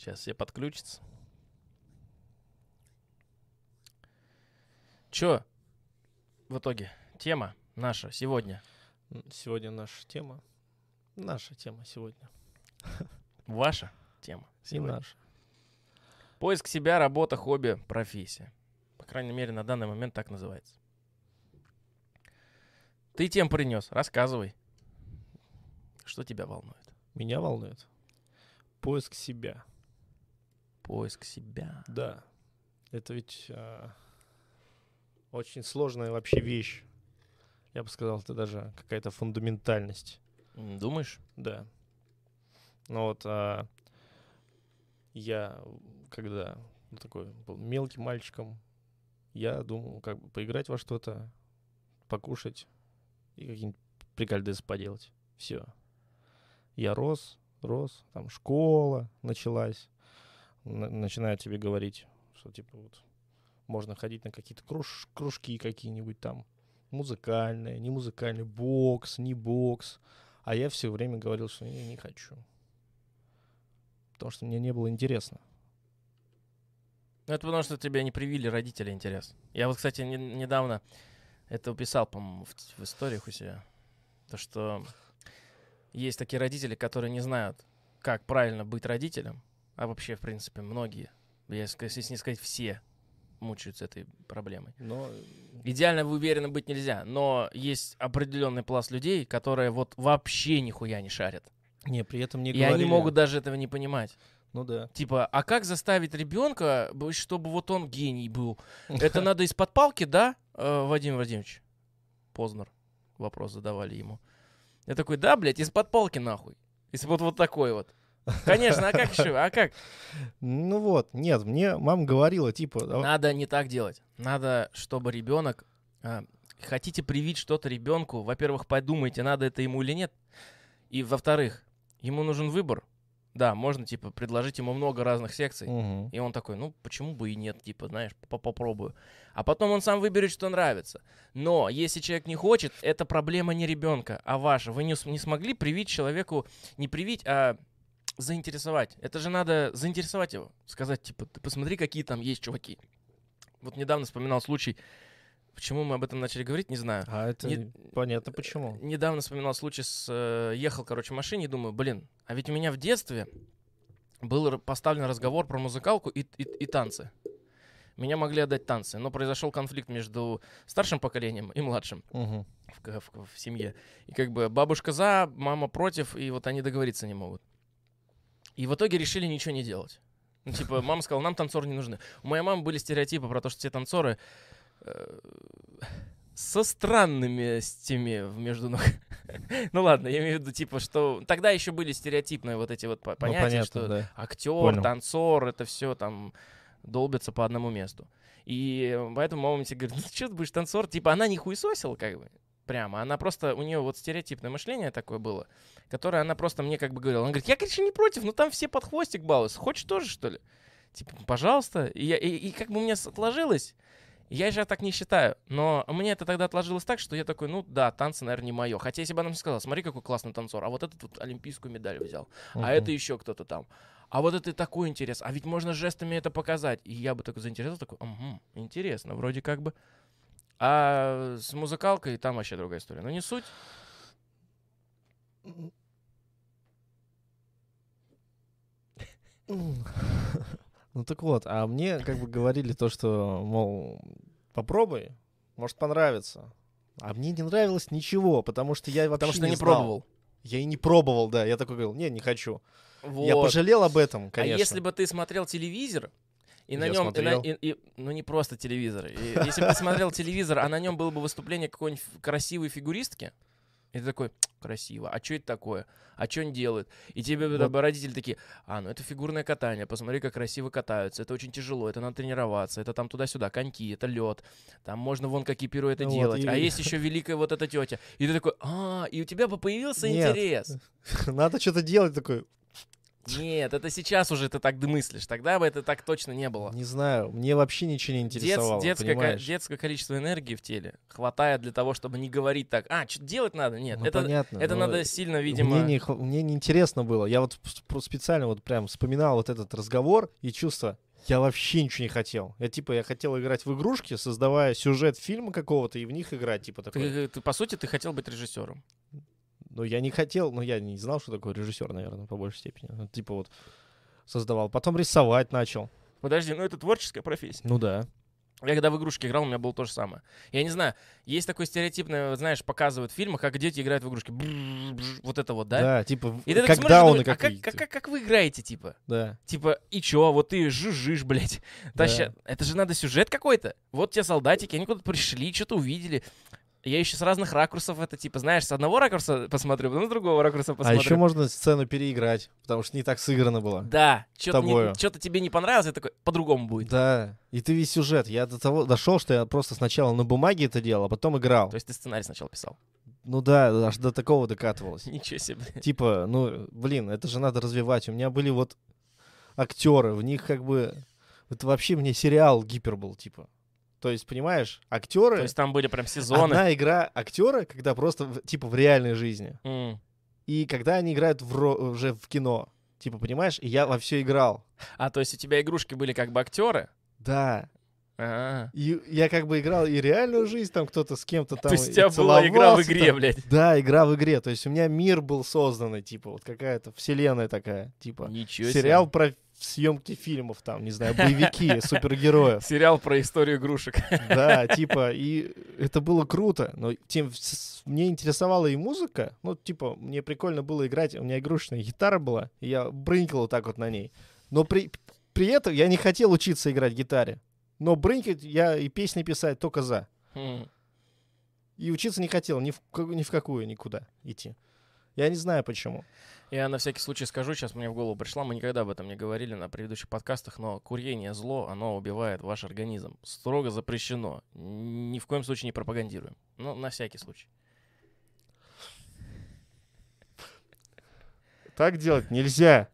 Сейчас все подключится. Чё в итоге? Тема наша сегодня. Сегодня наша тема. Наша тема сегодня. Ваша тема И сегодня. наша. Поиск себя, работа, хобби, профессия. По крайней мере, на данный момент так называется. Ты тем принес, рассказывай. Что тебя волнует? Меня волнует поиск себя. Поиск себя. Да. Это ведь а, очень сложная вообще вещь. Я бы сказал, это даже какая-то фундаментальность. Думаешь? Да. Но вот а, я, когда ну, такой был мелким мальчиком, я думал, как бы поиграть во что-то, покушать и какие-нибудь прикольдесы поделать. Все. Я рос, рос, там школа началась. На- начинают тебе говорить, что типа вот можно ходить на какие-то круж- кружки какие-нибудь там, музыкальные, не музыкальные, бокс, не бокс. А я все время говорил, что я не хочу. Потому что мне не было интересно. Ну, это потому, что тебе не привили родители интерес. Я вот, кстати, не- недавно это писал, по-моему, в, в историях у себя. То, что есть такие родители, которые не знают, как правильно быть родителем. А вообще, в принципе, многие, если не сказать все, мучаются этой проблемой. Но Идеально уверенно быть нельзя, но есть определенный пласт людей, которые вот вообще нихуя не шарят. не, при этом не И говорили. они могут даже этого не понимать. Ну да. Типа, а как заставить ребенка, чтобы вот он гений был? Это надо из-под палки, да, э, Вадим Владимирович? Познер. Вопрос задавали ему. Я такой, да, блядь, из-под палки нахуй. Из вот вот такой вот. Конечно, а как еще? А как? Ну вот, нет, мне мама говорила, типа, а, Надо не так делать. Надо, чтобы ребенок... а, хотите привить что-то ребенку, во-первых, подумайте, надо это ему или нет. И во-вторых, ему нужен выбор. Да, можно, типа, предложить ему много разных секций. мгм. И он такой, ну, почему бы и нет, типа, знаешь, по- попробую. А потом он сам выберет, что нравится. Но если человек не хочет, это проблема не ребенка, а ваша. Вы не, не смогли привить человеку, не привить, а заинтересовать. Это же надо заинтересовать его. Сказать, типа, ты посмотри, какие там есть чуваки. Вот недавно вспоминал случай, почему мы об этом начали говорить, не знаю. А это Не- понятно почему. Недавно вспоминал случай с... э, ехал, короче, в машине и думаю, блин, а ведь у меня в детстве был поставлен разговор про музыкалку и, и, и танцы. Меня могли отдать танцы, но произошел конфликт между старшим поколением и младшим Мгм. в, в- в семье. И как бы бабушка за, мама против, и вот они договориться не могут. И в итоге решили ничего не делать. Ну, типа, мама сказала, нам танцоры не нужны. У моей мамы были стереотипы про то, что все танцоры э, со странными между ног. ну ладно, я имею в виду, типа, что тогда еще были стереотипные вот эти вот Ну, понятия, понятно, что да. актер, Понял. танцор, это все там долбится по одному месту. И поэтому мама тебе говорит, ну что ты будешь танцор? Типа она не хуесосила как бы прямо. Она просто, у нее вот стереотипное мышление такое было, которое она просто мне как бы говорила. Она говорит, я, конечно, не против, но там все под хвостик балуются. Хочешь тоже, что ли? Типа, пожалуйста. И, я, и, и как бы у меня отложилось, я же так не считаю, но мне это тогда отложилось так, что я такой, ну да, танцы, наверное, не мое. Хотя если бы она мне сказала, смотри, какой классный танцор, а вот этот вот олимпийскую медаль взял, а Мгм. это еще кто-то там. А вот это такой интерес. А ведь можно жестами это показать. И я бы такой заинтересовался, такой, «Мгм, интересно, вроде как бы. А с музыкалкой там вообще другая история. Но не суть. Ну так вот, а мне как бы говорили то, что, мол, попробуй, может понравится. А мне не нравилось ничего, потому что я вообще Потому что не, знал. пробовал. Я и не пробовал, да. Я такой говорил, не, не хочу. Вот. Я пожалел об этом, конечно. А если бы ты смотрел телевизор, и на Я нем, смотрел. ну не просто телевизор, И если бы ты смотрел телевизор, а на нем было бы выступление какой-нибудь красивой фигуристки, и ты такой, красиво, а что это такое? А что он делает? И тебе Вот. бы родители такие, а, ну это фигурное катание, посмотри, как красиво катаются, это очень тяжело, это надо тренироваться, это там туда-сюда, коньки, это лед, там можно вон какие пируэты Вот, делать, и- а есть еще великая вот эта тетя. И ты такой, а, и у тебя бы появился Нет. интерес. Надо что-то делать такой. Нет, это сейчас уже ты так мыслишь. Тогда бы это так точно не было. Не знаю, мне вообще ничего не Дет- интересовало, детское, ко- детское количество энергии в теле хватает для того, чтобы не говорить так, а, что делать надо? Нет, Ну, это, понятно, это надо сильно, видимо... Мне не, мне не интересно было. Я вот специально вот прям вспоминал вот этот разговор и чувство, я вообще ничего не хотел. Я типа, я хотел играть в игрушки, создавая сюжет фильма какого-то и в них играть, типа такой. Ты, ты, по сути, ты хотел быть режиссером. Но я не хотел, ну я не знал, что такое режиссер, наверное, по большей степени. Ну, Типа вот создавал. Потом рисовать начал. Подожди, ну это творческая профессия. Ну да. Я когда в игрушки играл, у меня было то же самое. Я не знаю, есть такое стереотипное, вот знаешь, показывают в фильмах, как дети играют в игрушки. Вот это вот, да? Да, типа, И ты он и думаешь, а как, как, как, как вы играете, типа? Да. Типа, и чё, вот ты жужжишь, блядь. Да. Таща... Это же надо сюжет какой-то. Вот те солдатики, они куда-то пришли, что-то увидели. Я еще с разных ракурсов это, типа, знаешь, с одного ракурса посмотрю, потом с другого ракурса А посмотрю. еще можно сцену переиграть, потому что не так сыграно было. Да, что-то, тобою. тебе не понравилось, я такой, по-другому будет. Да. И ты весь сюжет. Я до того дошел, что я просто сначала на бумаге это делал, а потом играл. То есть ты сценарий сначала писал. Ну да, аж до такого докатывалось. Ничего себе. Типа, ну, блин, это же надо развивать. У меня были вот актеры, в них как бы... Это вообще мне сериал гипер был, типа. То есть, понимаешь, актеры... То есть там были прям сезоны. Одна игра актера, когда просто, типа, в реальной жизни. М. И когда они играют в уже в кино. Типа, понимаешь, и я во все играл. А, то есть у тебя игрушки были как бы актеры? Да. А, И я как бы играл и реальную жизнь, там кто-то с кем-то там То есть у тебя была игра в игре, там. блядь. Да, игра в игре. То есть у меня мир был созданный, типа, вот какая-то вселенная такая, типа. Ничего себе. Сериал про съемки фильмов, там, не знаю, боевики, супергероев. Сериал про историю игрушек. Да, типа, и это было круто. Но тем мне интересовала и музыка. Ну, типа, мне прикольно было играть. У меня игрушечная гитара была, и я брынкал вот так вот на ней. Но при, при этом я не хотел учиться играть гитаре. Но брынкать я и песни писать только за. М. И учиться не хотел ни в, ни в какую, никуда идти. Я не знаю почему. Я на всякий случай скажу, сейчас мне в голову пришла, мы никогда об этом не говорили на предыдущих подкастах, но курение зло, оно убивает ваш организм. Строго запрещено. Ни в коем случае не пропагандируем. Ну, на всякий случай. Так делать нельзя.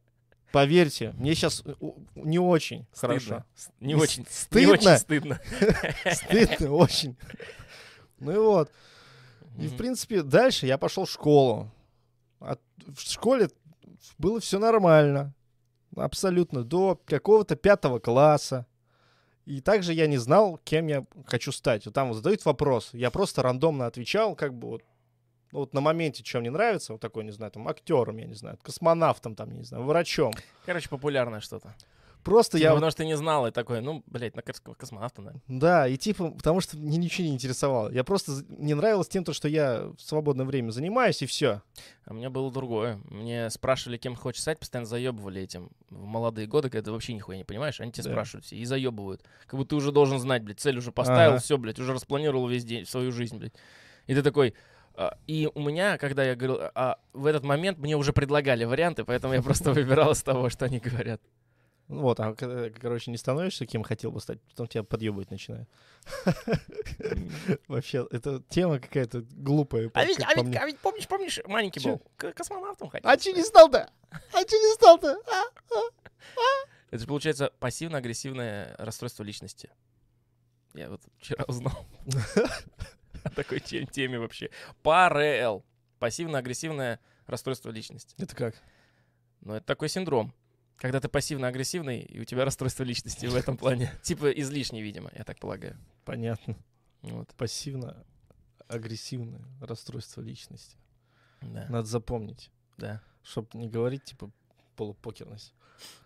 Поверьте, мне сейчас не очень хорошо. Стыдно. С- Не И очень, не стыдно. очень стыдно. Стыдно очень. Ну и вот. И, в принципе, дальше я пошел в школу. А в школе было все нормально. Абсолютно. До какого-то пятого класса. И также я не знал, кем я хочу стать. Вот там вот задают вопрос. Я просто рандомно отвечал, как бы вот, ну, вот на моменте, что мне нравится, вот такой, не знаю, там, актером, я не знаю, космонавтом, там, не знаю, врачом. Короче, популярное что-то. Просто Типа, я... вот- потому что не знал, и такой, ну, блядь, на кос- космонавта, да. Да, и типа, потому что мне ничего не интересовало. Я просто... Не нравилось тем, то, что я в свободное время занимаюсь, и все. А меня было другое. Мне спрашивали, кем хочешь стать, постоянно заебывали этим. В молодые годы, когда ты вообще нихуя не понимаешь, они тебя Да. спрашивают все и заебывают. Как будто ты уже должен знать, блядь, цель уже поставил, Ага. все, блядь, уже распланировал весь день, свою жизнь, блядь. И ты такой... а, И у меня, когда я говорил, а, в этот момент мне уже предлагали варианты, поэтому я просто выбирал из того, что они говорят. Ну Вот, а короче, не становишься, кем хотел бы стать, потом тебя подъебывать начинают. Вообще, это тема какая-то глупая. А ведь, а ведь, а ведь помнишь, помнишь, маленький был, космонавтом хотел. А че не стал-то? А че не стал-то? А? Это же получается пассивно-агрессивное расстройство личности. Я вот вчера узнал о такой те- теме вообще. ПАРЛ. Пассивно-агрессивное расстройство личности. Это как? Но это такой синдром. Когда ты пассивно-агрессивный, и у тебя расстройство личности в этом плане. Типа излишне, видимо, я так полагаю. Понятно. Вот, Пассивно-агрессивное расстройство личности. да, Надо запомнить, да, чтобы не говорить, типа, полупокерность.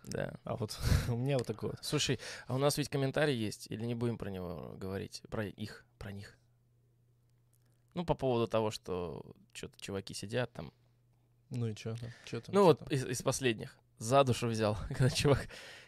да. А вот у меня вот такое вот. Слушай, а у нас ведь комментарий есть, или не будем про него говорить? Про их, про них. Ну, по поводу того, что что-то чуваки сидят там. Ну и что там? Чё там? Ну чё вот там? из, из последних. За душу взял, когда чувак...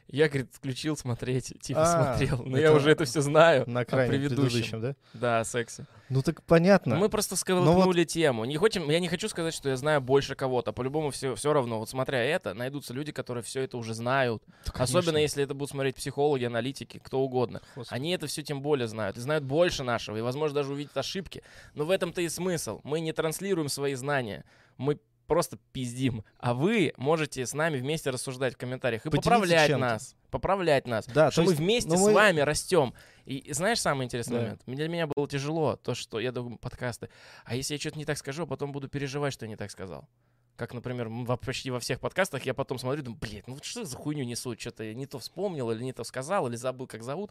Я, говорит, включил смотреть, типа А, смотрел. Но это я уже это все знаю. На о крайнем предыдущем. предыдущем, да? Да, о сексе. Ну так понятно. Мы просто сколыхнули тему. Не хотим, я не хочу сказать, что я знаю больше кого-то. По-любому все, все равно. Вот смотря это, найдутся люди, которые все это уже знают. Да, Особенно если это будут смотреть психологи, аналитики, кто угодно. Господи. Они это все тем более знают. И знают больше нашего. И, возможно, даже увидят ошибки. Но в этом-то и смысл. Мы не транслируем свои знания. Мы просто пиздим. А вы можете с нами вместе рассуждать в комментариях и Поделиться поправлять чем-то. нас. Поправлять нас. Да, что то мы есть, вместе ну, с мы- вами растем. И, и знаешь самый интересный Да. момент? Для меня было тяжело то, что я думаю, подкасты. А если я что-то не так скажу, а потом буду переживать, что я не так сказал. Как, например, во- почти во всех подкастах я потом смотрю, думаю, блин, ну что за хуйню несут? Что-то я не то вспомнил, или не то сказал, или забыл, как зовут.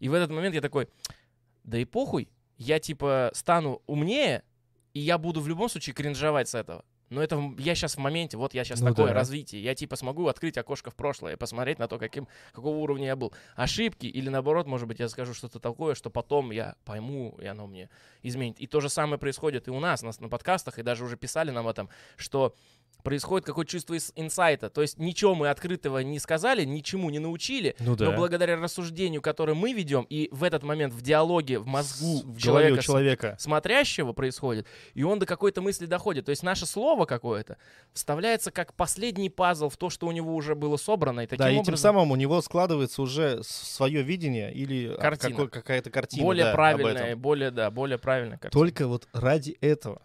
И в этот момент я такой, да и похуй, я типа стану умнее, и я буду в любом случае кринжовать с этого. Но это я сейчас в моменте, вот я сейчас Ну такое да. развитие. Я типа смогу открыть окошко в прошлое и посмотреть на то, каким, какого уровня я был. Ошибки или наоборот, может быть, я скажу что-то такое, что потом я пойму, и оно мне изменит. И то же самое происходит и у нас, нас на подкастах, и даже уже писали нам об этом, что происходит какое-то чувство инсайта. То есть ничего мы открытого не сказали, ничему не научили, Ну да. но благодаря рассуждению, которое мы ведем, и в этот момент в диалоге, в мозгу в человека, человека. смотрящего происходит, и он до какой-то мысли доходит. То есть наше слово какое-то вставляется как последний пазл в то, что у него уже было собрано. И таким Да, и тем образом самом у него складывается уже свое видение или а, Картина. какой- какая-то картина. более да, правильная, более, да, более правильная картина. Только вот ради этого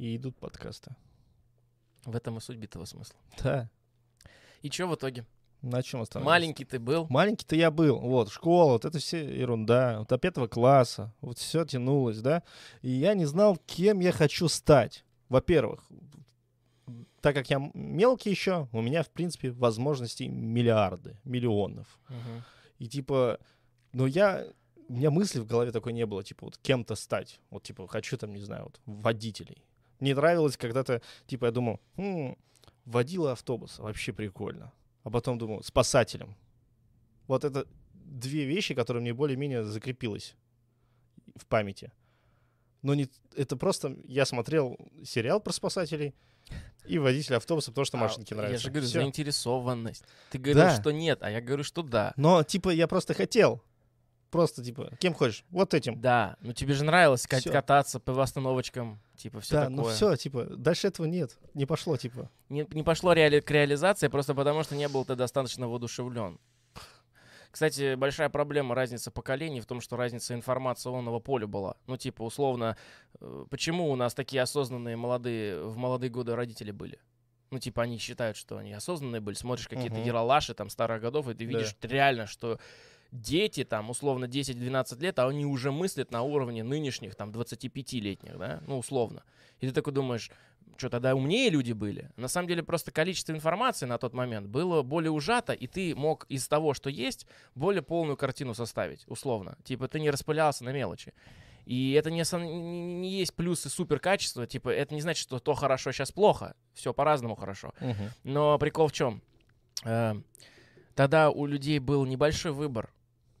и идут подкасты. В этом и суть битого смысла. Да. И что в итоге? На чем остановились? Маленький ты был. Маленький-то я был, вот, школа, вот это все ерунда, вот до пятого класса, вот все тянулось, да, и я не знал, кем я хочу стать. Во-первых, так как я мелкий еще, у меня, в принципе, возможностей миллиарды, миллионов. Мгм. И типа, но я, у меня мысли в голове такой не было, типа, вот кем-то стать. Вот, типа, хочу там, не знаю, вот, водителей. Мне нравилось когда-то, типа, я думал, «М, водила автобуса, вообще прикольно. А потом думал, спасателем. Вот это две вещи, которые мне более-менее закрепилось в памяти. Но не, это просто я смотрел сериал про спасателей и водителя автобуса, потому что А, машинки нравятся. Я же говорю, Всё. заинтересованность. Ты говорил, Да. что нет, а я говорю, что да. Но, типа, я просто хотел. Просто, типа, кем хочешь? Вот этим. Да, ну тебе же нравилось кат- Всё. кататься по остановочкам, типа все да, такое. ну все, типа, дальше этого нет. Не пошло, типа. не, не пошло реали- к реализации просто потому, что не был ты достаточно воодушевлен. Кстати, большая проблема разницы поколений в том, что разница информационного поля была. Ну, типа, условно, э, почему у нас такие осознанные молодые, в молодые годы родители были? Ну, типа, они считают, что они осознанные были. Смотришь какие-то Мгм. яралаши там старых годов, и ты Да. видишь реально, что дети там, условно, 10-12 лет, а они уже мыслят на уровне нынешних там 25-летних, да? Ну, условно. И ты такой думаешь, что тогда умнее люди были. На самом деле просто количество информации на тот момент было более ужато, и ты мог из того, что есть, более полную картину составить, условно. Типа ты не распылялся на мелочи. И это не, не, не есть плюсы супер качества, типа это не значит, что то хорошо, сейчас плохо. Все по-разному хорошо. Но прикол в чем? Тогда у людей был небольшой выбор.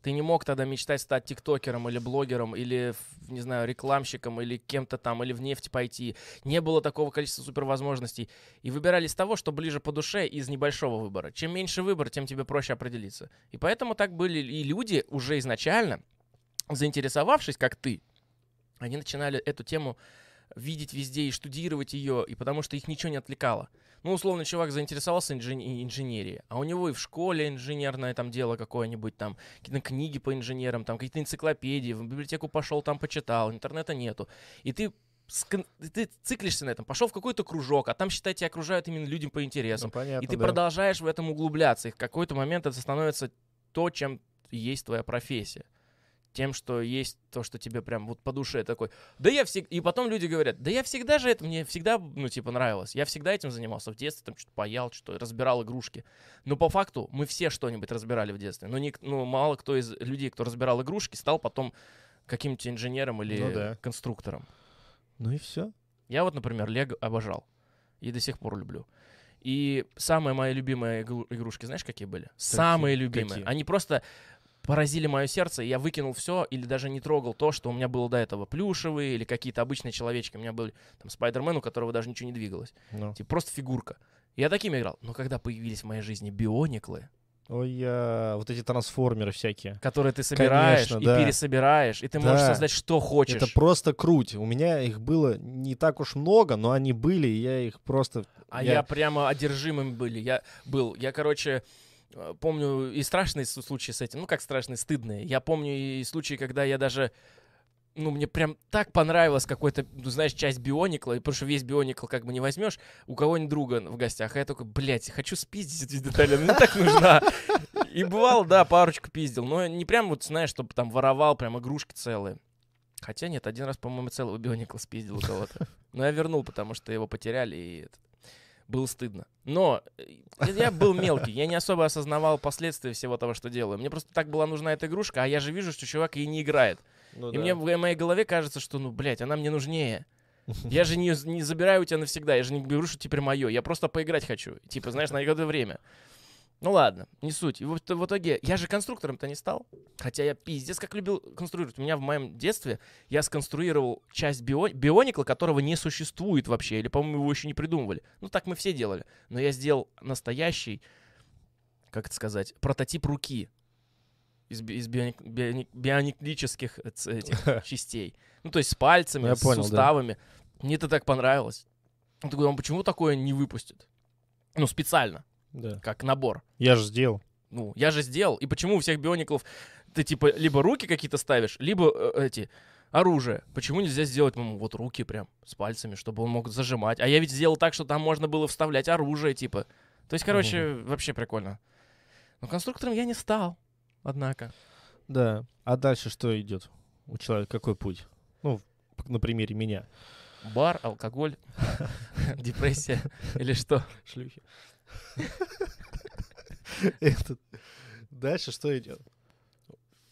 Ты не мог тогда мечтать стать тиктокером или блогером, или, не знаю, рекламщиком, или кем-то там, или в нефть пойти. Не было такого количества супервозможностей. И выбирали из того, что ближе по душе, из небольшого выбора. Чем меньше выбор, тем тебе проще определиться. И поэтому так были и люди уже изначально, заинтересовавшись, как ты, они начинали эту тему видеть везде и штудировать ее, и потому что их ничего не отвлекало. Ну, условно, чувак заинтересовался инжи- инженерией, а у него и в школе инженерное там дело какое-нибудь, там какие-то книги по инженерам, там какие-то энциклопедии, в библиотеку пошел, там почитал, интернета нету. И ты, скон- ты циклишься на этом, пошел в какой-то кружок, а там, считай, тебя окружают именно люди по интересам. Ну, понятно, И ты да. продолжаешь в этом углубляться, и в какой-то момент это становится то, чем есть твоя профессия. Тем, что есть то, что тебе прям вот по душе такой. Да я всегда... И потом люди говорят, да я всегда же это, мне всегда, ну, типа, нравилось. Я всегда этим занимался в детстве, там что-то паял, что разбирал игрушки. Но по факту мы все что-нибудь разбирали в детстве. Но ник- ну, мало кто из людей, кто разбирал игрушки, стал потом каким-то инженером или Ну да. конструктором. Ну и все. Я вот, например, Лего обожал. И до сих пор люблю. И самые мои любимые игру- игрушки, знаешь, какие были? Самые любимые. Какие? Они просто поразили мое сердце, и я выкинул все или даже не трогал то, что у меня было до этого. Плюшевые или какие-то обычные человечки. У меня были там Спайдермен, у которого даже ничего не двигалось. Ну. Типа просто фигурка. Я такими играл. Но когда появились в моей жизни биониклы, Ой, я... вот эти трансформеры всякие. которые ты собираешь Конечно, и да. пересобираешь, и ты можешь Да. создать что хочешь. Это просто круть. У меня их было не так уж много, но они были, и я их просто... А Я- я, прямо одержимым были. Я был. Я, короче, помню и страшные случаи с этим. Ну, как страшные, стыдные. Я помню и случаи, когда я даже ну, мне прям так понравилась какой-то, ну, знаешь, часть Бионикла, потому что весь Бионикл как бы не возьмешь у кого-нибудь друга в гостях, а я такой, блядь, хочу спиздить эту деталь, она мне так нужна. И бывал, да, парочку пиздил, но не прям вот, знаешь, чтобы там воровал прям игрушки целые. Хотя нет, один раз, по-моему, целого Бионикла спиздил у кого-то. Но я вернул, потому что его потеряли, и было стыдно. Но э, я был мелкий, я не особо осознавал последствия всего того, что делаю. Мне просто так была нужна эта игрушка, а я же вижу, что чувак ей не играет. Ну И да. мне в моей голове кажется, что, ну, блядь, она мне нужнее. Я же не, не забираю у тебя навсегда, я же не беру, что теперь мое. Я просто поиграть хочу. Типа, знаешь, на какое-то время. Ну ладно, не суть. И вот в итоге, я же конструктором-то не стал. Хотя я пиздец как любил конструировать. У меня в моем детстве я сконструировал часть био... бионикла, которого не существует вообще. Или, по-моему, его еще не придумывали. Ну, так мы все делали. Но я сделал настоящий, как это сказать, прототип руки из, би- из бионик- бионик- биониклических этих частей. Ну, то есть с пальцами, Я с понял, да. суставами. Мне это так понравилось. Я такой, он почему такое не выпустит? Ну, специально, Да. как набор. Я же сделал. Ну, я же сделал. И почему у всех биониклов ты, типа, либо руки какие-то ставишь, либо э, эти оружие. Почему нельзя сделать, ему вот руки прям с пальцами, чтобы он мог зажимать? А я ведь сделал так, что там можно было вставлять оружие, типа. То есть, короче, вообще прикольно. Но конструктором я не стал, однако. Да. А дальше что идет? У человека какой путь? Ну, на примере меня. Бар, алкоголь, депрессия или что? Шлюхи. Дальше что идет?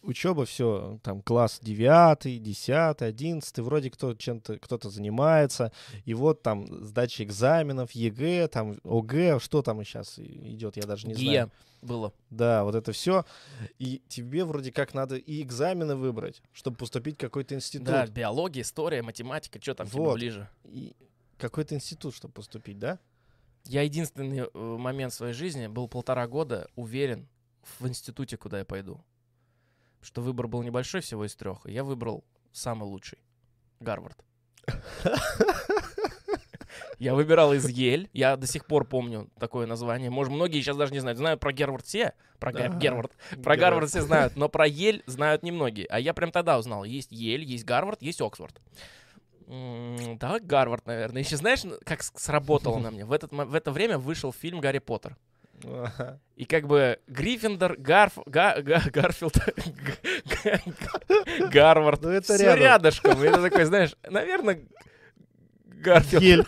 Учеба, все, там класс 9, 10, 11, вроде кто чем-то кто-то занимается, и вот там сдача экзаменов, ЕГЭ, там ОГЭ, что там сейчас идет, я даже не знаю. ГИА было. Да, вот это все. И тебе вроде как надо и экзамены выбрать, чтобы поступить в какой-то институт. Да, биология, история, математика, что там тебе Вот. ближе? И какой-то институт, чтобы поступить, да? Я единственный э, момент в своей жизни был полтора года уверен в институте, куда я пойду. Что выбор был небольшой, всего из трех. И я выбрал самый лучший. Гарвард. Я выбирал из Ель. Я до сих пор помню такое название. Может, многие сейчас даже не знают. Знают про Гервард все. Про Да. Гервард. Про Гарвард все знают. Но про Ель знают немногие. А я прям тогда узнал. Есть Ель, есть Гарвард, есть Оксфорд. Давай Гарвард, наверное. Еще знаешь, как сработало на мне? В, этот, в это время вышел фильм «Гарри Поттер». И как бы Гриффиндор, Гарф, Га- Га- Гарфилд, Га- Га- Гарвард. Ну, это Всё рядом. рядышком. И это такой, знаешь, наверное, Гарфилд. Йель.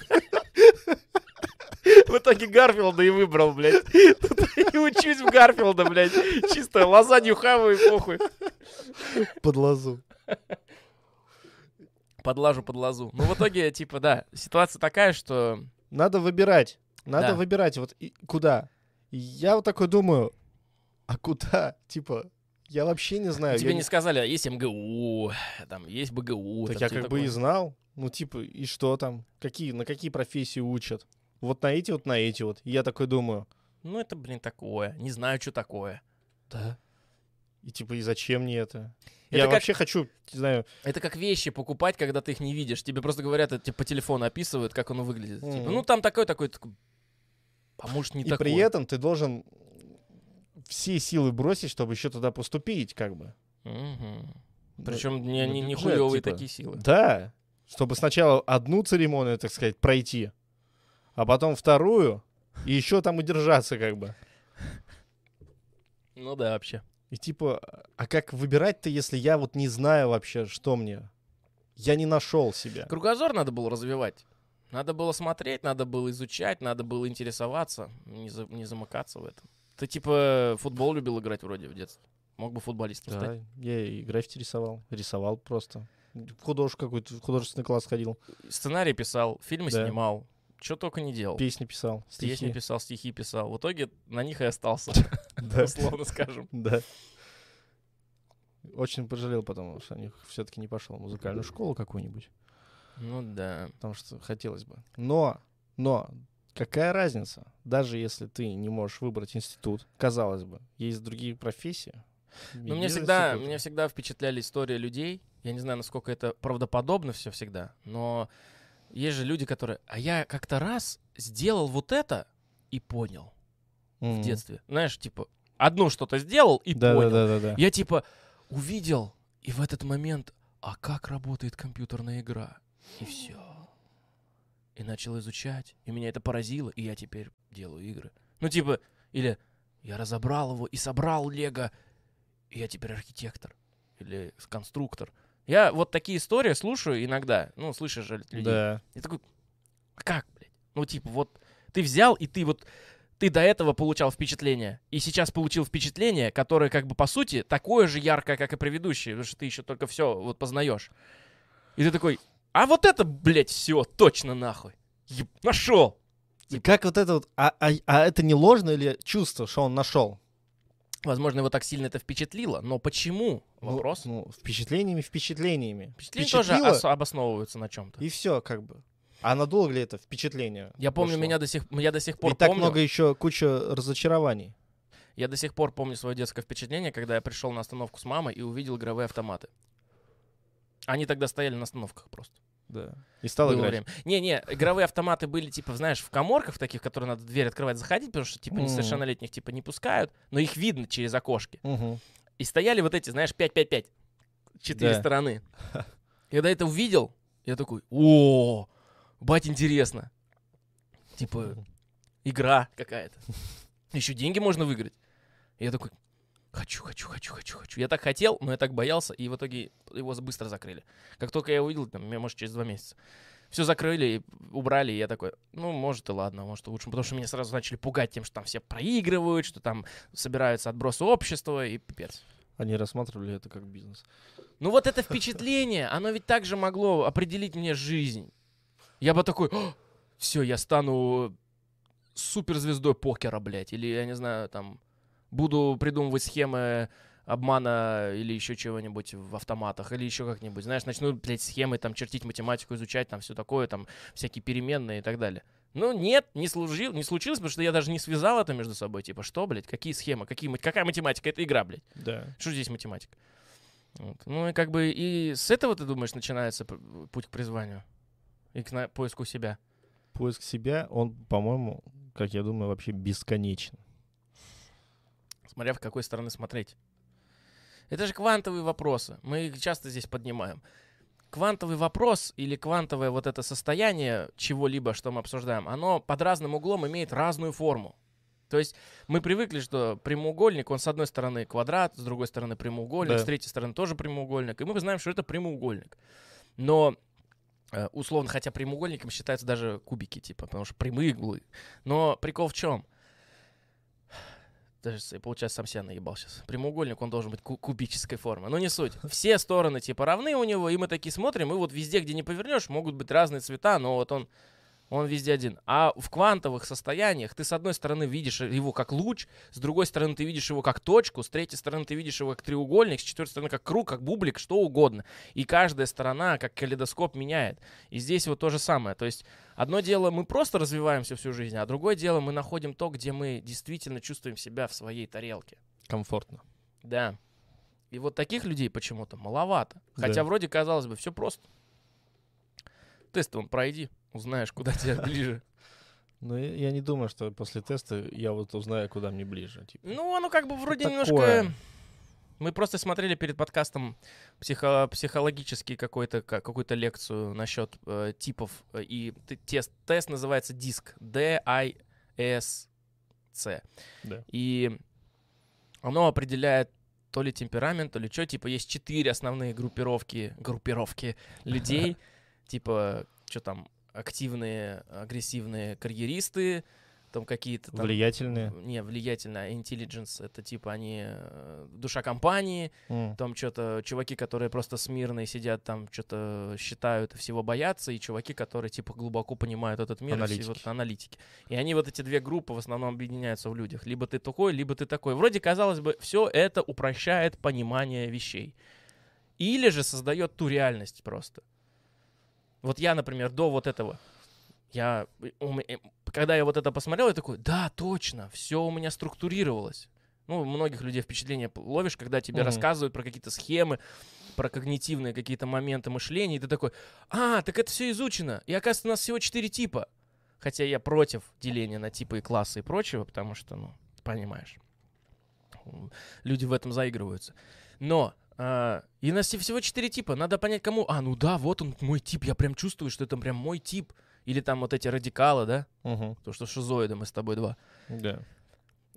В итоге Гарфилда и выбрал, блядь. Тут И учусь в Гарфилда, блядь. Чисто лазанью хаваю и похуй. под лозу. Подлажу под лазу. Ну, в итоге, типа, да, ситуация такая, что... Надо выбирать. Надо Да. выбирать. Вот и куда. И я вот такой думаю, а куда? Типа, я вообще не знаю. Тебе я не сказали, а есть МГУ, там, есть БГУ. Так там я как бы и такое. знал. Ну, типа, и что там? Какие, на какие профессии учат? Вот на эти, вот на эти вот. И я такой думаю, Ну, это, блин, такое. Не знаю, что такое. да. И типа, и зачем мне это? Это я как- вообще хочу, не знаю, Это как вещи покупать, когда ты их не видишь. Тебе просто говорят, это тебе по телефону описывают, как оно выглядит. Типа, Мгм. ну, там такой, такой, такой. А может, не и такой. при этом ты должен все силы бросить, чтобы еще туда поступить, как бы. Причем не, не, не хуёвые типа. такие силы. Да. Чтобы сначала одну церемонию, так сказать, пройти, а потом вторую, и еще там удержаться, как бы. Ну да, вообще. И типа, а как выбирать-то, если я вот не знаю вообще, что мне? Я не нашел себя. Кругозор надо было развивать. Надо было смотреть, надо было изучать, надо было интересоваться, не, за- не замыкаться в этом. Ты типа футбол любил играть вроде в детстве. Мог бы футболистом Да, стать. я и граффити рисовал. Рисовал просто. Худож какой-то, художественный класс ходил. Сценарий писал, фильмы Да. снимал. Что только не делал. Песни писал, Песни стихи. писал, стихи писал. В итоге на них и остался, условно скажем. Да. Очень пожалел потом, что них все-таки не пошел в музыкальную школу какую-нибудь. Ну да. Потому что хотелось бы. Но, но, какая разница? Даже если ты не можешь выбрать институт, казалось бы, есть другие профессии. Ну, мне всегда, меня всегда впечатляли истории людей. Я не знаю, насколько это правдоподобно все всегда, но есть же люди, которые... А я как-то раз сделал вот это и понял в Мгм. детстве. Знаешь, типа, одно что-то сделал и Да, понял. да, да, да, да. Я типа увидел, и в этот момент а как работает компьютерная игра? И все. И начал изучать, и меня это поразило, и я теперь делаю игры. Ну, типа, или я разобрал его и собрал Лего, и я теперь архитектор или конструктор. Я вот такие истории слушаю иногда, ну, слышишь же людей. Да. И такой, «А как, блядь? Ну, типа, вот ты взял, и ты вот, ты до этого получал впечатление, и сейчас получил впечатление, которое, как бы, по сути, такое же яркое, как и предыдущее, потому что ты еще только все вот познаешь. И ты такой, а вот это, блядь, все, точно нахуй. Еб- нашел. И как вот это вот... А, а- а это не ложно или чувство, что он нашел? Возможно, его так сильно это впечатлило, но почему? Ну, Вопрос. Ну, впечатлениями, впечатлениями. Впечатления тоже ос- обосновываются на чем-то. И все, как бы. А надолго ли это впечатление? Я помню, вошло? меня до сих, я до сих пор так помню. много еще куча разочарований. Я до сих пор помню свое детское впечатление, когда я пришел на остановку с мамой и увидел игровые автоматы. Они тогда стояли на остановках просто. Да. И стал играть. время. Не-не, игровые автоматы были, типа, знаешь, в коморках таких, которые надо дверь открывать, заходить, потому что, типа, несовершеннолетних, типа, не пускают, но их видно через окошки. Мгм. И стояли вот эти, знаешь, 5-5-5. Четыре Да. стороны. Когда это увидел, я такой, о, бать, интересно. Типа, игра какая-то. Еще деньги можно выиграть. Я такой, хочу, хочу, хочу, хочу, хочу. Я так хотел, но я так боялся, и в итоге его быстро закрыли. Как только я увидел, там, может, через два месяца. Все закрыли, убрали, и я такой, ну, может и ладно, может и лучше. Потому что меня сразу начали пугать тем, что там все проигрывают, что там собираются отбросы общества, и пипец. Они рассматривали это как бизнес. Ну вот это впечатление, оно ведь также могло определить мне жизнь. Я бы такой, все, я стану суперзвездой покера, блядь. Или, я не знаю, там, буду придумывать схемы обмана или еще чего-нибудь в автоматах, или еще как-нибудь. Знаешь, начну, блядь, схемы, там, чертить математику, изучать, там, все такое, там, всякие переменные и так далее. Ну, нет, не, служил, не случилось, потому что я даже не связал это между собой. Типа, что, блядь, какие схемы, какие, какая математика? Это игра, блядь. Да. Что здесь математика? Вот. Ну и как бы и с этого, ты думаешь, начинается путь к призванию? И к поиску себя? Поиск себя, он, по-моему, как я думаю, вообще бесконечен. Смотря в какой стороны смотреть. Это же квантовые вопросы. Мы их часто здесь поднимаем. Квантовый вопрос или квантовое вот это состояние чего-либо, что мы обсуждаем, оно под разным углом имеет разную форму. То есть мы привыкли, что прямоугольник, он с одной стороны квадрат, с другой стороны прямоугольник, Да. с третьей стороны тоже прямоугольник. И мы знаем, что это прямоугольник. Но э, условно, хотя прямоугольником считаются даже кубики, типа, потому что прямые углы. Но прикол в чем? Даже, получается, сам себя наебал сейчас. Прямоугольник, он должен быть ку- кубической формы. Но не суть. Все стороны, типа, равны у него, и мы такие смотрим, и вот везде, где не повернешь, могут быть разные цвета, но вот он, он везде один. А в квантовых состояниях ты, с одной стороны, видишь его как луч, с другой стороны, ты видишь его как точку, с третьей стороны, ты видишь его как треугольник, с четвертой стороны, как круг, как бублик, что угодно. И каждая сторона, как калейдоскоп, меняет. И здесь вот то же самое. То есть одно дело, мы просто развиваемся всю жизнь, а другое дело, мы находим то, где мы действительно чувствуем себя в своей тарелке. Комфортно. Да. И вот таких людей почему-то маловато. Хотя Да. вроде, казалось бы, все просто. Тест он пройди, узнаешь, куда тебе ближе. Но я, не думаю, что после теста я вот узнаю, куда мне ближе. Типа. Ну, оно как бы вроде немножко... Мы просто смотрели перед подкастом психо- психологический какой-то, ка- какую-то лекцию насчет э, типов. э, И тест, тест называется диск. D-I-S-C. Да. И оно определяет то ли темперамент, то ли что. Типа есть четыре основные группировки, группировки людей. Типа, что там, активные, агрессивные карьеристы, там какие-то там... Влиятельные. Не, влиятельно. Intelligence — это типа они э, душа компании, М. там что-то чуваки, которые просто смирные сидят, там что-то считают, и всего боятся, и чуваки, которые типа глубоко понимают этот мир, и все Аналитики. вот аналитики. И они вот эти две группы в основном объединяются в людях. Либо ты такой, либо ты такой. Вроде, казалось бы, все это упрощает понимание вещей. Или же создает ту реальность просто. Вот я, например, до вот этого, я, когда я вот это посмотрел, я такой, да, точно, все у меня структурировалось. Ну, у многих людей впечатление ловишь, когда тебе Мгм. рассказывают про какие-то схемы, про когнитивные какие-то моменты мышления, и ты такой, а, так это все изучено, и оказывается у нас всего четыре типа. Хотя я против деления на типы и классы и прочего, потому что, ну, понимаешь, люди в этом заигрываются. Но А, и у нас всего четыре типа. Надо понять, кому. А, ну да, вот он мой тип. Я прям чувствую, что это прям мой тип. Или там вот эти радикалы, да? Мгм. То, что шизоиды мы с тобой два. Да.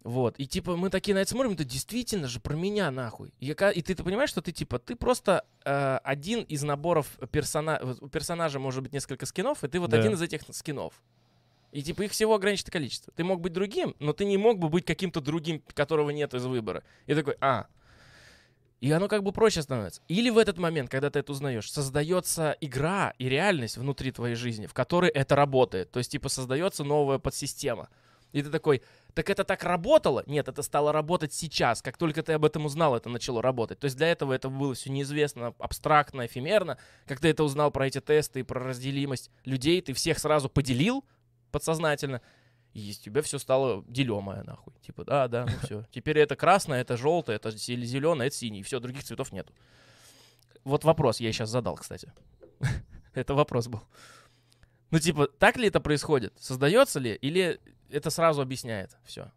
Вот. И типа мы такие на это смотрим, это действительно же про меня нахуй. И, и ты, ты понимаешь, что ты типа, ты просто э, один из наборов персона... У персонажа может быть несколько скинов, и ты вот Да. один из этих скинов. И типа их всего ограниченное количество. Ты мог быть другим, но ты не мог бы быть каким-то другим, которого нет из выбора. И такой, а. И оно как бы проще становится. Или в этот момент, когда ты это узнаешь, создается игра и реальность внутри твоей жизни, в которой это работает. То есть, типа, создается новая подсистема. И ты такой, так это так работало? Нет, это стало работать сейчас. Как только ты об этом узнал, это начало работать. То есть для этого это было все неизвестно, абстрактно, эфемерно. Как ты это узнал про эти тесты и про разделимость людей, ты всех сразу поделил подсознательно. И из тебя все стало делемое, нахуй. Типа, да, да, ну все. Теперь это красное, это желтое, это зеленое, это синий. Все, других цветов нету. Вот вопрос я сейчас задал, кстати. Это вопрос был. Ну, типа, так ли это происходит? Создается ли? Или это сразу объясняет все?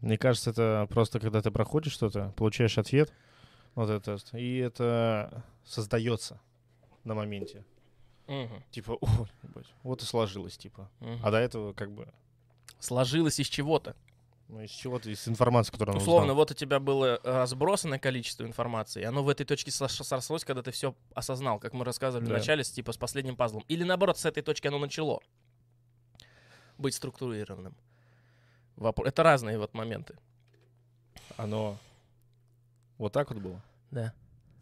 Мне кажется, это просто когда ты проходишь что-то, получаешь ответ, вот тест, и это создается на моменте. Типа, о, ебать, вот и сложилось, типа. А до этого как бы, Сложилось из чего-то. ну, из чего-то, из информации, которую он Условно, узнал. вот у тебя было э, разбросанное количество информации, и оно в этой точке срослось, когда ты все осознал, как мы рассказывали Да. в начале, с, типа с последним пазлом. Или наоборот, с этой точки оно начало быть структурированным. Это разные вот моменты. Оно вот так вот было, Да.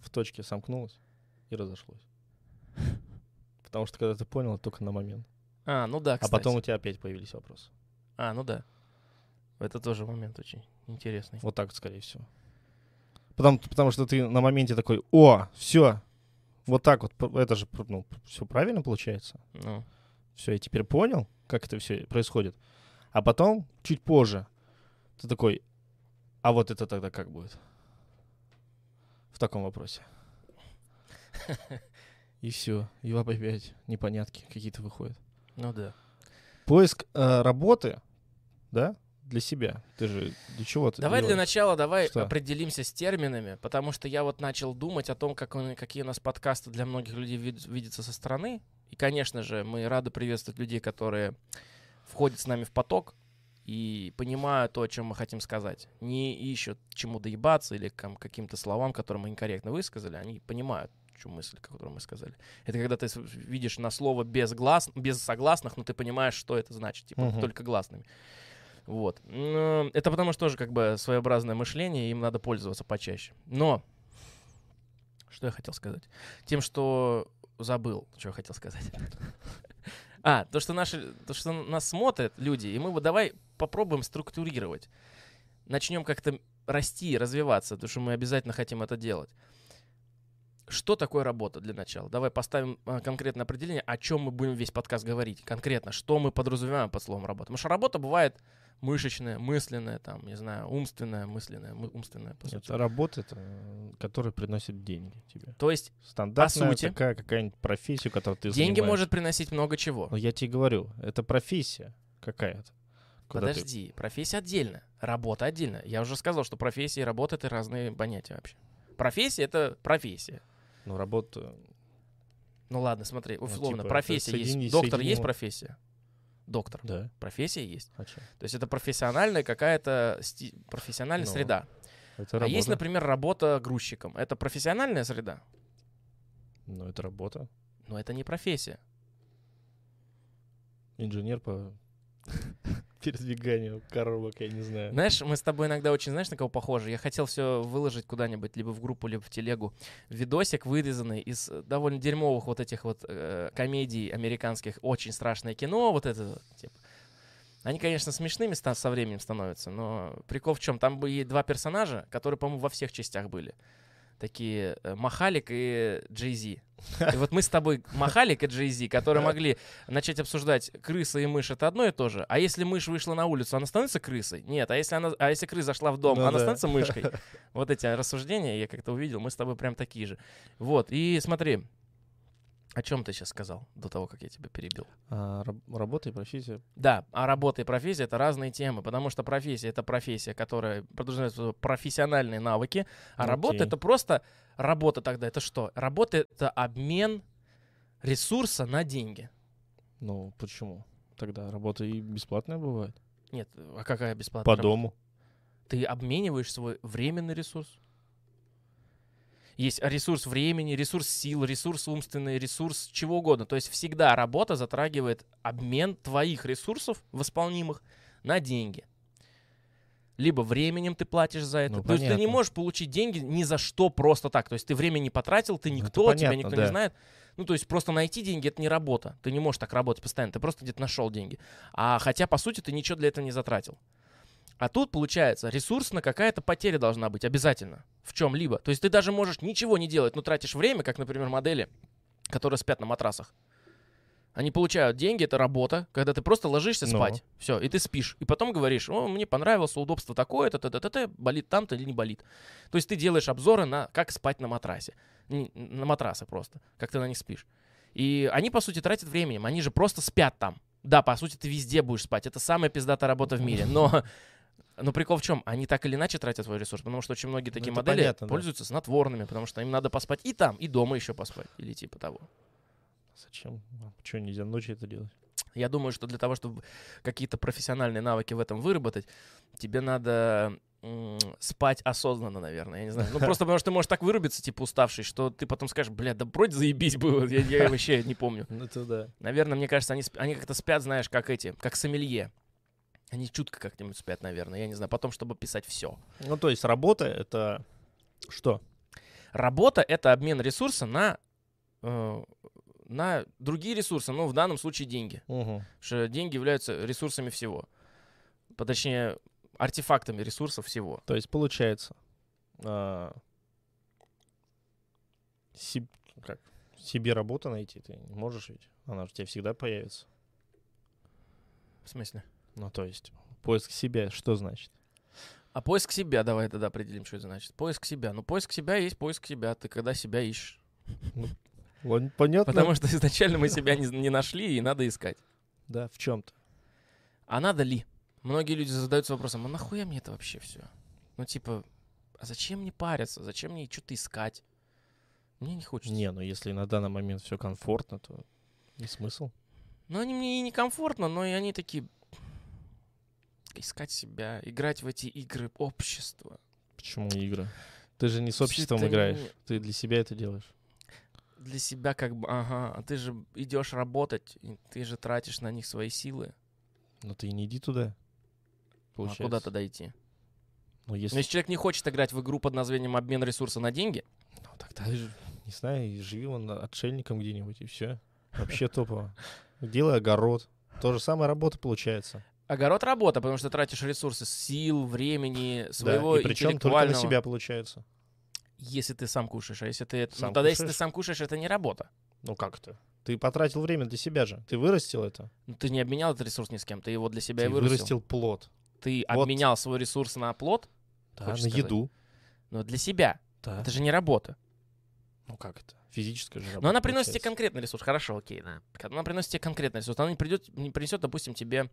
в точке сомкнулось и разошлось. Потому что когда ты понял, это только на момент. А, ну да, А кстати. потом у тебя опять появились вопросы. А, ну да. Это тоже момент очень интересный. Вот так скорее всего. Потому, потому что ты на моменте такой, о, все, вот так вот, это же, ну, все правильно получается. Ну, Все, я теперь понял, как это все происходит. А потом, чуть позже, ты такой, а вот это тогда как будет? В таком вопросе. И все, и опять непонятки какие-то выходят. ну да. Поиск э, работы, да, для себя. Ты же для чего ты Давай для делаешь? начала давай Что? определимся с терминами, потому что я вот начал думать о том, как он- какие у нас подкасты для многих людей вид- видятся со стороны. И, конечно же, мы рады приветствовать людей, которые входят с нами в поток и понимают то, о чем мы хотим сказать. Не ищут чему доебаться или кам- каким-то словам, которые мы инкорректно высказали. Они понимают, чью мысль, которую мы сказали. Это когда ты видишь на слово без глас, без согласных, но ты понимаешь, что это значит, типа Мгм. только гласными. Вот. Это потому что тоже как бы своеобразное мышление, им надо пользоваться почаще. Но, что я хотел сказать? Тем, что забыл, что я хотел сказать. А, то, что, наши, то, что нас смотрят люди, и мы вот давай попробуем структурировать. Начнем как-то расти, развиваться, потому что мы обязательно хотим это делать. Что такое работа для начала? Давай поставим а, конкретное определение, о чем мы будем весь подкаст говорить. Конкретно, что мы подразумеваем под словом работа. Потому что работа бывает мышечная, мысленная, там, не знаю, умственная, мысленная, мы- умственная, по сути. Это работа, это, которая приносит деньги тебе. То есть Стандартная сути, такая какая-нибудь профессия, которую ты деньги занимаешь. может приносить много чего. Но я тебе говорю, это профессия какая-то. Куда ты- Подожди, профессия отдельно, работа отдельно. Я уже сказал, что профессия и работа — это разные понятия вообще. Профессия — это профессия. Ну, работа... Ну ладно, смотри, условно, типа, профессия есть. соедини- Доктор есть профессия? Доктор. Да. Профессия есть. А? То есть это профессиональная какая-то сти- профессиональная Ну, среда. Это А работа. есть, например, работа грузчиком. Это профессиональная среда, Ну, это работа. но это не профессия. Инженер по передвиганию коробок, я не знаю. Знаешь, мы с тобой иногда очень, знаешь, на кого похожи? Я хотел все выложить куда-нибудь, либо в группу, либо в телегу. Видосик, вырезанный из довольно дерьмовых вот этих вот э, комедий американских, очень страшное кино, вот это типа. Они, конечно, смешными со временем становятся, но прикол в чем? Там были два персонажа, которые, по-моему, во всех частях были. Такие э, Махалик и Джей Зи. И вот мы с тобой Махалик и Джей Зи, которые могли начать обсуждать крыса и мышь это одно и то же. А если мышь вышла на улицу, она становится крысой? Нет. А если она, а если крыса зашла в дом, Ну она да. становится мышкой? Вот эти рассуждения я как-то увидел, мы с тобой прям такие же. Вот. И смотри, О чем ты сейчас сказал до того, как я тебя перебил? А, раб- работа и профессия. Да, а работа и профессия это разные темы, потому что профессия это профессия, которая подразумевает профессиональные навыки, а работа Окей. это просто работа тогда. Это что? Работа это обмен ресурса на деньги. Ну, почему? Тогда работа и бесплатная бывает. Нет, а какая бесплатная По работа? дому. Ты обмениваешь свой временный ресурс. Есть ресурс времени, ресурс сил, ресурс умственный, ресурс чего угодно. То есть всегда работа затрагивает обмен твоих ресурсов восполнимых на деньги. Либо временем ты платишь за это. Ну, То есть ты не понятно. можешь получить деньги ни за что просто так. То есть ты время не потратил, ты Ну, никто, тебя понятно, никто да. не знает. Ну, то есть просто найти деньги — это не работа. Ты не можешь так работать постоянно. Ты просто где-то нашел деньги. А хотя, по сути, ты ничего для этого не затратил. А тут, получается, ресурсная какая-то потеря должна быть обязательно в чем-либо. То есть ты даже можешь ничего не делать, но тратишь время, как, например, модели, которые спят на матрасах. Они получают деньги, это работа, когда ты просто ложишься Ну. спать. Все, и ты спишь. И потом говоришь, о, мне понравилось удобство такое-то, т т т болит там-то или не болит. То есть ты делаешь обзоры на как спать на матрасе. Н- На матрасы просто, как ты на них спишь. И они, по сути, тратят временем. Они же просто спят там. Да, по сути, ты везде будешь спать. Это самая пиздатая работа в мире. Но, но прикол в чем? Они так или иначе тратят свой ресурс. Потому что очень многие такие это модели понятно, да. пользуются снотворными, потому что им надо поспать и там, и дома еще поспать. Или типа того. Зачем? Что, нельзя ночью это делать? Я думаю, что для того, чтобы какие-то профессиональные навыки в этом выработать, тебе надо спать осознанно, наверное. Я не знаю. Ну, просто потому что ты можешь так вырубиться, типа, уставший, что ты потом скажешь, бля, да вроде заебись было. Я, я вообще не помню. Ну, да. Наверное, мне кажется, они, они как-то спят, знаешь, как эти, как сомелье. Они чутко как-нибудь спят, наверное. Я не знаю. Потом, чтобы писать все. Ну, то есть работа — это что? Работа — это обмен ресурса на, э, на другие ресурсы. Ну, в данном случае деньги. Угу. Потому что деньги являются ресурсами всего. Точнее, артефактами ресурсов всего. То есть получается, а, себ- как, себе работу найти ты не можешь ведь? Она же у тебя всегда появится. В смысле? Ну, то есть поиск себя что значит? А поиск себя, давай тогда определим, что это значит. Поиск себя. Ну, поиск себя есть поиск себя. Ты когда себя ищешь. Ладно, Понятно? Потому что изначально мы себя не, не нашли, и надо искать. Да, в чем-то. А надо ли? Многие люди задаются вопросом, а нахуя мне это вообще все? Ну, типа, а зачем мне париться? Зачем мне что-то искать? Мне не хочется. Не, ну если на данный момент все комфортно, то не смысл. Ну, они мне и некомфортно, но и они такие... Искать себя, играть в эти игры общества. Почему игры? Ты же не с обществом это играешь, не- ты для себя это делаешь. Для себя как бы, ага, а ты же идешь работать, ты же тратишь на них свои силы. Но ты не иди туда. А Получается. куда тогда идти? Ну, если... Но если человек не хочет играть в игру под названием обмен ресурса на деньги, Ну, тогда, не знаю, живи он отшельником где-нибудь, и все. Вообще топово. Делай огород. То же самое работа получается. Огород работа, потому что тратишь ресурсы сил, времени, своего да, и причем только на себя получается. Если ты сам кушаешь, а если ты... Сам ну, тогда если ты кушаешь? сам кушаешь, это не работа. Ну как это? Ты потратил время для себя же. Ты вырастил это. Ну, ты не обменял этот ресурс ни с кем, ты его для себя и ты вырастил. вырастил плод. Ты Вот. обменял свой ресурс на плод, Да, на сказать? еду. но для себя. Да. Это же не работа. Ну как это? Физическая же работа. Но она приносит тебе получается. конкретный ресурс. Хорошо, окей, да. Она приносит тебе конкретный ресурс. Она не, придет, не принесет, допустим, тебе...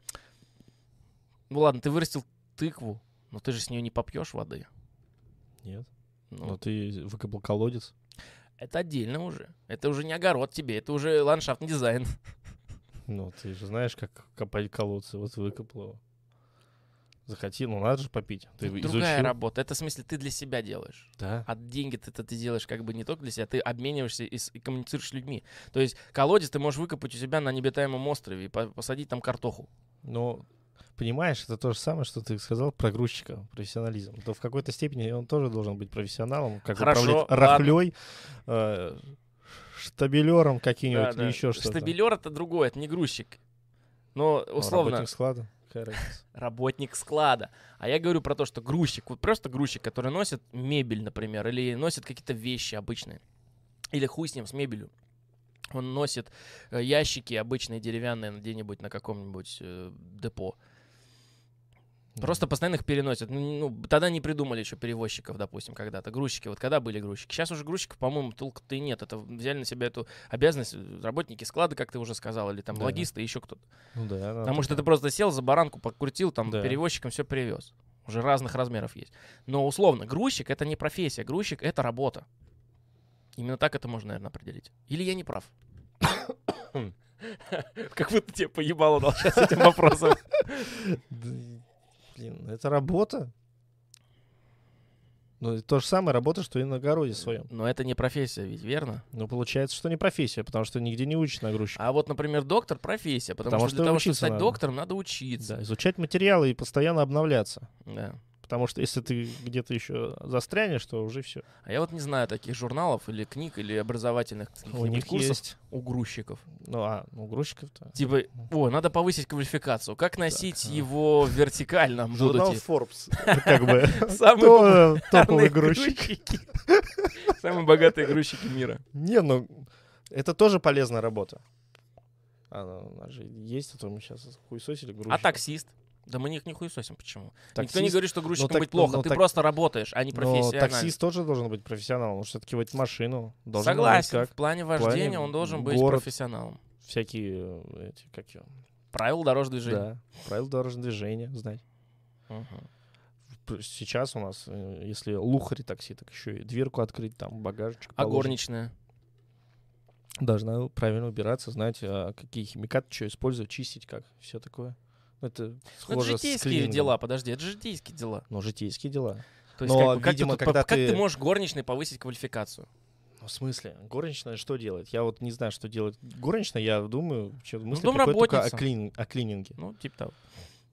Ну ладно, ты вырастил тыкву, но ты же с нее не попьешь воды. Нет. Ну, Но ты выкопал колодец. Это отдельно уже. Это уже не огород тебе, это уже ландшафтный дизайн. Ну, ты же знаешь, как копать колодцы. Вот выкопал его. Захотел, ну надо же попить. Ты Это изучил. другая работа. Это в смысле ты для себя делаешь. Да. А деньги ты, ты делаешь как бы не только для себя, ты обмениваешься и, с- и коммуницируешь с людьми. То есть колодец ты можешь выкопать у себя на необитаемом острове и по- посадить там картоху. Но понимаешь, это то же самое, что ты сказал про грузчика, профессионализм. То в какой-то степени он тоже должен быть профессионалом, как Хорошо, управлять ладно. рахлей, э, штабелером каким-нибудь Да, или да. еще что-то. Штабелер это другое, это не грузчик. Но Ну, условно Работник склада. Работник склада. А я говорю про то, что грузчик, вот просто грузчик, который носит мебель, например, или носит какие-то вещи обычные. Или хуй с ним, с мебелью. Он носит э, ящики обычные деревянные где-нибудь на каком-нибудь э, депо. Просто постоянно их переносят. Ну, ну, тогда не придумали еще перевозчиков, допустим, когда-то. Грузчики. Вот когда были грузчики? Сейчас уже грузчиков, по-моему, толку-то и нет. Это взяли на себя эту обязанность э, работники склада, как ты уже сказал, или там Да. логисты, еще кто-то. Ну да. Потому что такая. ты просто сел за баранку, покрутил, там Да. перевозчиком все привез. Уже разных размеров есть. Но условно, грузчик это не профессия, грузчик это работа. Именно так это можно, наверное, определить. Или я не прав? Как будто тебе поебало дал сейчас этим вопросом. Блин, это работа. Ну, это то же самое работа, что и на огороде своем. Но это не профессия, ведь верно? Ну, получается, что не профессия, потому что нигде не учат нагрузчика. А вот, например, доктор профессия, потому, Потому что, что для того, чтобы стать надо. доктором, надо учиться. Да, изучать материалы и постоянно обновляться. Да. Потому что если ты где-то еще застрянешь, то уже все. А я вот не знаю таких журналов или книг или образовательных У них курсов есть. у грузчиков. Ну, а, ну, грузчиков-то. Типа, о, надо повысить квалификацию. Как носить а. его вертикально? Журнал? Forbes. Как бы. Самые грузчик? грузчики. Самые богатые грузчики мира. Не, ну, это тоже полезная работа. Она, она же есть, а то мы сейчас хуесосили А грузчиков. таксист? Да мы них не хуесосим. Почему? Никто не Таксист- говорит, что грузчиком так- быть плохо. ну, Ты так- просто работаешь, а не Но профессионально. таксист тоже должен быть профессионалом. Он все-таки водить машину. Должен Согласен. знать, В как плане плане вождения он должен быть город. профессионалом. всякие э, эти, как его, Правила дорожного движения. да, правила дорожного движения знать. Сейчас у нас, э, если лухари такси, так еще и дверку открыть, там багажечек А положить. горничная? Должна правильно убираться, знать, а, какие химикаты, что использовать, чистить, как, все такое. Это Ну, это схоже с житейские дела, подожди, это житейские дела. Ну, житейские дела. То есть, Но, как, бы, как, видимо, ты, когда как ты- ты можешь горничной повысить квалификацию? Ну, в смысле? Горничная что делает? Я вот не знаю, что делает горничная. Я думаю, что мысли Ну, приходят только о, клин- о клининге. Ну, типа того.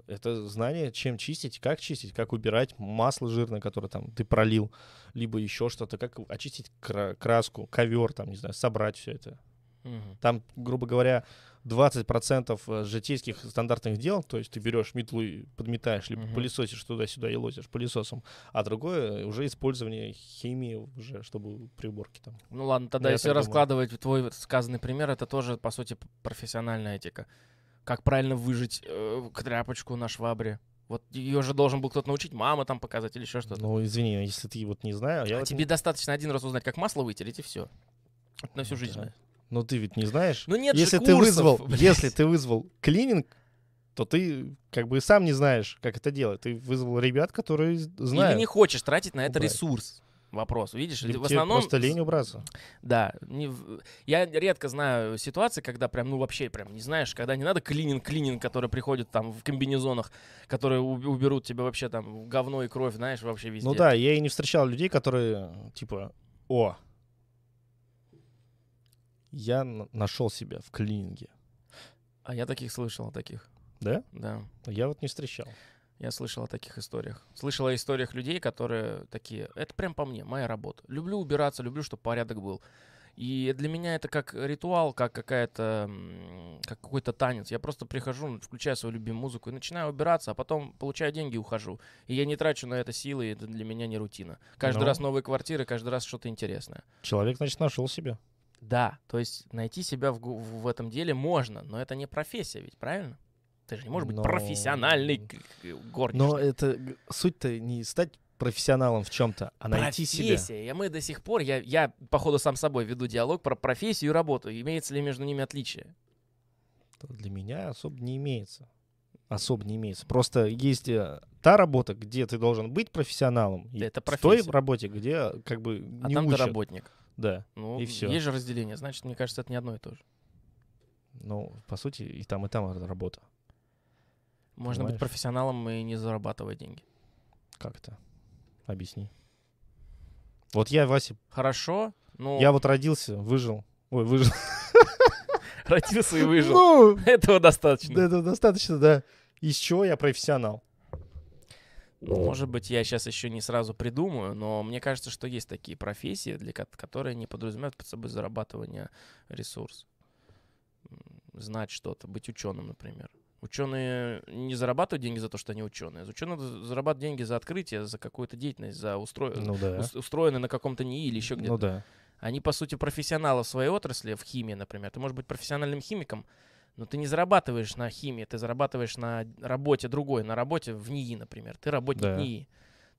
Это знание, чем чистить, как чистить, как убирать масло жирное, которое там ты пролил, либо еще что-то, как очистить кра- краску, ковер, там, не знаю, собрать все это. Мгм. Там, грубо говоря, 20% э, житейских стандартных дел, то есть ты берешь метлу и подметаешь, либо Мгм. пылесосишь туда-сюда и лозишь пылесосом, а другое уже использование химии уже, чтобы при уборке там. Ну ладно, тогда Я если так думаю. раскладывать твой сказанный пример, это тоже, по сути, профессиональная этика. Как правильно выжить э, тряпочку на швабре. Вот ее же должен был кто-то научить, мама там показать или еще что-то. Ну, извини, если ты вот не знаешь, я а вот тебе достаточно один раз узнать, как масло вытереть, и все. На всю Ну жизнь да. Но ты ведь не знаешь. Ну нет если же ты курсов, вызвал, блядь. если ты вызвал клининг, то ты как бы сам не знаешь, как это делать. Ты вызвал ребят, которые знают. Или не хочешь тратить на это убрать. ресурс. Вопрос, видишь? Либо в основном просто лень убраться. Да, не я редко знаю ситуации, когда прям, ну вообще прям не знаешь, когда не надо клининг, клининг, который приходит там в комбинезонах, которые уб- уберут тебе вообще там говно и кровь, знаешь, вообще везде. Ну да, я и не встречал людей, которые типа, о, я нашел себя в клининге. А я таких слышал, о таких. Да? Да, Я вот не встречал. я слышал о таких историях. Слышал о историях людей, которые такие, это прям по мне, моя работа. Люблю убираться, люблю, чтобы порядок был. И для меня это как ритуал, как какая-то, как какой-то танец. Я просто прихожу, включаю свою любимую музыку и начинаю убираться, а потом получаю деньги и ухожу. И я не трачу на это силы, и это для меня не рутина. Каждый Ну. раз новые квартиры, каждый раз что-то интересное. Человек, значит, нашел себя. Да, то есть найти себя в, гу- в этом деле можно, но это не профессия ведь, правильно? Ты же не можешь быть Но- профессиональный горничной. Но это суть-то не стать профессионалом в чем-то, а найти себя. профессия. И мы до сих пор, я, я, походу, сам собой веду диалог про профессию и работу. Имеется ли между ними отличие? Для меня особо не имеется. Особо не имеется. Просто есть э, та работа, где ты должен быть профессионалом, и Это в той профессия. работе, где как бы А не там ты учат. работник. Да. Ну, И всё. есть же разделение. Значит, мне кажется, это не одно и то же. Ну, по сути, и там, и там работа. Можно быть Понимаешь? профессионалом и не зарабатывать деньги. Как это? Объясни. Вот я, Вася, Хорошо, ну, я вот родился, выжил. Ой, выжил. родился и выжил. Ну, Этого достаточно. да, это достаточно, да. Из чего я профессионал? Ну, может быть, я сейчас еще не сразу придумаю, но мне кажется, что есть такие профессии, для ко- которые не подразумевают под собой зарабатывание ресурс. Знать что-то, быть ученым, например. Ученые не зарабатывают деньги за то, что они ученые. Ученые зарабатывают деньги за открытие, за какую-то деятельность, за устро... Ну да. ус- устроенные на каком-то НИИ или еще где-то. Ну да. Они, по сути, профессионалы в своей отрасли, в химии, например. Ты можешь быть профессиональным химиком, Но ты не зарабатываешь на химии, ты зарабатываешь на работе другой, на работе в НИИ, например. Ты работник Да. НИИ.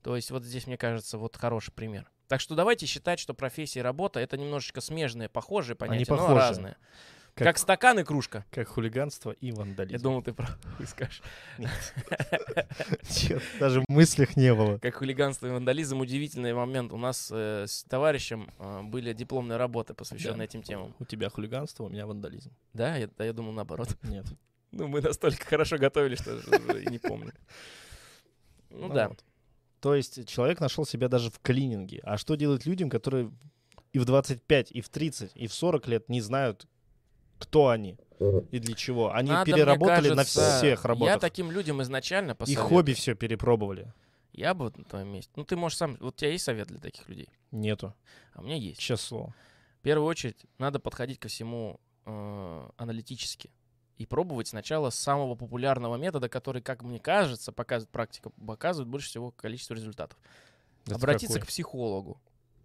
То есть вот здесь, мне кажется, вот хороший пример. Так что давайте считать, что профессия и работа — это немножечко смежные, похожие понятия, но похожи. разные. Как... Как- стакан и кружка. Как хулиганство и Я вандализм. думал, ты про скажешь. Чё, Даже в мыслях не было. Как хулиганство и вандализм, удивительный момент. У нас э, с товарищем э, были дипломные работы, посвященные Да. этим темам. У тебя хулиганство, у меня вандализм. Да, я, да, я думал наоборот. Нет. Ну, мы настолько хорошо готовились, что и не помню. Ну да. вот. То есть человек нашел себя даже в клининге. А что делать людям, которые и в 25, и в 30, и в 40 лет не знают, кто они и для чего? Они Надо, переработали на кажется, всех Я работах. таким людям изначально И посоветую. хобби все перепробовали. Я бы вот на твоем месте. Ну, ты можешь сам... Вот у тебя есть совет для таких людей? Нету. А у меня есть. Сейчас слово. В первую очередь, надо подходить ко всему э, аналитически. И пробовать сначала с самого популярного метода, который, как мне кажется, показывает практика, показывает больше всего количество результатов. Это Обратиться какой? к психологу.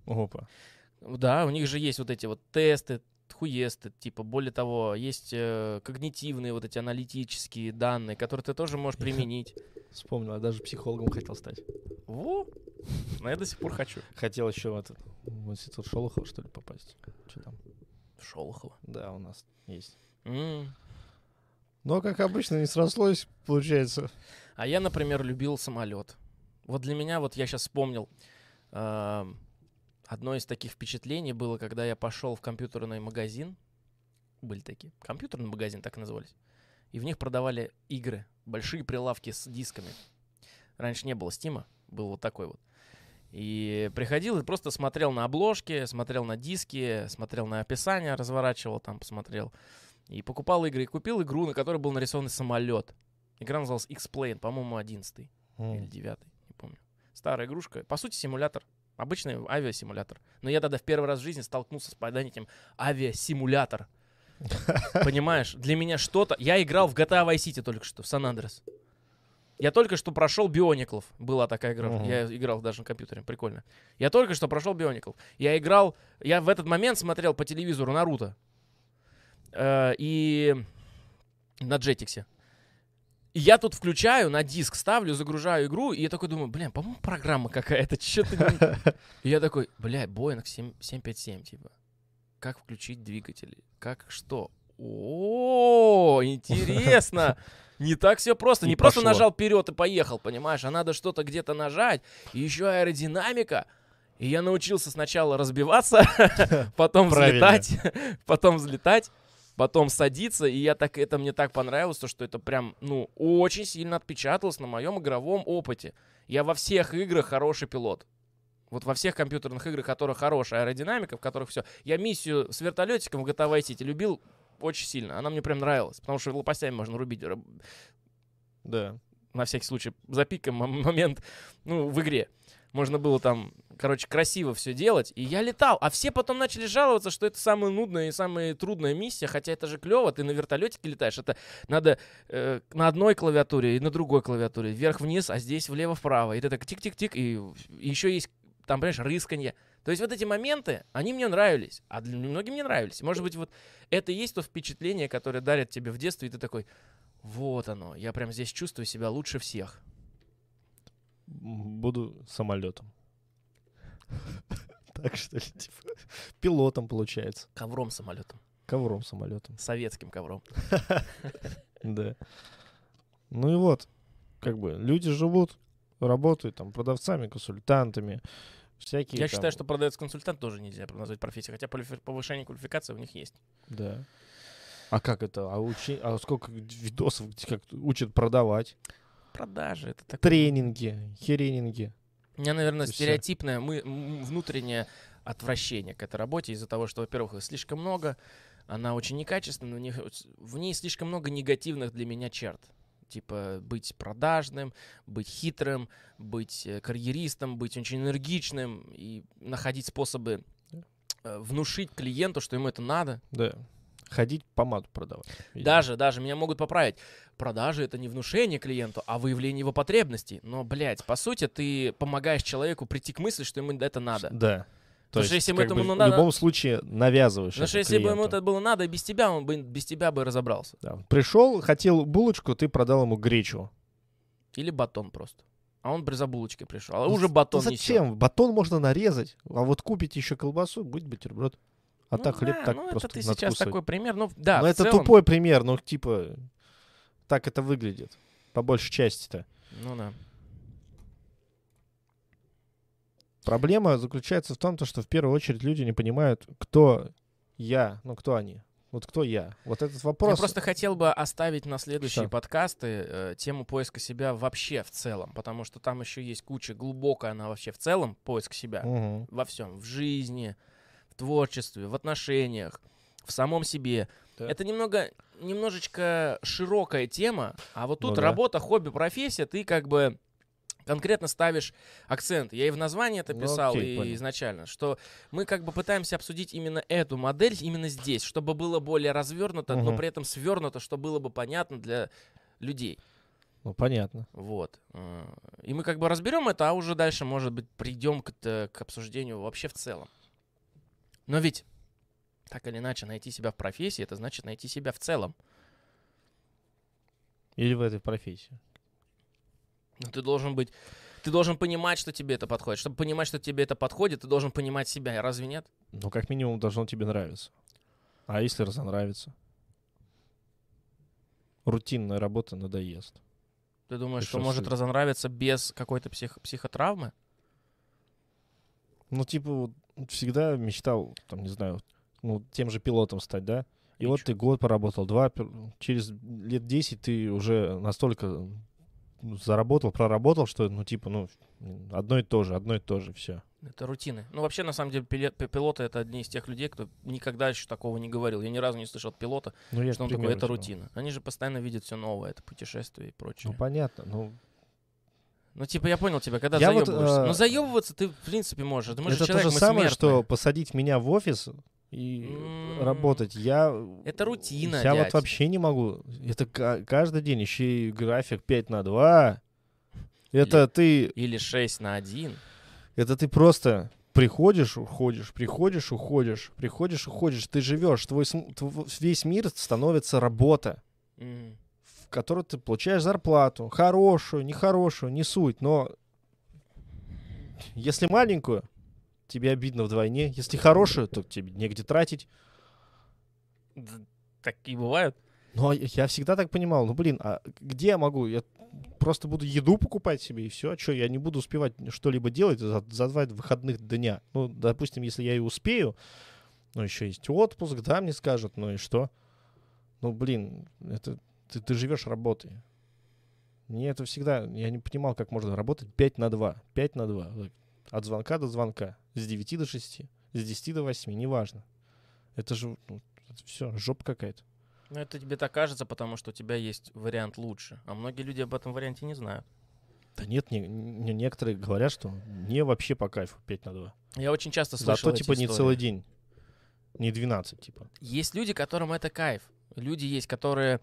Опа. Да, у них же есть вот эти вот тесты, хуесты, типа, более того, есть э, когнитивные вот эти аналитические данные, которые ты тоже можешь применить. Вспомнил, я даже психологом хотел стать. Во! Но я до сих пор хочу. Хотел еще в этот в институт Шолохова, что ли, попасть. Что там? Шолохова. Да, у нас есть. М. Но, как обычно, не срослось, получается. А я, например, любил самолет. Вот для меня, вот я сейчас вспомнил, эм, одно из таких впечатлений было, когда я пошел в компьютерный магазин. Были такие. Компьютерный магазин, так и назывались. И в них продавали игры. Большие прилавки с дисками. Раньше не было Стима, был вот такой вот. И приходил и просто смотрел на обложки, смотрел на диски, смотрел на описание, разворачивал там, посмотрел. И покупал игры. И купил игру, на которой был нарисован самолет. Игра называлась X-Plane, по-моему, 11 или М. 9 не помню. Старая игрушка. По сути, симулятор. Обычный авиасимулятор. Но я тогда в первый раз в жизни столкнулся с понятием авиасимулятор. Понимаешь, для меня что-то... Я играл в GTA Vice City только что, в Сан-Андрес. Я только что прошел Биониклов. Была такая игра. Мгм. Я играл даже на компьютере. Прикольно. Я только что прошел Биониклов. Я играл... Я в этот момент смотрел по телевизору Наруто. Э, и на Джетиксе. И я тут включаю, на диск ставлю, загружаю игру, и я такой думаю, блин, по-моему, программа какая-то, что-то... И я такой, бля, Boeing 7- 757, типа. Как включить двигатели? Как что? О, интересно! Не так все просто. И Не просто нажал вперед и поехал, понимаешь? А надо что-то где-то нажать. И еще аэродинамика. И я научился сначала разбиваться, потом Правильно. взлетать, потом взлетать, потом садиться. И я так, это мне так понравилось, то, что это прям, ну, очень сильно отпечаталось на моем игровом опыте. Я во всех играх хороший пилот. Вот во всех компьютерных играх, в которых хорошая аэродинамика, в которых все. Я миссию с вертолетиком в GTA Vice City любил очень сильно. Она мне прям нравилась, потому что лопастями можно рубить. Да. На всякий случай запикаем момент, ну, в игре. Можно было там, короче, красиво все делать. И я летал. А все потом начали жаловаться, что это самая нудная и самая трудная миссия. Хотя это же клево, ты на вертолетике летаешь. Это надо э, на одной клавиатуре и на другой клавиатуре. Вверх-вниз, а здесь влево-вправо. И ты так тик-тик-тик. И еще есть там, понимаешь, рысканье. То есть вот эти моменты, они мне нравились, а для многим не нравились. Может быть, вот это и есть то впечатление, которое дарят тебе в детстве, и ты такой, вот оно, я прям здесь чувствую себя лучше всех. Буду самолетом. Так что ли, типа, пилотом получается. Ковром самолетом, Ковром самолетом. советским ковром. Да. Ну и вот, как бы, люди живут, работают там продавцами, консультантами, всякие Я там- считаю, что продавец-консультант тоже нельзя назвать профессией, хотя повышение квалификации у них есть. Да. А как это? А, учи... а сколько видосов, как учат продавать? Продажи, это так... Тренинги, херенинги. У меня, наверное, всё. стереотипное мы, внутреннее отвращение к этой работе из-за того, что, во-первых, их слишком много, она очень некачественная, у них, в ней слишком много негативных для меня черт. Типа быть продажным, быть хитрым, быть э, карьеристом, быть очень энергичным и находить способы э, внушить клиенту, что ему это надо. Да. Ходить помаду продавать. видимо. Даже, даже меня могут поправить. Продажи это не внушение клиенту, а выявление его потребностей. Но, блядь, по сути, ты помогаешь человеку прийти к мысли, что ему это надо. Да. Потому что есть, если бы этому бы ну, в надо- любом случае навязываешь Потому что если бы ему это было надо, без тебя он бы без тебя бы разобрался. Да. Пришел, хотел булочку, ты продал ему гречу. Или батон просто. А он за булочкой пришел. А Ну, уже батон ну зачем? Батон можно нарезать, а вот купить еще колбасу, будет бутерброд. А Ну так хлеб да, так ну просто это ты сейчас надкусывать. такой пример. Ну да, в это целом- тупой пример, ну, типа, так это выглядит. По большей части-то. Ну да. Проблема заключается в том, то, что в первую очередь люди не понимают, кто я, ну, кто они. Вот кто я? Вот этот вопрос. Я просто хотел бы оставить на следующие Что? подкасты э, тему поиска себя вообще в целом, потому что там еще есть куча глубокая она вообще в целом поиск себя Мгм. во всем, в жизни, творчестве, в отношениях, в самом себе. Да. Это немного, немножечко широкая тема, а вот тут Ну да. работа, хобби, профессия, ты как бы конкретно ставишь акцент. Я и в названии это Ну, писал окей, и понял. изначально, что мы как бы пытаемся обсудить именно эту модель именно здесь, чтобы было более развернуто, но Мгм. при этом свернуто, что было бы понятно для людей. Ну, понятно. Вот. Э, И мы как бы разберем это, а уже дальше, может быть, придем к, к обсуждению вообще в целом. Но ведь, так или иначе, найти себя в профессии, это значит найти себя в целом. Или в этой профессии. Но ты должен быть... Ты должен понимать, что тебе это подходит. Чтобы понимать, что тебе это подходит, ты должен понимать себя. Разве нет? Ну, как минимум, должно тебе нравиться. А если разонравится? Рутинная работа надоест. Ты думаешь, Ты что что, может с- разонравиться без какой-то псих- психотравмы? Ну, типа, вот всегда мечтал, там, не знаю, ну, тем же пилотом стать, да? И вот чё? ты год поработал, два, через лет 10 ты уже настолько ну, заработал, проработал, что, ну, типа, ну, одно и то же, одно и то же, все. Это рутины. Ну, вообще, на самом деле, пиле- пи- пилоты — это одни из тех людей, кто никогда еще такого не говорил. Я ни разу не слышал от пилота, Ну, что он такой, это рутина. Они же постоянно видят все новое, это путешествия и прочее. Ну, понятно, ну, Ну, типа, я понял тебя, когда Я вот, заебываешься. э, Но заебываться ты, в принципе, можешь. Мы же это то человек, же мы самое, что смертные. посадить меня в офис и М. работать. Я... Это рутина, Я дядь. вот вообще не могу. Это ка- каждый день, еще и график 5 на 2. Это ты, Или 6 на 1. это ты просто приходишь, уходишь, приходишь, уходишь, приходишь, уходишь. Ты живешь, твой см- тв- весь мир становится работа, в которой ты получаешь зарплату, хорошую, нехорошую, не суть, но если маленькую, тебе обидно вдвойне. Если хорошую, то тебе негде тратить. Такие бывают. Ну, а я всегда так понимал. Ну, блин, а где я могу? Я просто буду еду покупать себе и все. А что, я не буду успевать что-либо делать за, за два выходных дня. Ну, допустим, если я и успею, ну, еще есть отпуск, да, мне скажут, ну и что? Ну, блин, это ты, ты живешь работой. Мне это всегда, я не понимал, как можно работать 5 на 2. 5 на 2. Вот От звонка до звонка. С 9 до 6. С 10 до 8, неважно. Это же, ну, все, жопа какая-то. Ну, это тебе так кажется, потому что у тебя есть вариант лучше. А многие люди об этом варианте не знают. Да нет, не, не- некоторые говорят, что мне вообще по кайфу 5 на 2. Я очень часто слышал Зато типа не истории. целый день. Не 12, типа. Есть люди, которым это кайф. Люди есть, которые,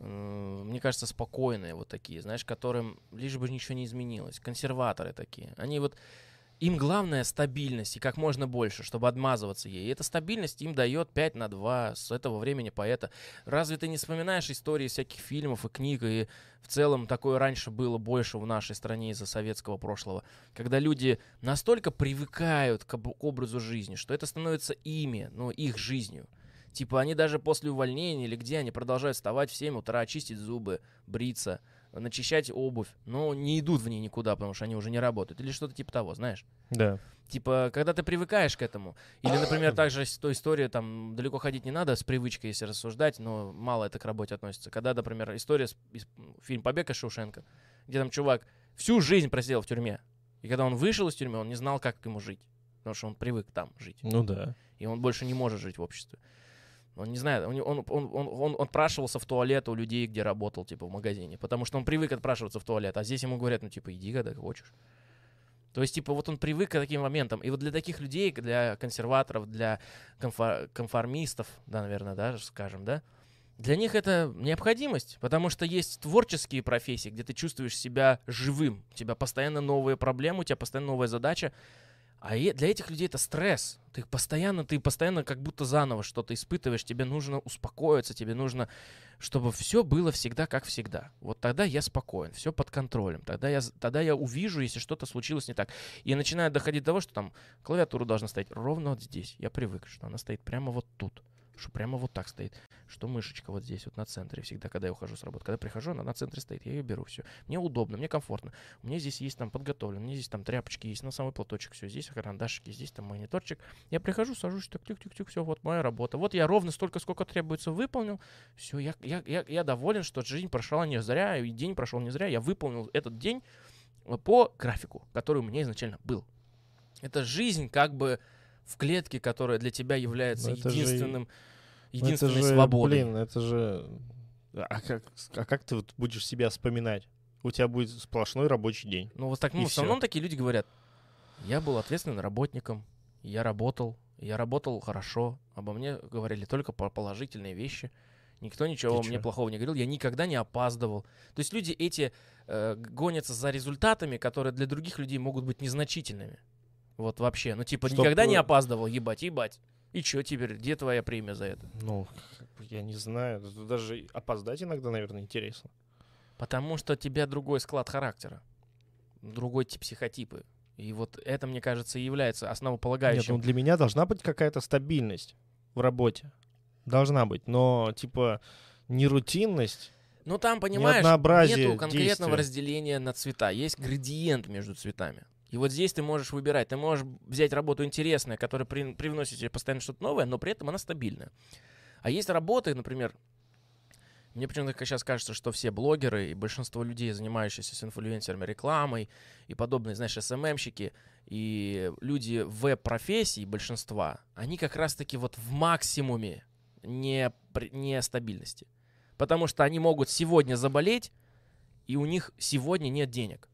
мне кажется, спокойные вот такие, знаешь, которым лишь бы ничего не изменилось. Консерваторы такие. Они вот им главное стабильность и как можно больше, чтобы отмазываться ей. И эта стабильность им дает 5 на 2 с этого времени поэта. Разве ты не вспоминаешь истории всяких фильмов и книг, и в целом такое раньше было больше в нашей стране из-за советского прошлого, когда люди настолько привыкают к, об- к образу жизни, что это становится ими, ну, их жизнью. Типа они даже после увольнения или где, они продолжают вставать в 7 утра, чистить зубы, бриться, начищать обувь, но не идут в ней никуда, потому что они уже не работают. Или что-то типа того, знаешь? Да. Типа, когда ты привыкаешь к этому. Или, например, также с той история, там, далеко ходить не надо, с привычкой, если рассуждать, но мало это к работе относится. Когда, например, история, с- фильм «Побег из Шоушенка», где там чувак всю жизнь просидел в тюрьме. И когда он вышел из тюрьмы, он не знал, как ему жить. Потому что он привык там жить. Ну да. И он больше не может жить в обществе. Он не знает, он, он, он, он, он отпрашивался в туалет у людей, где работал, типа, в магазине. Потому что он привык отпрашиваться в туалет. А здесь ему говорят, ну, типа, иди, когда хочешь. То есть, типа, вот он привык к таким моментам. И вот для таких людей, для консерваторов, для конфор- конформистов, да, наверное, даже скажем, да, для них это необходимость, потому что есть творческие профессии, где ты чувствуешь себя живым, у тебя постоянно новые проблемы, у тебя постоянно новая задача, А для этих людей это стресс. Ты постоянно, ты постоянно как будто заново что-то испытываешь. Тебе нужно успокоиться, тебе нужно, чтобы все было всегда как всегда. Вот тогда я спокоен, все под контролем. Тогда я, тогда я увижу, если что-то случилось не так. И начинает доходить до того, что там клавиатура должна стоять ровно вот здесь. Я привык, что она стоит прямо вот тут. Что прямо вот так стоит. Что мышечка вот здесь, вот на центре всегда, когда я ухожу с работы. Когда прихожу, она на центре стоит. Я ее беру, все. Мне удобно, мне комфортно. У меня здесь есть там подготовлено, у меня здесь там тряпочки есть, носовой платочек, все, здесь карандашики, здесь там мониторчик. Я прихожу, сажусь, так тюк-тюк-тюк, все, вот моя работа. Вот я ровно столько, сколько требуется, выполнил. Все, я, я, я, я доволен, что жизнь прошла не зря, и день прошел не зря. Я выполнил этот день э, по графику, который у меня изначально был. Это жизнь как бы в клетке, которая для тебя является Но это же Ну, это единственной же, свободой. Блин, это же... А как, а как ты вот будешь себя вспоминать? У тебя будет сплошной рабочий день. Ну, вот так, ну, в основном такие люди говорят, я был ответственным работником, я работал, я работал хорошо, обо мне говорили только по- положительные вещи, никто ничего Ты мне чё? плохого не говорил, я никогда не опаздывал. То есть люди эти э, гонятся за результатами, которые для других людей могут быть незначительными. Вот вообще, ну типа Чтоб, никогда не опаздывал, ебать, ебать. И чё теперь, где твоя премия за это? Ну, я не знаю. Даже опоздать иногда, наверное, интересно. Потому что у тебя другой склад характера, другой тип психотипы. И вот это, мне кажется, и является Нет, основополагающим. ну для меня должна быть какая-то стабильность в работе. Должна быть. Но, типа, не рутинность. Ну там, понимаешь, нету конкретного действия. разделения на цвета. Есть градиент между цветами. И вот здесь ты можешь выбирать. Ты можешь взять работу интересную, которая при- привносит тебе постоянно что-то новое, но при этом она стабильная. А есть работы, например, мне почему-то сейчас кажется, что все блогеры и большинство людей, занимающиеся с инфлюенсерами, рекламой и подобные, знаешь, СММщики и люди веб-профессий большинства, они как раз-таки вот в максимуме не, при- нестабильности. Потому что они могут сегодня заболеть, и у них сегодня нет денег.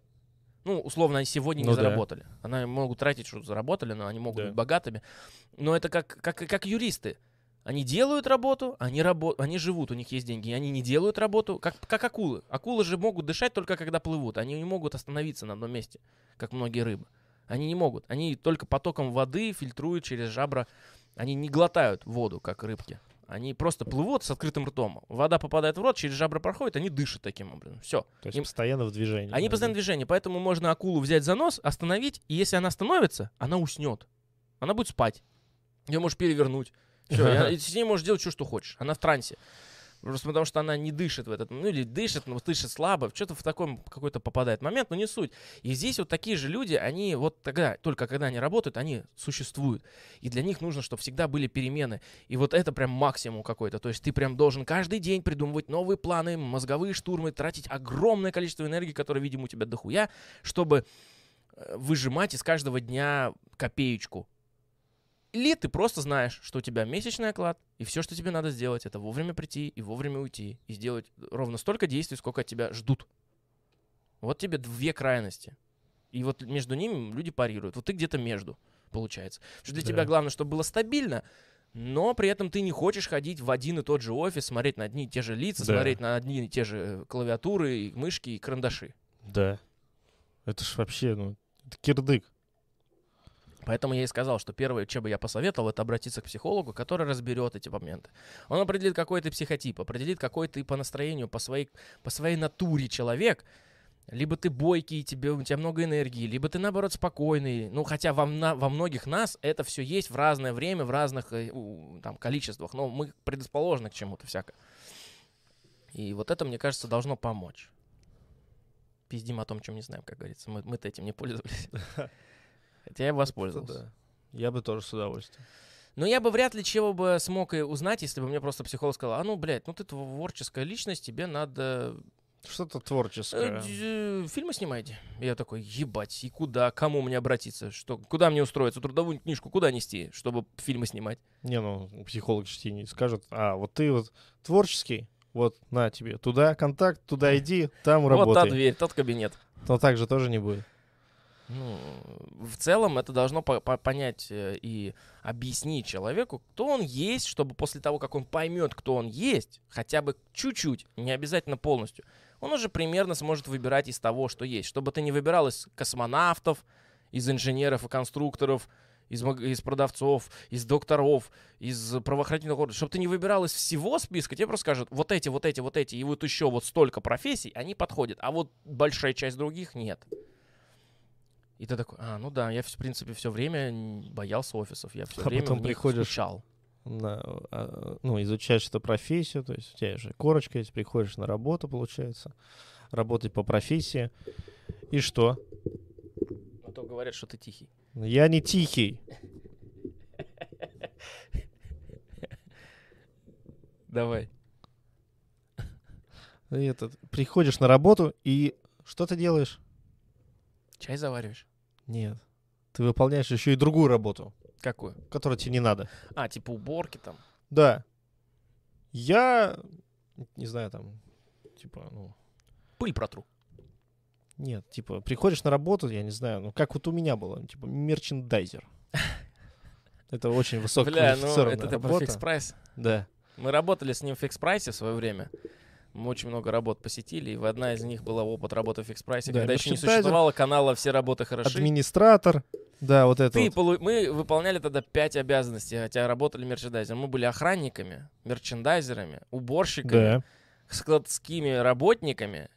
Ну, условно, они сегодня не Ну да. заработали. Они могут тратить, что заработали, но они могут Да. быть богатыми. Но это как, как, как юристы. Они делают работу, они, рабо- они живут, у них есть деньги. И они не делают работу, как, как акулы. Акулы же могут дышать только когда плывут. Они не могут остановиться на одном месте, как многие рыбы. Они не могут. Они только потоком воды фильтруют через жабра. Они не глотают воду, как рыбки. Они просто плывут с открытым ртом. Вода попадает в рот, через жабры проходит, они дышат таким образом. Все. То есть Им- постоянно в движении. Они постоянно в движении, поэтому можно акулу взять за нос, остановить, и если она становится, она уснет. Она будет спать. Ее можешь перевернуть. Все, и с ней можешь делать все, что хочешь. Она в трансе. Просто потому что она не дышит в этот, ну или дышит, но дышит слабо, что-то в таком какой-то попадает момент, но не суть. И здесь вот такие же люди, они вот тогда, только когда они работают, они существуют. И для них нужно, чтобы всегда были перемены. И вот это прям максимум какой-то. То есть ты прям должен каждый день придумывать новые планы, мозговые штурмы, тратить огромное количество энергии, которое, видимо, у тебя дохуя, чтобы э, выжимать из каждого дня копеечку. Или ты просто знаешь, что у тебя месячный оклад, и все, что тебе надо сделать, это вовремя прийти и вовремя уйти, и сделать ровно столько действий, сколько от тебя ждут. Вот тебе две крайности. И вот между ними люди парируют. Вот ты где-то между, получается. Что для Да. тебя главное, чтобы было стабильно, но при этом ты не хочешь ходить в один и тот же офис, смотреть на одни и те же лица, Да. смотреть на одни и те же э, клавиатуры, и мышки и карандаши. Да. Это ж вообще, ну, это кирдык. Поэтому я и сказал, что первое, что бы я посоветовал, это обратиться к психологу, который разберет эти моменты. Он определит, какой ты психотип, определит, какой ты по настроению, по своей, по своей натуре человек. Либо ты бойкий, тебе, у тебя много энергии, либо ты, наоборот, спокойный. Ну, хотя во, мна- во многих нас это все есть в разное время, в разных э, там, количествах, но мы предрасположены к чему-то всяко. И вот это, мне кажется, должно помочь. Пиздим о том, чем не знаем, как говорится. Мы, мы-то этим не пользовались. Хотя я воспользовался. Это да. Я бы тоже с удовольствием. Но я бы вряд ли чего бы смог и узнать, если бы мне просто психолог сказал, а ну, блядь, ну ты творческая личность, тебе надо Что-то э, творческое. д- фильмы снимайте. Я такой, ебать, и куда, кому мне обратиться, что, куда мне устроиться, трудовую книжку куда нести, чтобы фильмы снимать? Не, ну, психолог тебе не скажет, а, вот ты вот творческий, вот на тебе, туда контакт, туда иди, там Вот та работай. дверь, тот кабинет. Но так же тоже не будет. Ну, в целом это должно по- по- понять э, и объяснить человеку, кто он есть, чтобы после того, как он поймет, кто он есть, хотя бы чуть-чуть, не обязательно полностью, он уже примерно сможет выбирать из того, что есть. Чтобы ты не выбирал из космонавтов, из инженеров и конструкторов, из, из продавцов, из докторов, из правоохранительных органов, чтобы ты не выбирал из всего списка, тебе просто скажут, вот эти, вот эти, вот эти, и вот еще вот столько профессий, они подходят, а вот большая часть других нет. И ты такой, а, ну да, я, в принципе, все время боялся офисов, я все А время потом приходишь- скучал. на, а, ну, изучаешь эту профессию, то есть у тебя же корочка есть, приходишь на работу, получается, работать по профессии. И что? А то говорят, что ты тихий. Я не тихий. Давай. Этот, приходишь на работу, и что ты делаешь? Чай завариваешь? Нет. Ты выполняешь еще и другую работу, Какую? которая тебе не надо. А, типа уборки там. Да. Я, не знаю, там, типа, ну, Пыль протру. нет, типа, приходишь на работу, я не знаю, ну, как вот у меня было, типа, мерчендайзер. Это очень Бля, ну это работа. Fix Price. Да. Мы работали с ним в Fix Price е в свое время. Мы очень много работ посетили, и в одна из них была опыт работы в Fix Price е, Да, когда еще не существовало канала «Все работы хороши». Администратор, да, вот это Ты вот. полу- Мы выполняли тогда пять обязанностей, хотя работали мерчендайзером. Мы были охранниками, мерчендайзерами, уборщиками, Да. складскими работниками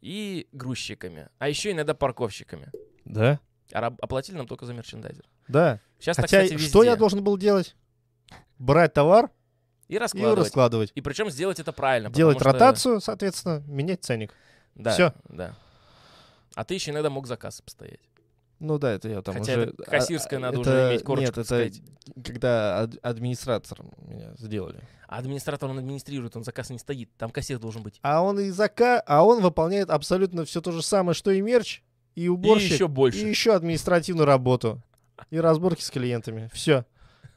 и грузчиками. А еще иногда парковщиками. Да. А оплатили нам только за мерчендайзер. Да. Сейчас, Хотя, так, кстати, что я везде. должен был делать? Брать товар И и раскладывать. раскладывать. И причем сделать это правильно. Делать что- ротацию, соответственно, менять ценник. Да, Всё. да. А ты еще иногда мог заказ постоять. Ну да, это я там Хотя уже... это кассирское а, надо это- уже иметь корочку, Нет, это когда ад- администратор меня сделали. А администратор, он администрирует, он заказ не стоит. Там кассир должен быть. А он и зака... а он выполняет абсолютно все то же самое, что и мерч, и И уборщик, еще больше. и еще административную работу, и разборки с клиентами. Все.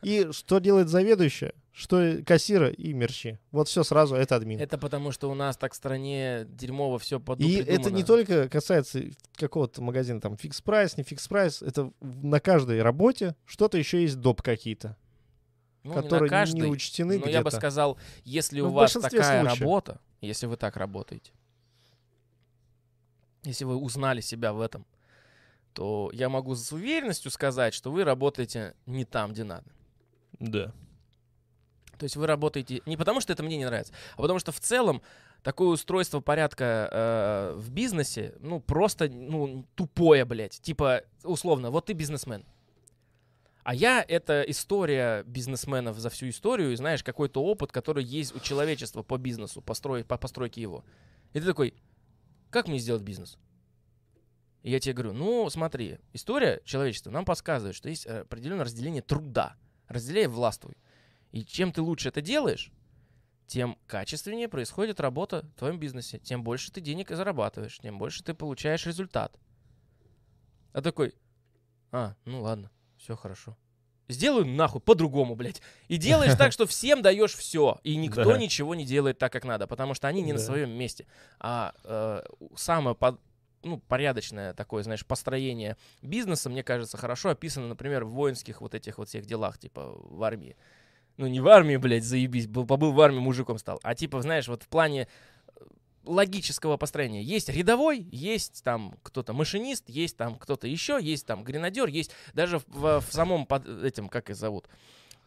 И что делает заведующая? Что кассира и мерчи. Вот все сразу, это админ. Это потому, что у нас так в стране дерьмово все под И это не только касается какого-то магазина, там, Fix Price, не Fix Price. Это на каждой работе что-то еще есть доп какие-то, ну, не на которые каждой, не учтены Но я бы где-то. сказал, если Ну, у вас такая случаев. работа, если вы так работаете, если вы узнали себя в этом, то я могу с уверенностью сказать, что вы работаете не там, где надо. Да. То есть вы работаете не потому, что это мне не нравится, а потому что в целом такое устройство порядка э, в бизнесе, ну, просто, ну, тупое, блядь. Типа, условно, вот ты бизнесмен. А я — это история бизнесменов за всю историю, и знаешь, какой-то опыт, который есть у человечества по бизнесу, построить, по постройке его. И ты такой, как мне сделать бизнес? И я тебе говорю, ну, смотри, история человечества нам подсказывает, что есть э, определенное разделение труда. Разделяй, властвуй. И чем ты лучше это делаешь, тем качественнее происходит работа в твоем бизнесе, тем больше ты денег зарабатываешь, тем больше ты получаешь результат. А такой, а, ну ладно, все хорошо. Сделаю нахуй по-другому, блядь. И делаешь так, что всем даешь все, и никто Да. ничего не делает так, как надо, потому что они не на Да. своем месте. А э, самое под- ну, порядочное такое, знаешь, построение бизнеса, мне кажется, хорошо описано, например, в воинских вот этих вот всех делах, типа в армии. Ну, не в армии, блядь, заебись, был, побыл в армии, мужиком стал. А типа, знаешь, вот в плане э, логического построения. Есть рядовой, есть там кто-то машинист, есть там кто-то еще, есть там гренадер, есть даже в, в- в самом под этим, как их зовут,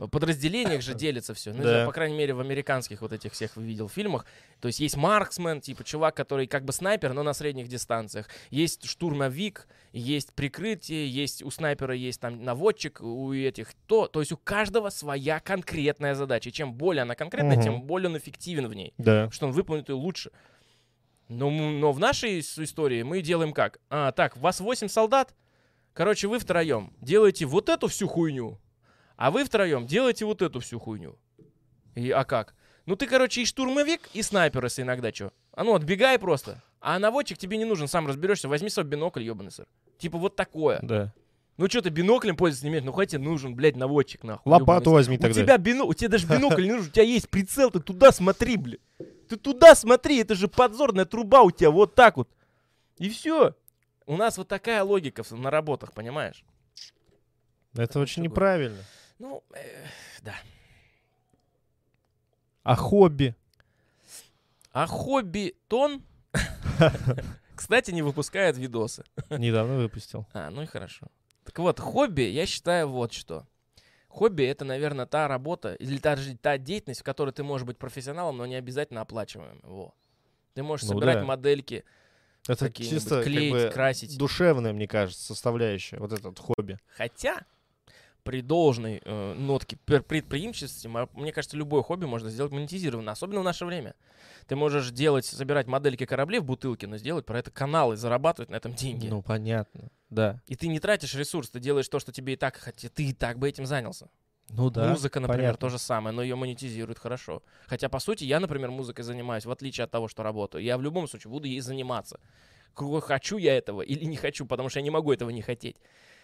в подразделениях же делится все. Ну, Да. по крайней мере, в американских вот этих всех видел фильмах. То есть есть марксмен, типа чувак, который как бы снайпер, но на средних дистанциях. Есть штурмовик, есть прикрытие, есть у снайпера есть там наводчик, у этих то. То есть у каждого своя конкретная задача. И чем более она конкретная, Мгм. тем более он эффективен в ней Да. что он выполнит ее лучше. Но, но в нашей истории мы делаем как? А, так, вас 8 солдат, короче, вы втроем делаете вот эту всю хуйню, а вы втроем делаете вот эту всю хуйню. И, а как? Ну ты, короче, и штурмовик, и снайпер, если иногда что. А ну, отбегай просто. А наводчик тебе не нужен, сам разберешься, возьми свой бинокль, ебаный сыр. Типа вот такое. Да. Ну что ты биноклем пользоваться не умеешь, ну тебе нужен, блядь, наводчик, нахуй. Лопату ёбаный возьми у тогда. тебя бино... у тебя даже бинокль не нужен, у тебя есть прицел, ты туда смотри, блин. Ты туда смотри, это же подзорная труба у тебя вот так вот. И все. У нас вот такая логика на работах, понимаешь? Это очень чего? неправильно. Ну, э, да. А хобби? А хобби Тон, кстати, не выпускает видосы. Недавно выпустил. А, ну и хорошо. Так вот, хобби, я считаю вот что. Хобби — это, наверное, та работа или та, та деятельность, в которой ты можешь быть профессионалом, но не обязательно оплачиваем. Во. Ты можешь Ну собирать да. модельки, Это чисто как клеить, бы красить. душевная, мне кажется, составляющая, вот этот хобби. Хотя при должной э, нотке предприимчивости, мне кажется, любое хобби можно сделать монетизированно, особенно в наше время. Ты можешь делать, собирать модельки кораблей в бутылке, но сделать про это канал и зарабатывать на этом деньги. Ну, понятно, да. И ты не тратишь ресурс, ты делаешь то, что тебе и так хотят. Ты и так бы этим занялся. Ну да. Музыка, например, понятно. то же самое, но ее монетизируют хорошо. Хотя, по сути, я, например, музыкой занимаюсь, в отличие от того, что работаю. Я в любом случае буду ей заниматься. Хочу я этого или не хочу, потому что я не могу этого не хотеть.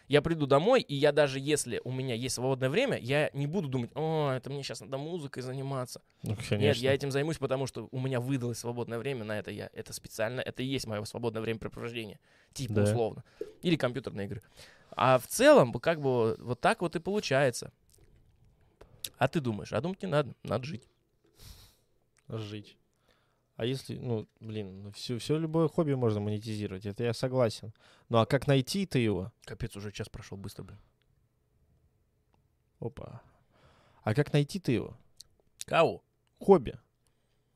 Я приду домой, и я даже если у меня есть свободное время, я не буду думать, о, это мне сейчас надо музыкой заниматься. Ну, Нет, я этим займусь, потому что у меня выдалось свободное время на это. Я это специально, это и есть мое свободное времяпрепровождение, типа Да. условно, или компьютерные игры. А в целом, как бы вот так вот и получается. А ты думаешь, а думать не надо, надо жить. жить. А если, ну, блин, все, все любое хобби можно монетизировать, это я согласен. Ну а как найти-то его? Капец, уже час прошел быстро, блин. Опа. А как найти-то его? Кого? Хобби.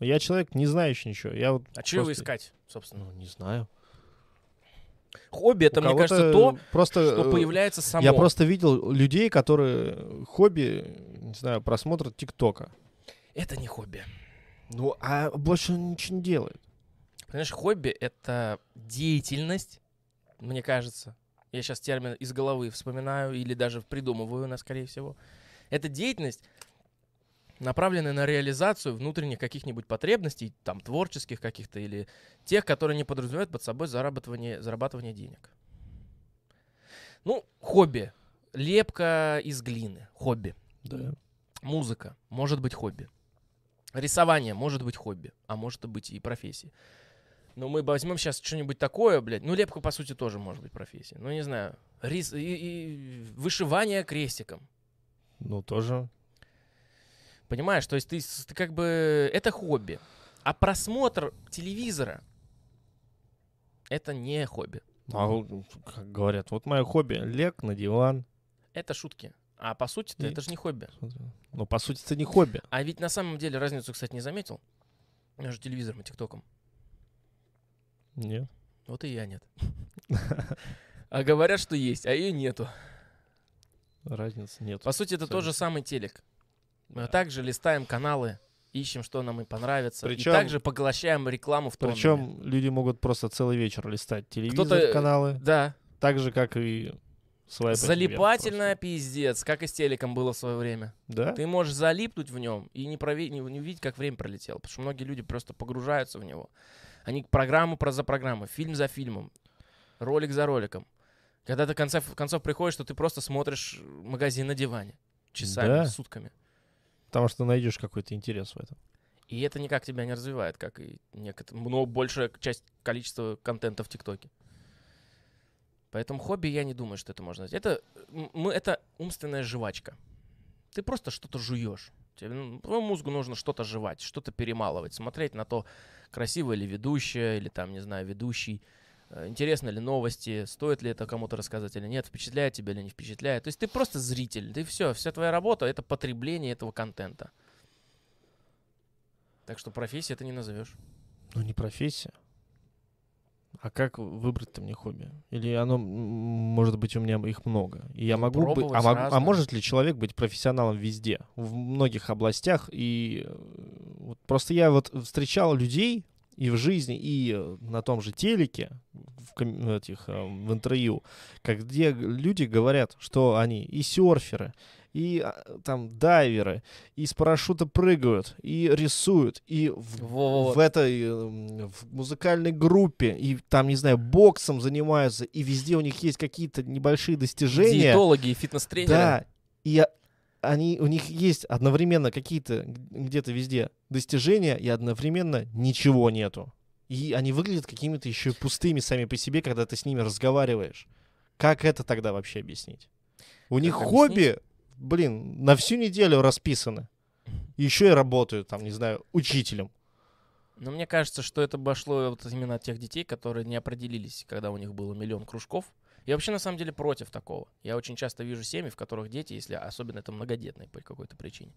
Я человек, не знающий ничего. Я вот А чего его просто- искать, собственно? Ну, не знаю. Хобби это, мне кажется, то, просто, что э, появляется само. Я просто видел людей, которые хобби, не знаю, просмотр ТикТока. Это не хобби. Ну, а больше он ничего не делает. Понимаешь, хобби — это деятельность, мне кажется. Я сейчас термин из головы вспоминаю или даже придумываю, на скорее всего. Это деятельность, направленная на реализацию внутренних каких-нибудь потребностей, там, творческих каких-то, или тех, которые не подразумевают под собой зарабатывание, зарабатывание денег. Ну, хобби. Лепка из глины. Хобби. Да. Музыка может быть хобби. Рисование может быть хобби, а может быть и профессией. Но мы возьмем сейчас что-нибудь такое, блядь. Ну, лепка, по сути, тоже может быть профессией. Ну, не знаю. Рис... И, и вышивание крестиком. Ну, тоже. Понимаешь? То есть ты, ты как бы... Это хобби. А просмотр телевизора — это не хобби. А, как говорят, вот мое хобби. Лег на диван. Это шутки. А по сути-то И- это же не хобби. Ну, по сути, это не хобби. А ведь на самом деле разницу, кстати, не заметил между телевизором и тиктоком. Нет. Вот и я нет. А говорят, что есть, а ее нету. Разницы нет. По сути, это тот же самый телек. Мы также листаем каналы, ищем, что нам и понравится. Причем- И также поглощаем рекламу в тоннами. Причем люди могут просто целый вечер листать телевизор, каналы, Да, так же, как и вверх залипательная пиздец, как и с телеком было в свое время. Да? Ты можешь залипнуть в нем и не, прове- не, не увидеть, как время пролетело. Потому что многие люди просто погружаются в него. Они программу про за программой, фильм за фильмом, ролик за роликом. Когда ты в конце в концов приходишь, что ты просто смотришь магазин на диване часами, Да. сутками. Потому что найдешь какой-то интерес в этом. И это никак тебя не развивает, как и некоторые, но большая часть количества контента в ТикТоке. Поэтому хобби я не думаю, что это можно сделать. Это, мы, это умственная жвачка. Ты просто что-то жуешь. Тебе, ну, твоему мозгу нужно что-то жевать, что-то перемалывать, смотреть на то, красивая ли ведущая, или там, не знаю, ведущий, э, интересны ли новости, стоит ли это кому-то рассказать или нет, впечатляет тебя или не впечатляет. То есть ты просто зритель, ты все, вся твоя работа — это потребление этого контента. Так что профессия это не назовешь. Ну, не профессия. А как выбрать-то мне хобби? Или оно, может быть, у меня их много? И я Ну, могу быть... А, мог- а может ли человек быть профессионалом везде? В многих областях. И э, вот просто я вот встречал людей и в жизни, и на том же телеке, в, ком- этих, э, в интервью, как где люди говорят, что они и серферы, и а, там дайверы, и с парашюта прыгают, и рисуют, и в Вот. в этой э, в музыкальной группе и там не знаю боксом занимаются и везде у них есть какие-то небольшие достижения Диетологи и фитнес-тренеры. да и они у них есть одновременно какие-то где-то везде достижения и одновременно ничего нету и они выглядят какими-то еще пустыми сами по себе когда ты с ними разговариваешь как это тогда вообще объяснить у них объяснить? хобби блин на всю неделю расписано еще и работают там не знаю учителем Но мне кажется, что это обошло вот именно от тех детей, которые не определились, когда у них было миллион кружков, Я вообще на самом деле против такого. Я очень часто вижу семьи, в которых дети, если особенно это многодетные по какой-то причине,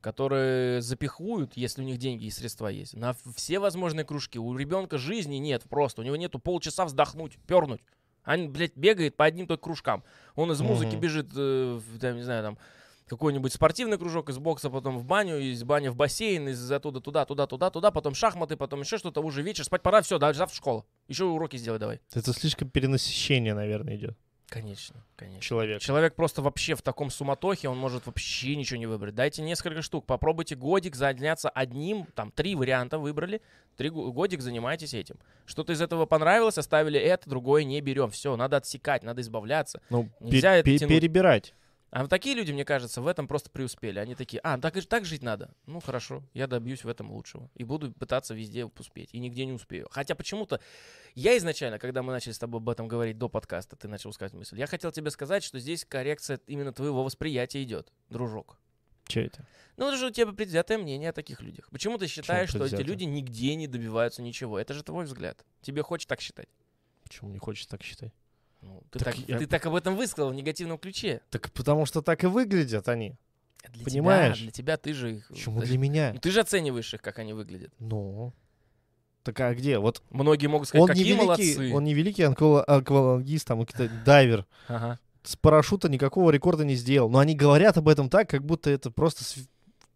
которые запихуют, если у них деньги и средства есть, на все возможные кружки. У ребенка жизни нет просто. У него нету полчаса вздохнуть, пернуть. Он, блядь, бегает по одним только кружкам. Он из музыки Мгм. бежит, э, в, там, не знаю, там, какой-нибудь спортивный кружок, из бокса потом в баню, из бани в бассейн, из оттуда туда, туда, туда, туда, потом шахматы, потом еще что-то, уже вечер, спать пора, все, завтра в школу. Еще уроки сделай давай. Это слишком перенасыщение, наверное, идет. Конечно, конечно. Человек. Человек просто вообще в таком суматохе, он может вообще ничего не выбрать. Дайте несколько штук, попробуйте годик заняться одним, там, три варианта выбрали, три го- годик занимайтесь этим. Что-то из этого понравилось, оставили это, другое не берем. Все, надо отсекать, надо избавляться. Ну, Нельзя пе- это пе- тянуть. перебирать. А вот такие люди, мне кажется, в этом просто преуспели. Они такие, а, так, так жить надо. Ну, хорошо, я добьюсь в этом лучшего. И буду пытаться везде успеть. И нигде не успею. Хотя почему-то я изначально, когда мы начали с тобой об этом говорить до подкаста, ты начал сказать мысль, я хотел тебе сказать, что здесь коррекция именно твоего восприятия идет, дружок. Че это? Ну, это же у тебя предвзятое мнение о таких людях. Почему ты считаешь, что эти люди нигде не добиваются ничего? Это же твой взгляд. Тебе хочется так считать. Почему не хочешь так считать? Ну, ты, Так так, я- ты так об этом высказал в негативном ключе. Так потому что так и выглядят они. Для Понимаешь? Тебя, для тебя ты же их... Почему ты- для меня? Ну, ты же оцениваешь их, как они выглядят. Ну. Так а где? Вот Многие могут сказать, он какие великий, молодцы. он не великий аквалангист, там, дайвер. Ага. С парашюта никакого рекорда не сделал. Но они говорят об этом так, как будто это просто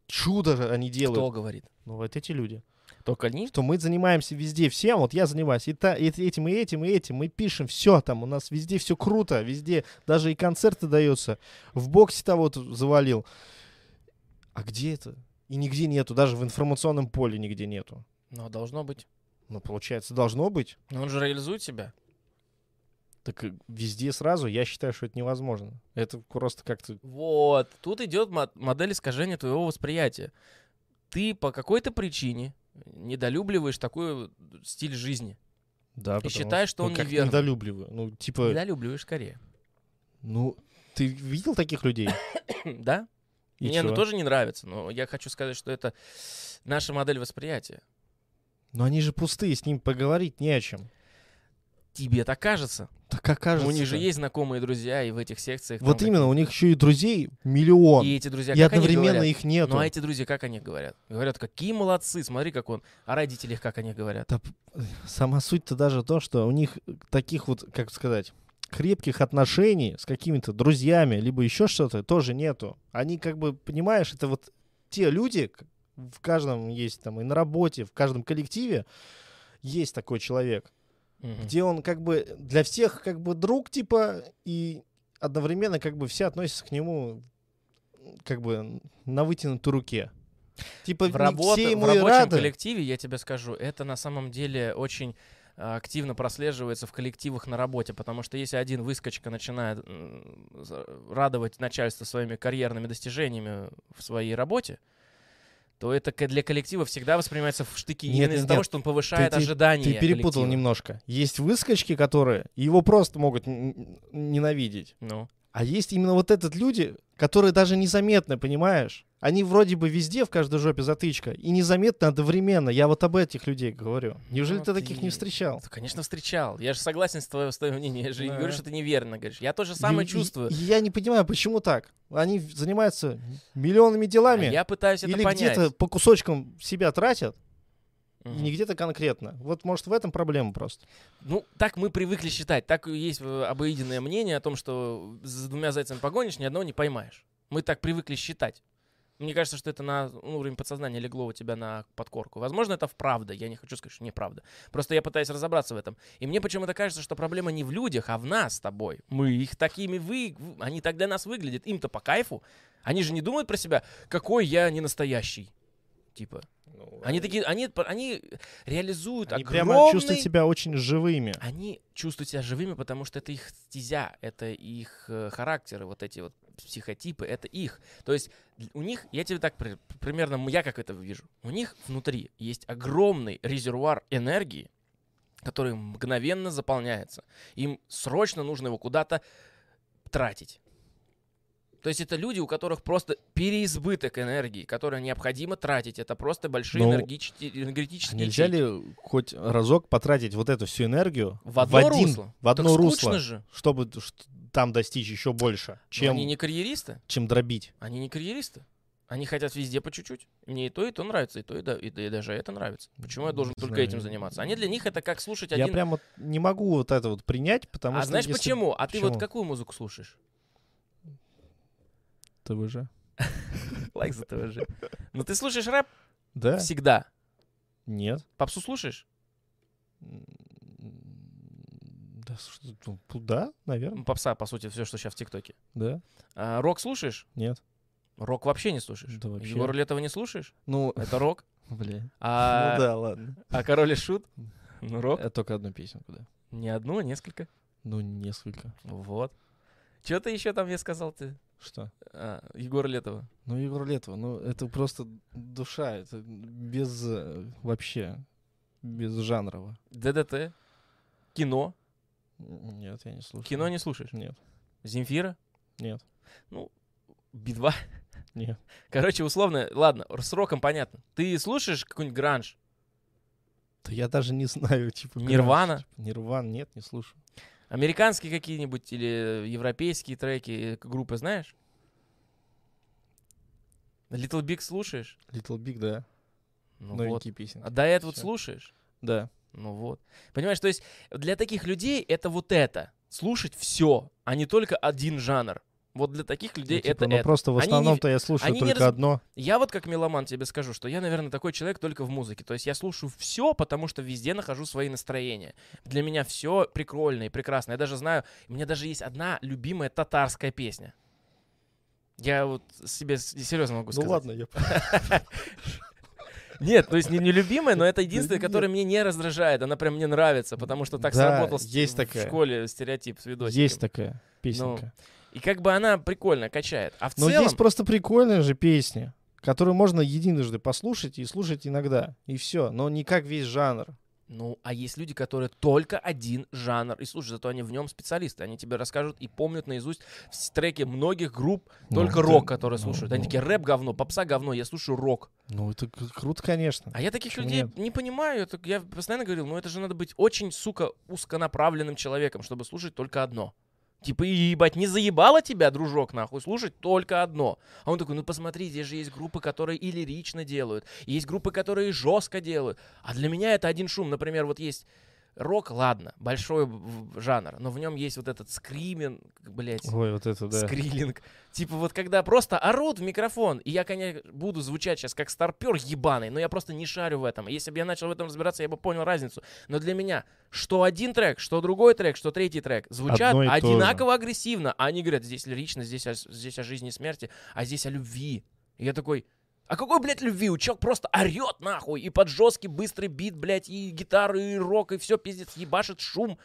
чудо они делают. Кто говорит? Ну вот эти люди. Только они? Что мы занимаемся везде всем, вот я занимаюсь и, та, и этим, и этим, и этим, мы пишем все там, у нас везде все круто, везде, даже и концерты даются. В боксе-то вот завалил. А где это? И нигде нету, даже в информационном поле нигде нету. Ну, должно быть. Ну, получается, должно быть. Но он же реализует себя. Так э, везде сразу, я считаю, что это невозможно. Это просто как-то... Вот. Тут идет мо- модель искажения твоего восприятия. Ты по какой-то причине недолюбливаешь такой стиль жизни. Да, потому считаешь, что ну, он как неверный. недолюбливаю. Ну, типа, Недолюбливаешь скорее. ну, ты видел таких людей? да? И Мне оно тоже не нравится, но я хочу сказать, что это наша модель восприятия. Но они же пустые, с ним поговорить не о чем. Тебе так кажется. Так как кажется. у них же есть знакомые друзья и в этих секциях. Вот именно, у них еще и друзей миллион. И эти друзья, И как они одновременно говорят? их нету. Ну а эти друзья, как они говорят? Говорят, какие молодцы, смотри, как он. А родители, как они говорят? Да, сама суть-то даже то, что у них таких вот, как сказать, крепких отношений с какими-то друзьями, либо еще что-то, тоже нету. Они как бы, понимаешь, это вот те люди, в каждом есть там и на работе, в каждом коллективе есть такой человек, Мгм. где он как бы для всех как бы друг типа и одновременно как бы все относятся к нему как бы на вытянутой руке. Типа в, не работа- все в ему и рабочем рады. коллективе, я тебе скажу, это на самом деле очень а, активно прослеживается в коллективах на работе, потому что если один выскочка начинает радовать начальство своими карьерными достижениями в своей работе, то это для коллектива всегда воспринимается в штыки. Нет, Именно из-за того, что он повышает Ты- ты- ожидания. Ты перепутал коллектива. немножко. Есть выскочки, которые его просто могут ненавидеть. Ну, А есть именно вот этот люди, которые даже незаметны, понимаешь? Они вроде бы везде в каждой жопе затычка. И незаметно одновременно. Я вот об этих людей говорю. Неужели Ну, ты таких не ты- встречал? ты, конечно, встречал. Я же согласен с твоим, с твоим мнением. Я же Да. говорю, что ты неверно говоришь. Я то же самое И- чувствую. и я не понимаю, почему так. Они занимаются миллионными делами. А я пытаюсь это или понять. где-то по кусочкам себя тратят, и не где-то конкретно. Вот, может, в этом проблема просто. Ну, так мы привыкли считать. Так есть э, обыденное мнение о том, что за двумя зайцами погонишь, ни одного не поймаешь. Мы так привыкли считать. Мне кажется, что это на уровень подсознания легло у тебя на подкорку. Возможно, это вправда. Я не хочу сказать, что неправда. Просто я пытаюсь разобраться в этом. И мне почему-то кажется, что проблема не в людях, а в нас с тобой. Мы их такими вы... Они так для нас выглядят. Им-то по кайфу. Они же не думают про себя, какой я не настоящий. Типа. Они такие, они, они реализуют Они огромный... прямо чувствуют себя очень живыми. Они чувствуют себя живыми, потому что это их стезя, это их э, характеры, вот эти вот психотипы, это их. То есть у них, я тебе так при- примерно, я как это вижу, у них внутри есть огромный резервуар энергии, который мгновенно заполняется. Им срочно нужно его куда-то тратить. То есть это люди, у которых просто переизбыток энергии, которую необходимо тратить. Это просто большие Ну, энергич- энергетические Нельзя ячейки. ли хоть разок потратить вот эту всю энергию В одно один, русло? в одно так русло, же. чтобы там достичь еще больше, Но чем, Они не карьеристы. чем дробить? Они не карьеристы. Они хотят везде по чуть-чуть. Мне и то, и то нравится, и то, и, да, и, да- и даже это нравится. Почему я Не должен только знаю. этим заниматься? Они для них это как слушать Я один... прям вот не могу вот это вот принять, потому А что... знаешь если- почему? А ты вот Почему? какую музыку слушаешь? ТВЖ. Лайк за ТВЖ. Ну ты слушаешь рэп Да? всегда. Нет. Попсу слушаешь? Да, что- ну, да, наверное. Ну, Попса, по сути, все, что сейчас в ТикТоке. Да. А, рок слушаешь? Нет. Рок вообще не слушаешь. Да вообще. Егора Летова не слушаешь? Ну, Это рок. бля. А, Ну да, ладно. а Король и Шут? Ну, рок. Это только одну песенку, да. Не одну, а несколько. Ну, несколько. Вот. Что ты еще там мне сказал ты? Что? А, Егора Летова. Ну, Егор Летова, ну, это просто душа, это без э, вообще, без жанрово. ДДТ. Кино. Нет, я не слушаю. Кино не слушаешь. Нет, Земфира. нет, Би-2. нет. Короче, условно, ладно, с роком понятно. Ты слушаешь какой-нибудь гранж? Да я даже не знаю, типа... гранж, Нирвана? типа, Нирван, нет, не слушаю. Американские какие-нибудь или европейские треки, э, группы знаешь? Little Big слушаешь? Little Big, да, Ну вот. новенькие песни. А до этого Всё. слушаешь? Да. Ну вот. Понимаешь, то есть для таких людей это вот это. Слушать все, а не только один жанр. Вот для таких Ну, людей типа, это ну, это. просто в основном-то я слушаю только раз- одно. Я вот как меломан тебе скажу, что я, наверное, такой человек только в музыке. То есть я слушаю все, потому что везде нахожу свои настроения. Для меня все прикольно и прекрасно. Я даже знаю, у меня даже есть одна любимая татарская песня. Я вот себе серьезно могу Ну сказать. ладно, я... Нет, то есть не, не любимая, но это единственная, нет. которая мне не раздражает. Она прям мне нравится, потому что так Да, сработал есть в такая. школе стереотип с видосиком. Есть такая песенка. И как бы она прикольно качает. А в Но целом... есть просто прикольные же песни, которые можно единожды послушать и слушать иногда. И все. Но не как весь жанр. Ну, а есть люди, которые только один жанр и слушают, зато они в нем специалисты. Они тебе расскажут и помнят наизусть с- треки многих групп, только Ну, рок, это- которые ну, слушают. Они ну. такие, рэп говно, попса говно, я слушаю рок. Ну, это круто, конечно. А я таких Почему людей нет? не понимаю. Это, я постоянно говорил, ну это же надо быть очень, сука, узконаправленным человеком, чтобы слушать только одно. Типа, ебать, не заебало тебя, дружок, нахуй, слушать только одно. А он такой, ну посмотри, здесь же есть группы, которые и лирично делают, есть группы, которые жестко делают. А для меня это один шум. Например, вот есть рок, ладно, большой жанр, но в нем есть вот этот скриминг, блядь, Ой, вот это да. скриллинг. Типа вот когда просто орут в микрофон, и я, конечно, буду звучать сейчас как старпер ебаный, но я просто не шарю в этом. Если бы я начал в этом разбираться, я бы понял разницу. Но для меня что один трек, что другой трек, что третий трек звучат Одно одинаково агрессивно. А они говорят, здесь лирично, здесь о, здесь о жизни и смерти, а здесь о любви. И я такой, а какой, блядь, любви? Учок просто орет нахуй, и под жесткий быстрый бит, блядь, и гитару, и рок, и все пиздец, ебашит шум.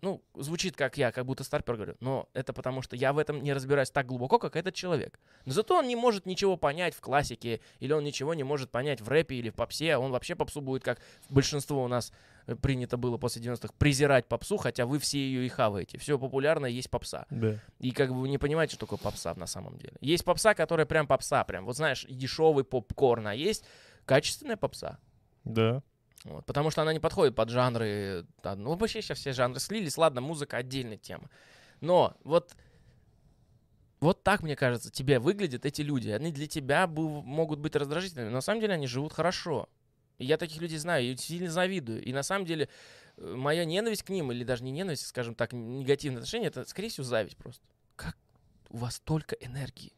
Ну, звучит как я, как будто старпер говорю, но это потому что я в этом не разбираюсь так глубоко, как этот человек. Но зато он не может ничего понять в классике, или он ничего не может понять в рэпе или в попсе, он вообще попсу будет, как большинство у нас э, принято было после 90-х, презирать попсу, хотя вы все ее и хаваете. Все популярное есть попса. Да. И как бы вы не понимаете, что такое попса на самом деле. Есть попса, которая прям попса, прям, вот знаешь, дешевый попкорн, а есть качественная попса. Да. Вот, потому что она не подходит под жанры. да, ну, вообще сейчас все жанры слились. Ладно, музыка отдельная тема. Но вот, вот так, мне кажется, тебе выглядят эти люди. Они для тебя бу- могут быть раздражительными, но на самом деле они живут хорошо. И я таких людей знаю и сильно завидую. И на самом деле э, моя ненависть к ним, или даже не ненависть, скажем так, негативное отношение, это, скорее всего, зависть просто. Как у вас столько энергии?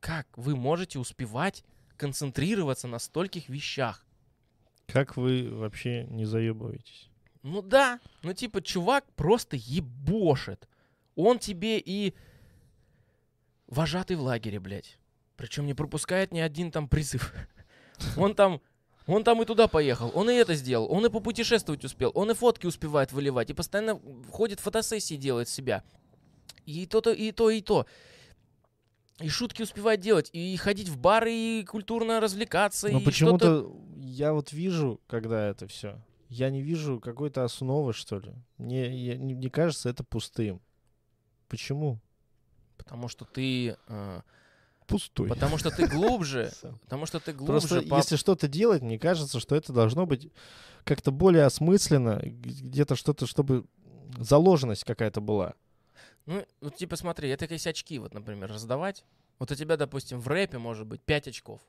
Как вы можете успевать концентрироваться на стольких вещах? Как вы вообще не заебываетесь? Ну да, ну типа чувак просто ебошит. Он тебе и вожатый в лагере, блядь. Причем не пропускает ни один там призыв. Он там, он там и туда поехал, он и это сделал, он и попутешествовать успел, он и фотки успевает выливать, и постоянно ходит фотосессии делает себя. И то-то, и то, и то. И шутки успевает делать, и ходить в бары, и культурно развлекаться, Но почему-то я вот вижу, когда это все, я не вижу какой-то основы, что ли. Мне, я- не- мне кажется это пустым. Почему? Потому что ты... э, Пустой. потому что ты глубже... Потому что ты Просто глубже... по- если что-то делать, мне кажется, что это должно быть как-то более осмысленно, где-то что-то, чтобы заложенность какая-то была. Ну, вот типа смотри, это если очки, вот, например, раздавать. Вот у тебя, допустим, в рэпе может быть 5 очков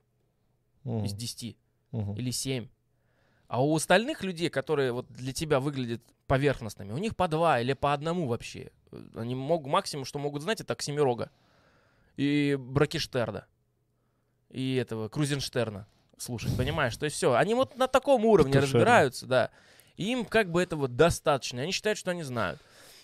Мгм, из 10 мгм. или 7. А у остальных людей, которые вот для тебя выглядят поверхностными, у них по два или по одному вообще. Они могут, максимум, что могут знать, это Оксимирога и Бракиштерда и этого Крузенштерна слушать, понимаешь? То есть все, они вот на таком уровне Петушара. разбираются, да. Им как бы этого достаточно. Они считают, что они знают.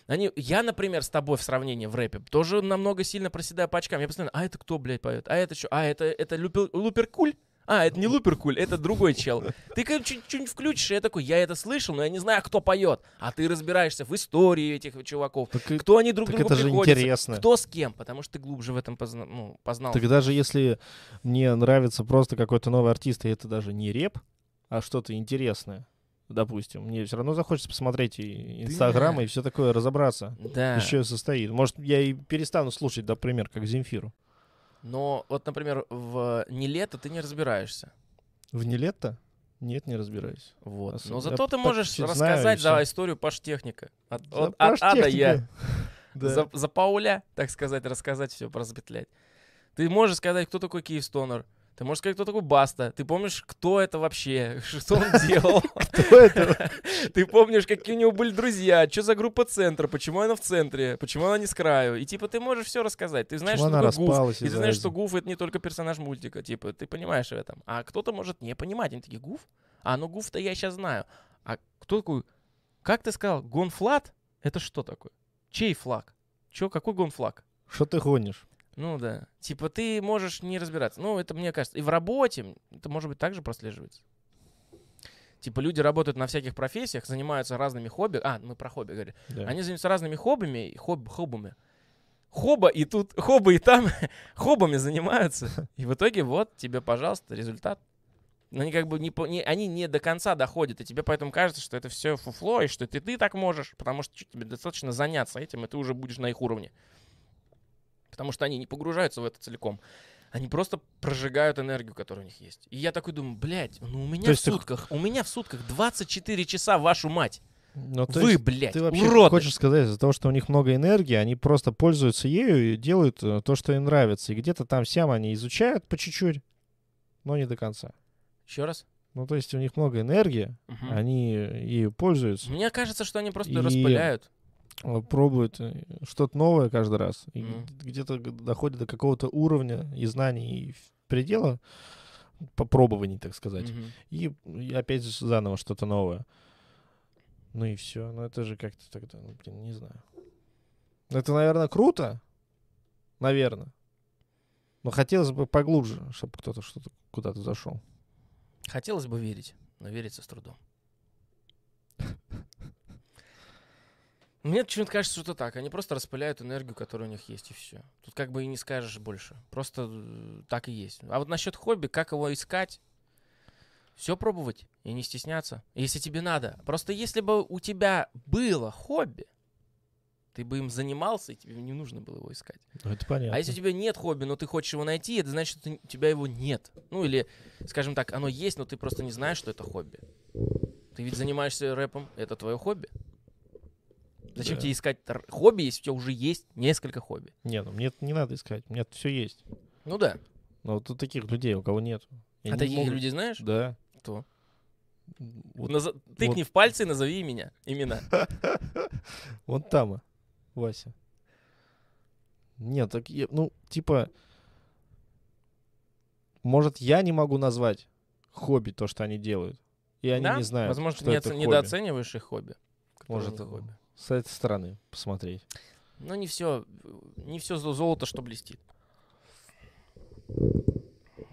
Они, я, например, с тобой в сравнении в рэпе тоже намного сильно проседаю по очкам. Я постоянно, а это кто, блядь, поет? А это что? А это, это Люпер- Луперкуль? А, это не Луперкуль, это другой чел. Ты как чуть-чуть включишь, и я такой, я это слышал, но я не знаю, кто поет. А ты разбираешься в истории этих чуваков. Так, Кто они друг другу это же интересно. Кто с кем, потому что ты глубже в этом позна- ну, познал. Так даже если мне нравится просто какой-то новый артист, и это даже не реп, а что-то интересное, допустим, мне все равно захочется посмотреть и Инстаграм, Да. и все такое, разобраться. Да. Из чего состоит. Может, я и перестану слушать, например, как Земфиру. Но вот, например, в «Не лето» ты не разбираешься. В Нелетто? Нет, не разбираюсь. Вот. Особ- Но я зато ты так можешь знаю, рассказать да, историю Паштехника. От, За от, от А до Я. Да. За, за Пауля, так сказать, рассказать все, прозапетлять. Ты можешь сказать, кто такой Киевстонер. Ты можешь сказать, кто такой Баста. Ты помнишь, кто это вообще, что он делал. Кто это? Ты помнишь, какие у него были друзья, что за группа центра, почему она в центре, почему она не с краю. И типа ты можешь все рассказать. Ты знаешь, что такое Гуф. И ты знаешь, что? Гуф это не только персонаж мультика. Типа, ты понимаешь в этом. А кто-то может не понимать. Они такие, Гуф? А, ну Гуф-то я сейчас знаю. А кто такой? Как ты сказал? Gone.Fludd? Это что такое? Чей флаг? Че, какой гонфлаг? Что ты гонишь? Ну да. Типа ты можешь не разбираться. Ну, это мне кажется. И в работе это может быть также прослеживается. Типа люди работают на всяких профессиях, занимаются разными хобби. А, мы про хобби говорили. Да. Они занимаются разными хоббими, и хоб, хоббами. Хоба и тут, хоба и там, хоббами занимаются. И в итоге вот тебе, пожалуйста, результат. Но они как бы не, не- они не до конца доходят, и тебе поэтому кажется, что это все фуфло, и что ты, ты так можешь, потому что тебе достаточно заняться этим, и ты уже будешь на их уровне. Потому что они не погружаются в это целиком. Они просто прожигают энергию, которая у них есть. И я такой думаю, блядь, ну у меня в есть ты сутках, у меня в сутках 24 часа, вашу мать. Ну, то Вы, есть блядь, Ты вообще уроды. хочешь сказать, из-за того, что у них много энергии, они просто пользуются ею и делают э, то, что им нравится. И где-то там сям они изучают по чуть-чуть, но не до конца. Еще раз. Ну, то есть у них много энергии, Мгм. они ею пользуются, Мне кажется, что они просто И- распыляют. Э, пробуют э, что-то новое каждый раз. И Мгм. где-то доходят до какого-то уровня и знаний и предела попробований, так сказать. Мгм. И, и опять же заново что-то новое. Ну и все. Ну это же как-то тогда, ну, блин, не знаю. Это, наверное, круто. Наверное. Но хотелось бы поглубже, чтобы кто-то что-то куда-то зашел. Хотелось бы верить, но верится с трудом. Мне почему-то кажется, что это так. Они просто распыляют энергию, которая у них есть, и все. Тут как бы и не скажешь больше. Просто э, так и есть. А вот насчет хобби, как его искать? Все пробовать и не стесняться. Если тебе надо. Просто если бы у тебя было хобби, ты бы им занимался, и тебе не нужно было его искать. Ну, это понятно. А если у тебя нет хобби, но ты хочешь его найти, это значит, что ты- у тебя его нет. Ну или, скажем так, оно есть, но ты просто не знаешь, что это хобби. Ты ведь занимаешься рэпом, это твое хобби. Зачем Да. тебе искать хобби, если у тебя уже есть несколько хобби? Не, ну мне это не надо искать. У меня все есть. Ну да. Но вот у таких людей, у кого нет. а таких людей знаешь? Да. Кто? Вот, Наза- Тыкни в пальцы и назови меня, имена. вот там, Вася. Нет, так я- ну, типа, может, я не могу назвать хобби то, что они делают. И они Да? не знают, Возможно, что ты не это недооцениваешь их хобби. Может, них хобби. С этой стороны посмотреть. Но не все, не все золото, что блестит.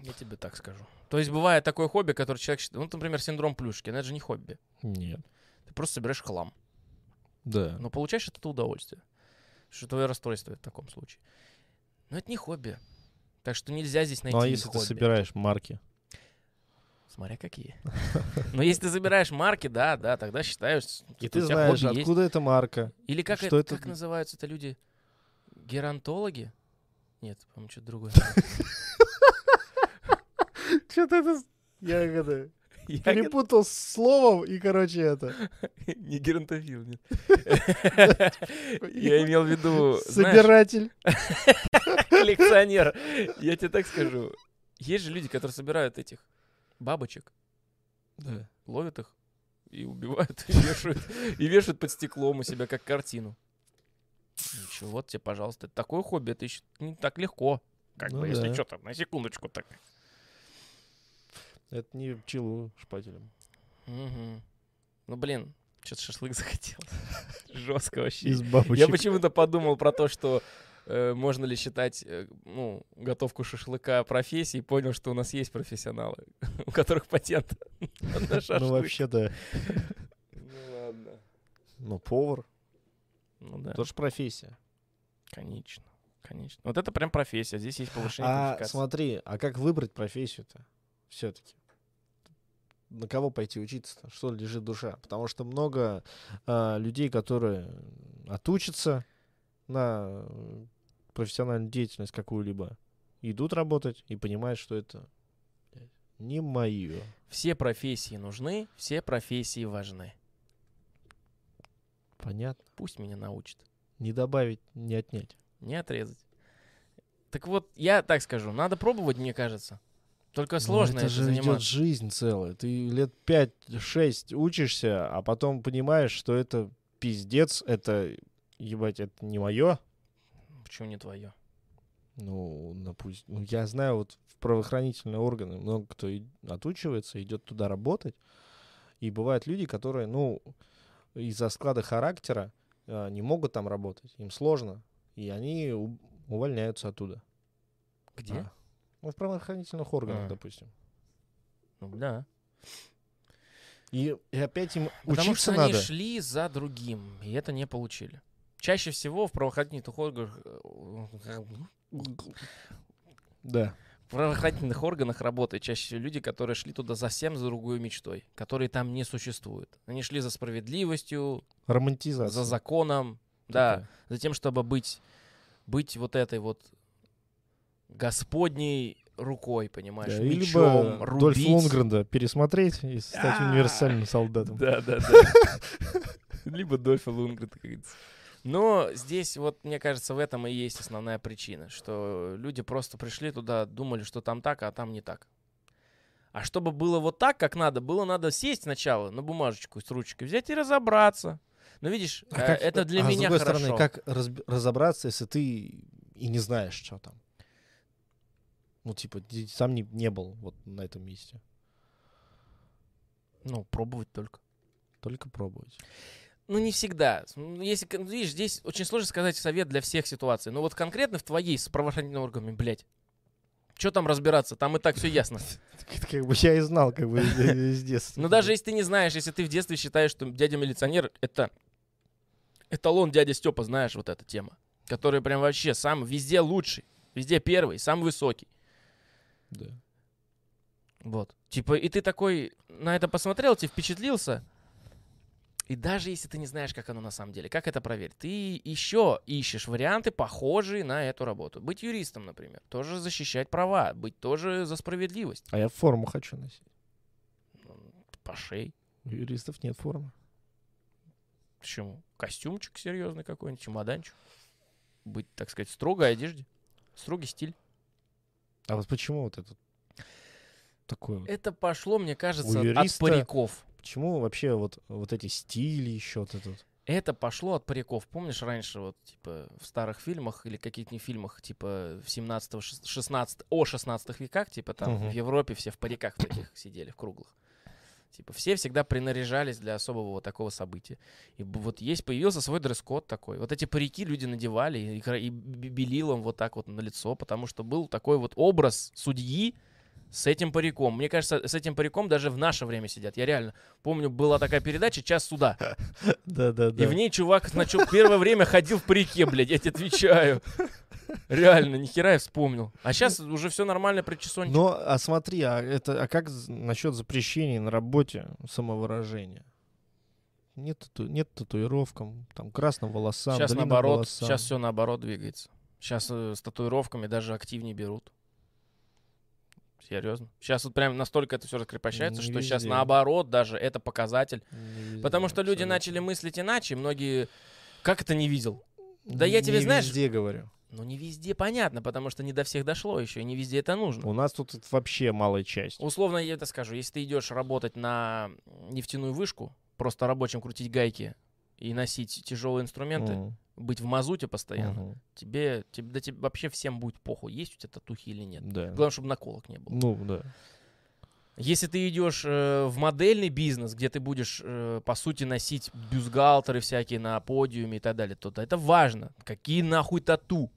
Я тебе так скажу. То есть бывает такое хобби, которое человек считает, ну, например, синдром Плюшки, это же не хобби. Нет. Ты просто собираешь хлам, Да. но получаешь от этого удовольствие. Что твое расстройство в таком случае. Но это не хобби. Так что нельзя здесь найти Ну, а если хобби. ты собираешь марки? Смотря какие. Но если ты забираешь марки, да, да, тогда считаешь, И ты знаешь, откуда эта марка? Или как, это, это как называются это люди? Геронтологи? Нет, по-моему, что-то другое. Что-то это... Я это... Ягод- Перепутал с словом и, короче, это... Не геронтофил, нет. Я имел в виду, Собиратель. коллекционер. Я тебе так скажу. Есть же люди, которые собирают этих бабочек, Да. ловят их и убивают, и вешают, и вешают под стеклом у себя как картину. Ничего, вот тебе, пожалуйста. Такое хобби, это еще не так легко. Как Ну бы, если да. что там, на секундочку так. Это не пчелу шпателем. Мгм. Ну, блин, что-то шашлык захотел. Жестко вообще. Из бабочек. Я почему-то подумал про то, что можно ли считать э, ну, готовку шашлыка профессией, понял, что у нас есть профессионалы, у которых патент на шашлык. Ну, вообще-то, Ну ладно. ну, повар. Ну да, Тоже профессия. конечно. Конечно. Вот это прям профессия. Здесь есть повышение А смотри, а как выбрать профессию-то все-таки? На кого пойти учиться-то? Что лежит душа? Потому что много а, людей, которые отучатся на э, профессиональную деятельность какую-либо, идут работать и понимают, что это не мое. Все профессии нужны, все профессии важны. Понятно. Пусть меня научат. Не добавить, не отнять. Не отрезать. Так вот, я так скажу, надо пробовать, мне кажется. Только сложно Ну, это это же идет заниматься. жизнь целая. Ты лет 5-6 учишься, а потом понимаешь, что это пиздец, это, ебать, это не мое. Почему не твое? Ну, допустим, ну, я знаю, вот в правоохранительные органы много кто и- отучивается, идет туда работать. И бывают люди, которые, ну, из-за склада характера а, не могут там работать. Им сложно. И они у- увольняются оттуда. Где? А. Ну, в правоохранительных органах, А. допустим. Ну да. И, и опять им Потому учиться что они надо. шли за другим, и это не получили. Чаще всего в правоохранительных органах, э, Да. в правоохранительных органах работают чаще всего люди, которые шли туда совсем за другой мечтой, которые там не существуют. Они шли за справедливостью, Романтизация. за законом, да, такая. за тем, чтобы быть, быть вот этой вот господней рукой, понимаешь, Да, мечом, либо Дольф рубить. Лунгренда пересмотреть и стать универсальным солдатом. Да, да, да. Либо Дольфа Лунгрен, как говорится. Но здесь вот, мне кажется, в этом и есть основная причина, что люди просто пришли туда, думали, что там так, а там не так. А чтобы было вот так, как надо, было надо сесть сначала на бумажечку с ручкой, взять и разобраться. Но видишь, А э, как- это для а с меня другой хорошо. стороны, как разб- разобраться, если ты и не знаешь, что там? Ну, типа, ты сам не, не был вот на этом месте. Ну, пробовать только. Только пробовать. Ну, не всегда. Ну, Если, кон- видишь, здесь очень сложно сказать совет для всех ситуаций. Но вот конкретно в твоей с правоохранительными органами, блядь, что там разбираться? Там и так все ясно. Как бы я и знал, как бы из- детства. Но даже если ты не знаешь, если ты в детстве считаешь, что дядя-милиционер — это эталон дядя Степа, знаешь, вот эта тема, который прям вообще сам везде лучший, везде первый, самый высокий. Да. Вот. Типа, и ты такой на это посмотрел, тебе впечатлился, и даже если ты не знаешь, как оно на самом деле, как это проверить, ты еще ищешь варианты, похожие на эту работу. Быть юристом, например, тоже защищать права, быть тоже за справедливость. А я форму хочу носить. По шее. У юристов нет формы. Почему? Костюмчик серьезный какой-нибудь, чемоданчик. Быть, так сказать, в строгой одежде. Строгий стиль. А вот почему вот это такое? вот? Это пошло, мне кажется, от париков. Почему вообще вот, вот эти стили еще вот этот? Это пошло от париков. Помнишь, раньше вот, типа, в старых фильмах или каких-нибудь фильмах, типа, в 17 16 о 16 веках, типа, там, Мгм. в Европе все в париках в таких сидели, в круглых. Типа, все всегда принаряжались для особого вот такого события. И вот есть, появился свой дресс-код такой. Вот эти парики люди надевали и, и белилом вот так вот на лицо, потому что был такой вот образ судьи с этим париком. Мне кажется, с этим париком даже в наше время сидят. Я реально помню, была такая передача «Час суда». Да-да-да. И в ней чувак начал первое время ходил в парике, блядь, я тебе отвечаю. Реально, нихера я вспомнил. А сейчас уже все нормально, причесончик. Но, а смотри, а, это, а как насчет запрещений на работе самовыражения? Нет, тату- нет татуировкам, там, красным волосам, Сейчас наоборот, волосам. сейчас все наоборот двигается. Сейчас э, с татуировками даже активнее берут. Серьезно. Сейчас вот прям настолько это все раскрепощается, Не что сейчас везде. наоборот даже это показатель. Не везде, Потому что люди абсолютно. начали мыслить иначе. Многие... Как это не видел? Да я тебе, Не знаешь- везде говорю. Ну, не везде понятно, потому что не до всех дошло еще, и не везде это нужно. У нас тут вообще малая часть. Условно я это скажу. Если ты идешь работать на нефтяную вышку, просто рабочим крутить гайки и носить тяжелые инструменты, Мгм. Быть в мазуте постоянно, Мгм. тебе, тебе, да тебе вообще всем будет похуй, есть у тебя татухи или нет. Да. Главное, чтобы наколок не было. Ну, да. Если ты идешь э, в модельный бизнес, где ты будешь, э, по сути, носить бюстгальтеры всякие на подиуме и так далее, то это важно. Какие нахуй тату?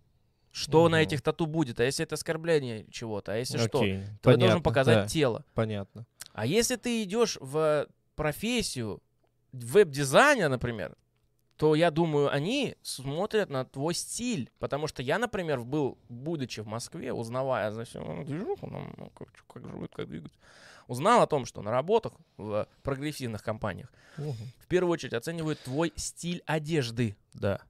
Что на Мгм. этих тату будет? А если это оскорбление чего-то? А если что? Окей, Ты должен понятно, показать да, тело. Понятно. А если ты идешь в профессию веб-дизайна, например, то я думаю, они смотрят на твой стиль. Потому что я, например, был, будучи в Москве, узнавая за всю ну, движуху, ну, ну, как, как живут, как двигаются, узнал о том, что на работах в прогрессивных компаниях Мгм. в первую очередь оценивают твой стиль одежды. Да.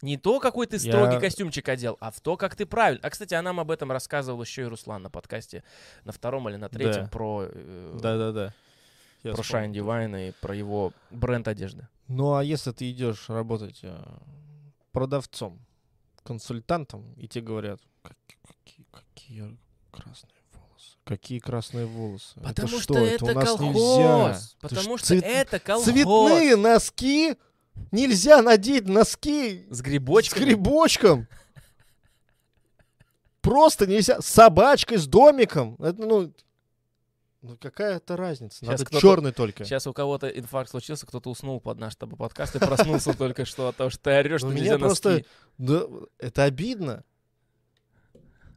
Не то, какой ты строгий Я- костюмчик одел, а в то, как ты правильно. А, кстати, а нам об этом рассказывал еще и Руслан на подкасте на втором или на третьем Да. про, э, Да-да-да. Про. Shine Divine и про его бренд одежды. Ну, а если ты идешь работать э, продавцом, консультантом, и тебе говорят, какие, какие, какие красные волосы. Какие красные волосы? Потому это что, что? это, у нас колхоз. нельзя. Потому что цвет- это колхоз. Цветные носки? Нельзя надеть носки С с грибочками. грибочком. Просто нельзя. С собачкой, с домиком. Это, ну, ну какая это разница? Надо кто-то- черный только. Сейчас у кого-то инфаркт случился, кто-то уснул под наш тобой подкаст и проснулся только что от того, что ты орешь, Ну, что меня нельзя просто- это обидно.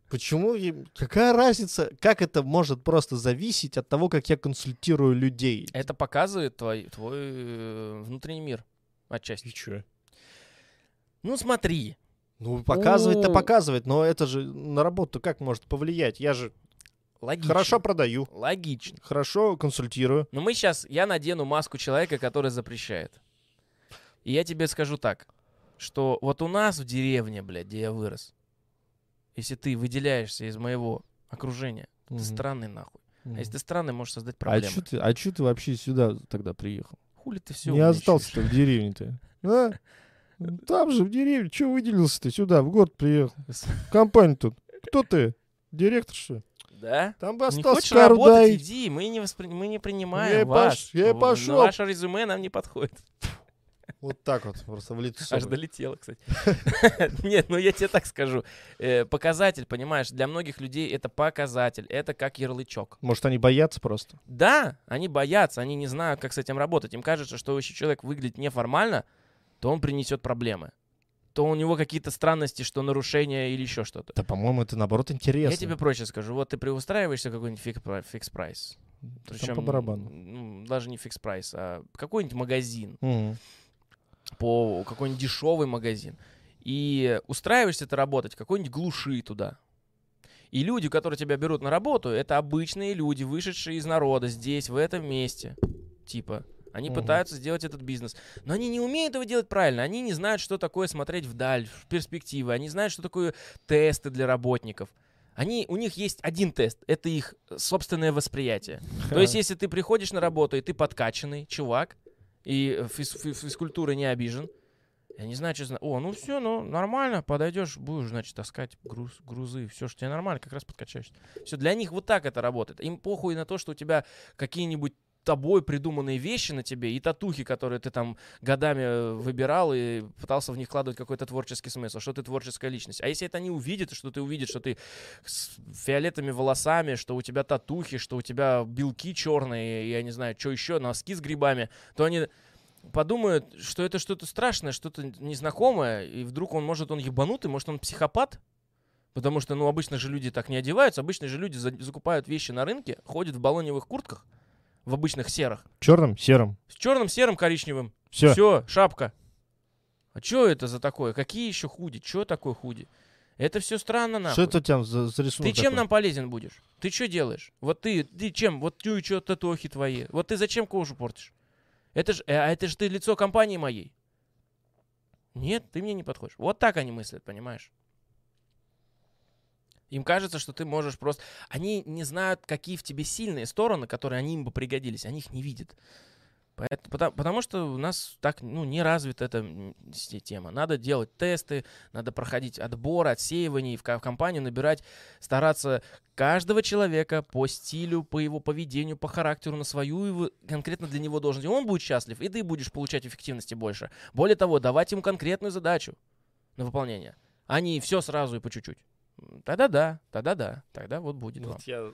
Почему? Какая разница? Как это может просто зависеть от того, как я консультирую людей? Это показывает твой, твой э, внутренний мир отчасти. чё? Ну смотри, Ну, показывать-то О. показывает, но это же на работу как может повлиять? Я же логично. хорошо продаю, Логично. хорошо консультирую. Но мы сейчас, я надену маску человека, который запрещает. И я тебе скажу так, что вот у нас в деревне, блядь, где я вырос, если ты выделяешься из моего окружения, ты Мгм. странный нахуй. Мгм. А если ты странный, можешь создать А проблемы. чё ты, а чё ты вообще сюда тогда приехал? Хули ты все Не остался-то в деревне-то. А? Там же в деревне. Чё выделился ты сюда, в город приехал? В компанию тут. Кто ты? Директор, что ли? Да? Там бы Не остался хочешь кару работать, дай. иди, мы не, воспри- мы не принимаем Я вас. пош- я пошёл. Ваше резюме нам не подходит. Вот так вот, просто в лицо. Аж долетело, кстати. Нет, ну я тебе так скажу. Э, Показатель, понимаешь, для многих людей это показатель, это как ярлычок. Может, они боятся просто? Да, они боятся, они не знают, как с этим работать. Им кажется, что если человек выглядит неформально, то он принесет проблемы. То у него какие-то странности, что нарушения или еще что-то. Да, по-моему, это наоборот интересно. Я тебе проще скажу. Вот ты преустраиваешься в какой-нибудь Fix- Fix Price. Причем, по барабану. ну, даже не Fix Price, а какой-нибудь магазин. Мгм. по какой-нибудь дешевый магазин. И устраиваешься ты работать какой-нибудь глуши туда. И люди, которые тебя берут на работу, это обычные люди, вышедшие из народа здесь, в этом месте. Типа, они Мгм. пытаются сделать этот бизнес. Но они не умеют его делать правильно. Они не знают, что такое смотреть вдаль, в перспективы. Они знают, что такое тесты для работников. Они, у них есть один тест. Это их собственное восприятие. То есть, если ты приходишь на работу, и ты подкачанный чувак, и физ- фи- физкультурой не обижен, я не знаю, что знаю. О, ну все, ну нормально, подойдешь, будешь, значит, таскать груз, грузы, все, что тебе нормально, как раз подкачаешься. Все, для них вот так это работает. Им похуй на то, что у тебя какие-нибудь тобой придуманные вещи на тебе и татухи, которые ты там годами э, выбирал и пытался в них вкладывать какой-то творческий смысл, что ты творческая личность. А если это они увидят, что ты увидишь, что ты с фиолетовыми волосами, что у тебя татухи, что у тебя белки черные, я не знаю, что еще, носки с грибами, то они подумают, что это что-то страшное, что-то незнакомое, и вдруг он, может, он ебанутый, может, он психопат, потому что, ну, обычно же люди так не одеваются, обычно же люди за- закупают вещи на рынке, ходят в баллоневых куртках, в обычных серых, Черным, серым. с черным, серым, коричневым. Все. Все, шапка. А что это за такое? Какие еще худи? Что такое худи? Это все странно, нахуй. Что это у тебя за, за рисунок Ты чем такой? нам полезен будешь? Ты что делаешь? Вот ты, ты чем? Вот ты что татухи твои? Вот ты зачем кожу портишь? Это ж, э, а это же ты лицо компании моей. Нет, ты мне не подходишь. Вот так они мыслят, понимаешь? Им кажется, что ты можешь просто... Они не знают, какие в тебе сильные стороны, которые они им бы пригодились. Они их не видят. Поэтому, потому, потому что у нас так ну, не развита эта тема. Надо делать тесты, надо проходить отбор, отсеивание, в, ко- в компанию набирать, стараться каждого человека по стилю, по его поведению, по характеру, на свою его, конкретно для него должность. И он будет счастлив, и ты будешь получать эффективности больше. Более того, давать ему конкретную задачу на выполнение, а не все сразу и по чуть-чуть. Тогда да, тогда да, тогда вот будет вам. Вот я...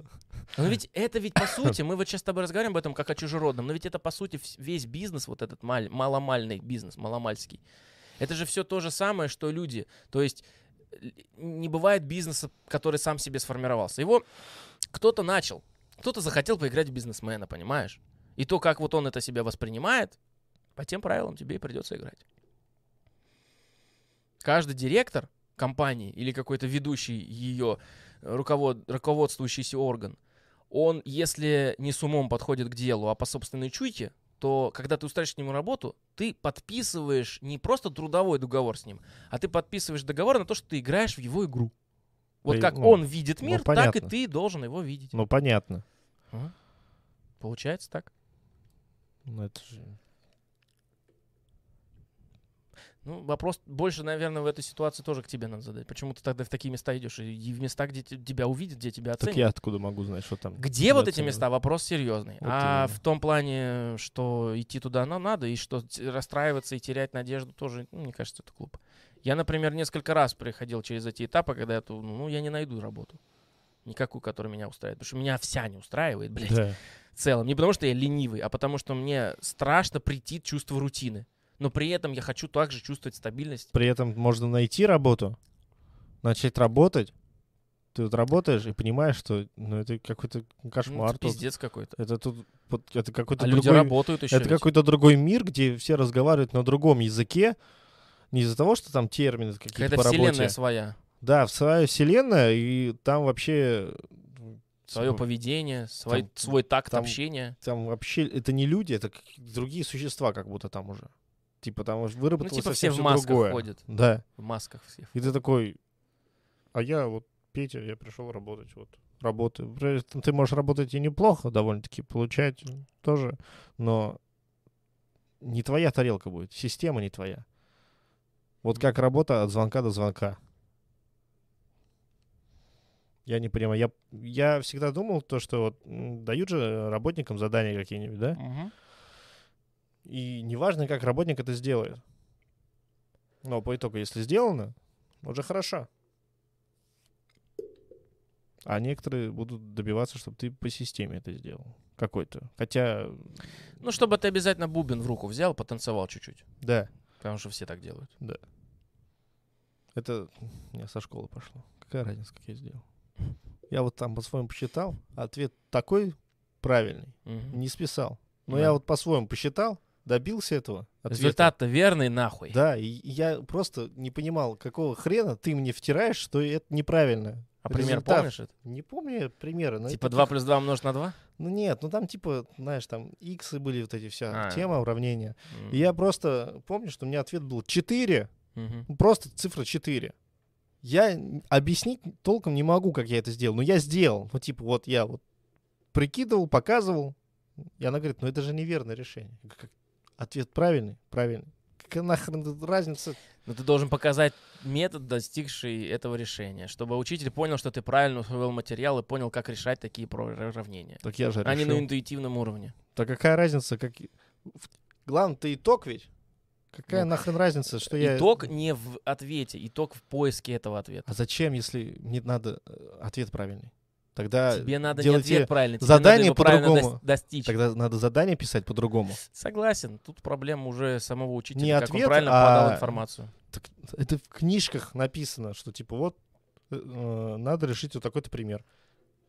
Но ведь это ведь по сути, мы вот сейчас с тобой разговариваем об этом как о чужеродном, но ведь это по сути весь бизнес, вот этот маль- маломальный бизнес, маломальский. Это же все то же самое, что люди. То есть л- не бывает бизнеса, который сам себе сформировался. Его кто-то начал, кто-то захотел поиграть в бизнесмена, понимаешь? И то, как вот он это себя воспринимает, по тем правилам тебе и придется играть. Каждый директор компании или какой-то ведущий ее руковод, руководствующийся орган, он, если не с умом подходит к делу, а по собственной чуйке, то когда ты устраиваешь к нему работу, ты подписываешь не просто трудовой договор с ним, а ты подписываешь договор на то, что ты играешь в его игру. Вот При- как ну, он видит ну, мир, так и ты должен его видеть. Ну, понятно. Ага. Получается так. Ну, это же... Ну, вопрос больше, наверное, в этой ситуации тоже к тебе надо задать. Почему ты тогда в такие места идешь? И в места, где те- тебя увидят, где тебя Так оценят. я откуда могу знать, что там? Где вот эти оценивают? места? Вопрос серьезный. Вот а именно. в том плане, что идти туда нам надо, и что расстраиваться и терять надежду тоже, ну, мне кажется, это глупо. Я, например, несколько раз приходил через эти этапы, когда я, ту- ну, я не найду работу. Никакую, которая меня устраивает. Потому что меня вся не устраивает, блядь, Да. в целом. Не потому что я ленивый, а потому что мне страшно прийти чувство рутины. Но при этом я хочу также чувствовать стабильность. При этом можно найти работу, начать работать. Ты вот работаешь и понимаешь, что ну, это какой-то Ну, кошмар. это тут. пиздец какой-то. Это тут это какой-то А люди другой, работают еще. это какой-то другой мир, где все разговаривают на другом языке. Не из-за того, что там термины какие-то Какая-то по вселенная работе. своя. Да, в своя вселенная, и там вообще... Свое типа, поведение, свой, там- свой такт там- общения. Там вообще это не люди, это другие существа как будто там уже. Типа там уже выработалось Ну, типа все в масках другое. ходят. Да. В масках все. И ты такой, а я вот Петя, я пришел работать, вот работаю. Ты можешь работать и неплохо довольно-таки, получать тоже, но не твоя тарелка будет, система не твоя. Вот как работа от звонка до звонка. Я не понимаю. Я, я всегда думал то, что вот дают же работникам задания какие-нибудь, да? Мгм. И неважно, как работник это сделает. Но по итогу, если сделано, уже хорошо. А некоторые будут добиваться, чтобы ты по системе это сделал. Какой-то. Хотя, Ну, чтобы ты обязательно бубен в руку взял, потанцевал чуть-чуть. да, Потому что все так делают. это у меня со школы пошло. Какая разница, как я сделал? Я вот там по-своему посчитал, ответ такой правильный, Мгм. не списал. Но Да. я вот по-своему посчитал, добился этого. ответа. Результат-то верный нахуй. Да, и я просто не понимал, какого хрена ты мне втираешь, что это неправильно. А пример результат. помнишь? это? Не помню примеры. но Типа это 2 как- плюс 2 умножить на 2? Ну нет, ну там типа, знаешь, там иксы были вот эти вся А. тема, уравнения. И я просто помню, что у меня ответ был 4, Мгм. ну, просто цифра 4. Я объяснить толком не могу, как я это сделал, но я сделал. Ну типа вот я вот прикидывал, показывал, и она говорит, ну это же неверное решение. «Как? Ответ правильный? Правильный. Какая нахрен разница? Но ты должен показать метод, достигший этого решения, чтобы учитель понял, что ты правильно усвоил материал и понял, как решать такие уравнения. Так я же А не решил. на интуитивном уровне. Да какая разница, как... в- Главное-то итог ведь. Какая Ну, нахрен разница, что я... Итог не в ответе, итог в поиске этого ответа. А зачем, если мне надо э, ответ правильный? Тогда тебе надо не делайте ответ правильный, тебе задание правильно по-другому. дос- достичь. Тогда надо задание писать по-другому. Согласен, тут проблема уже самого учителя, Не как ответ, он правильно а- подал информацию. Так это в книжках написано, что типа вот э, э, надо решить вот такой-то пример.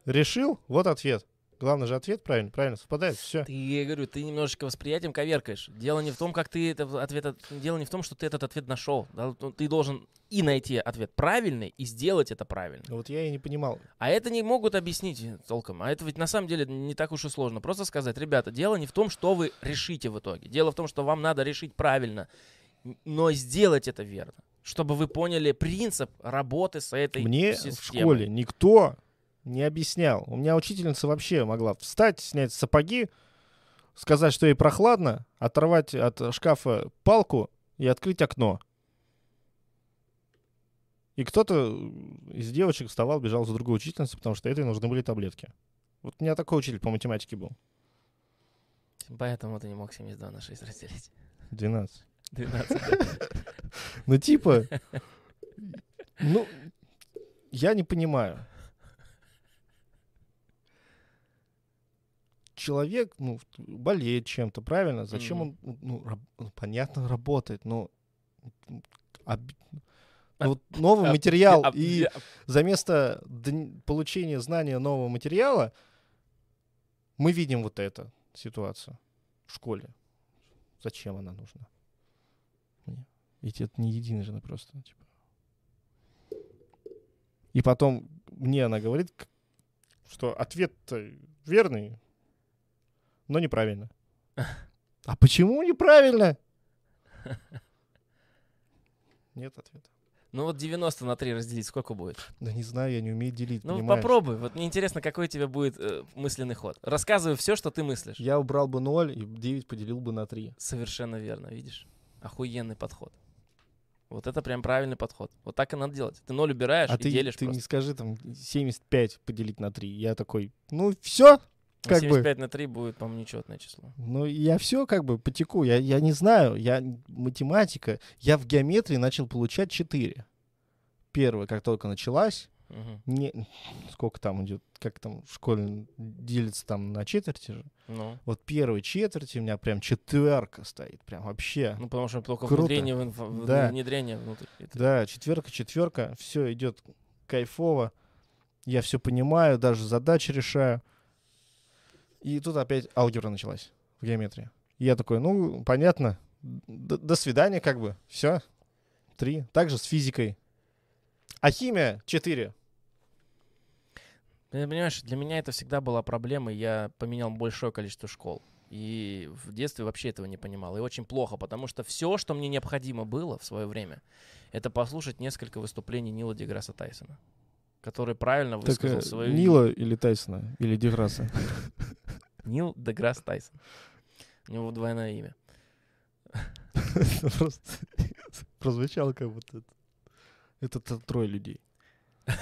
Решил, вот ответ. Главное же ответ правильно, правильно совпадает, все. Ты, я говорю, ты немножечко восприятием коверкаешь. Дело не в том, как ты этот ответ, от- дело не в том, что ты этот ответ нашел. да, Ты должен и найти ответ правильный, и сделать это правильно. Вот я и не понимал. А это не могут объяснить толком. А это ведь на самом деле не так уж и сложно. Просто сказать, ребята, дело не в том, что вы решите в итоге. Дело в том, что вам надо решить правильно. Но сделать это верно. Чтобы вы поняли принцип работы с этой Мне системой. в школе никто не объяснял. У меня учительница вообще могла встать, снять сапоги, сказать, что ей прохладно, оторвать от шкафа палку и открыть окно. И кто-то из девочек вставал, бежал за другой учительницей, потому что этой нужны были таблетки. Вот у меня такой учитель по математике был. Поэтому ты не мог 72 на 6 разделить. 12. 12. Ну, типа, ну, я не понимаю. Человек, ну, болеет чем-то, правильно? Зачем Мгм. он, ну, раб- ну, понятно, работает, но об- ну, вот новый А, материал, а, и за место получения знания нового материала мы видим вот эту ситуацию в школе. Зачем она нужна? Ведь это не единожды просто. Типа. И потом мне она говорит, что ответ верный, но неправильно. А почему неправильно? Нет ответа. Ну вот 90 на 3 разделить сколько будет? Да не знаю, я не умею делить, Ну понимаешь? попробуй. Вот мне интересно, какой у тебя будет э, мысленный ход. Рассказывай все, что ты мыслишь. Я убрал бы 0 и 9 поделил бы на 3. Совершенно верно, видишь? Охуенный подход. Вот это прям правильный подход. Вот так и надо делать. Ты ноль убираешь А и ты, делишь ты просто. не скажи там 75 поделить на 3. Я такой, ну все, Как бы. 75 на 3 будет, по-моему, нечетное число. Ну, я все как бы потеку. Я, я не знаю. Я математика. Я в геометрии начал получать 4. Первое, как только началась, Мгм. не, сколько там идет, как там в школе делится там на четверти же. Ну, Вот первой четверти у меня прям четверка стоит, прям вообще. ну, потому что только Круто. внедрение, в инфо- Да. внедрение внутрь. Это- Да, четверка, четверка, все идет кайфово. Я все понимаю, даже задачи решаю. И тут опять алгебра началась в геометрии. И я такой, ну, понятно, д- до свидания, как бы, все. Три. Также с физикой. А химия четыре. Ты понимаешь, для меня это всегда была проблема. Я поменял большое количество школ. И в детстве вообще этого не понимал. И очень плохо, потому что все, что мне необходимо было в свое время, это послушать несколько выступлений Нила Деграсса Тайсона, который правильно Так, высказал э, свою... Нила или Тайсона? Или Деграсса? Нил Деграсс Тайсон. У него двойное имя. Просто прозвучало как будто это. Это трое людей.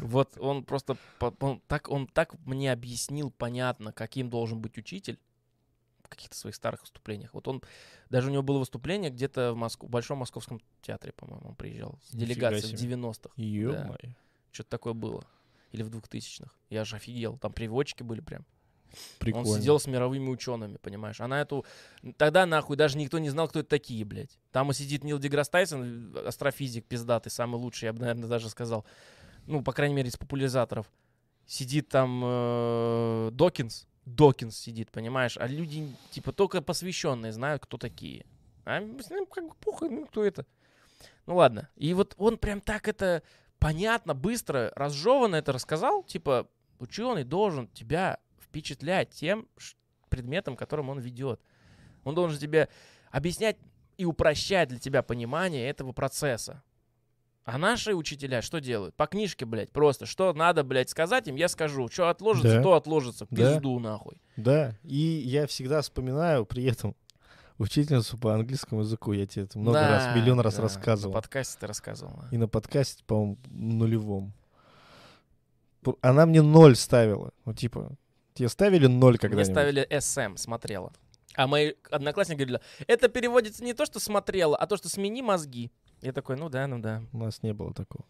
Вот он просто он так, он так мне объяснил понятно, каким должен быть учитель каких-то своих старых выступлениях. Вот он, даже у него было выступление где-то в, Моск- в Большом Московском театре, по-моему, он приезжал. С делегацией в себе. 90-х. Ё-моё. Что-то такое было. Или в 2000-х. Я же офигел. Там приводчики были прям. Прикольно. Он сидел с мировыми учеными, понимаешь? А на эту... Тогда, нахуй, даже никто не знал, кто это такие, блядь. Там и сидит Нил Деграсс Тайсон, астрофизик пиздатый, самый лучший, я бы, наверное, даже сказал. Ну, по крайней мере, из популяризаторов. Сидит там э, Докинс. Докинс сидит, понимаешь? А люди, типа, только посвященные знают, кто такие. А ним как бы похуй, ну, кто это. Ну, ладно. И вот он прям так это понятно, быстро, разжеванно это рассказал. Типа, ученый должен тебя впечатлять тем предметом, которым он ведет. Он должен тебе объяснять и упрощать для тебя понимание этого процесса. А наши учителя что делают? По книжке, блядь, просто. Что надо, блядь, сказать им, я скажу. Что отложится, Да. то отложится. В Да. Пизду, нахуй. Да, и я всегда вспоминаю при этом учительницу по английскому языку. Я тебе это много раз, Да, миллион раз да, рассказывал. На подкасте ты рассказывал. И на подкасте, по-моему, нулевом. Она мне ноль ставила. Ну, типа, тебе ставили ноль Мне когда-нибудь? ставили SM, смотрела. А мои одноклассники говорили, это переводится не то, что смотрела, а то, что смени мозги. Я такой, ну да, ну да. У нас не было такого.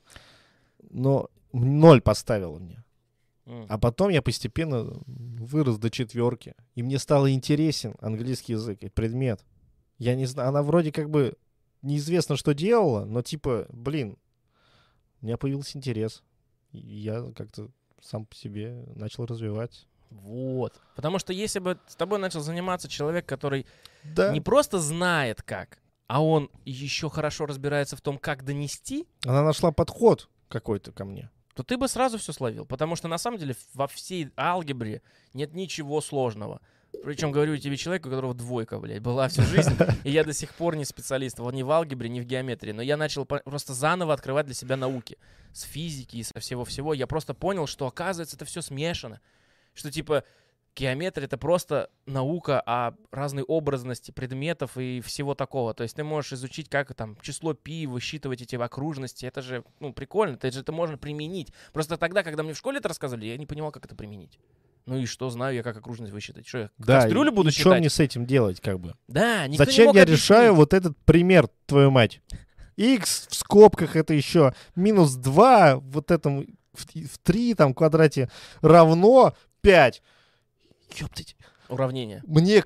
Но ноль поставила мне. А потом я постепенно вырос до четверки. И мне стало интересен английский язык и предмет. Я не знаю, она вроде как бы неизвестно, что делала, но типа, блин, у меня появился интерес. И я как-то сам по себе начал развивать. Вот. Потому что если бы с тобой начал заниматься человек, который Да. не просто знает как, а он еще хорошо разбирается в том, как донести, Она нашла подход какой-то ко мне. то ты бы сразу все словил. Потому что на самом деле во всей алгебре нет ничего сложного. Причем говорю тебе человеку, у которого двойка, блядь, была всю жизнь. И я до сих пор не специалист ни в алгебре, ни в геометрии. Но я начал просто заново открывать для себя науки. С физики и со всего-всего. Я просто понял, что оказывается это все смешано. Что типа геометрия это просто наука о разной образности предметов и всего такого. То есть ты можешь изучить, как там число пи, высчитывать эти окружности. Это же, ну, прикольно. Это же это можно применить. Просто тогда, когда мне в школе это рассказывали, я не понимал, как это применить. Ну и что, знаю я, как окружность высчитать? Что я Да, кастрюлю буду и что считать? мне с этим делать, как бы? Да, никто не Зачем мог я объяснить. решаю вот этот пример, твою мать? x в скобках это еще минус 2 вот этому в, в 3 там квадрате равно 5. que optativo. Уравнение. Мне,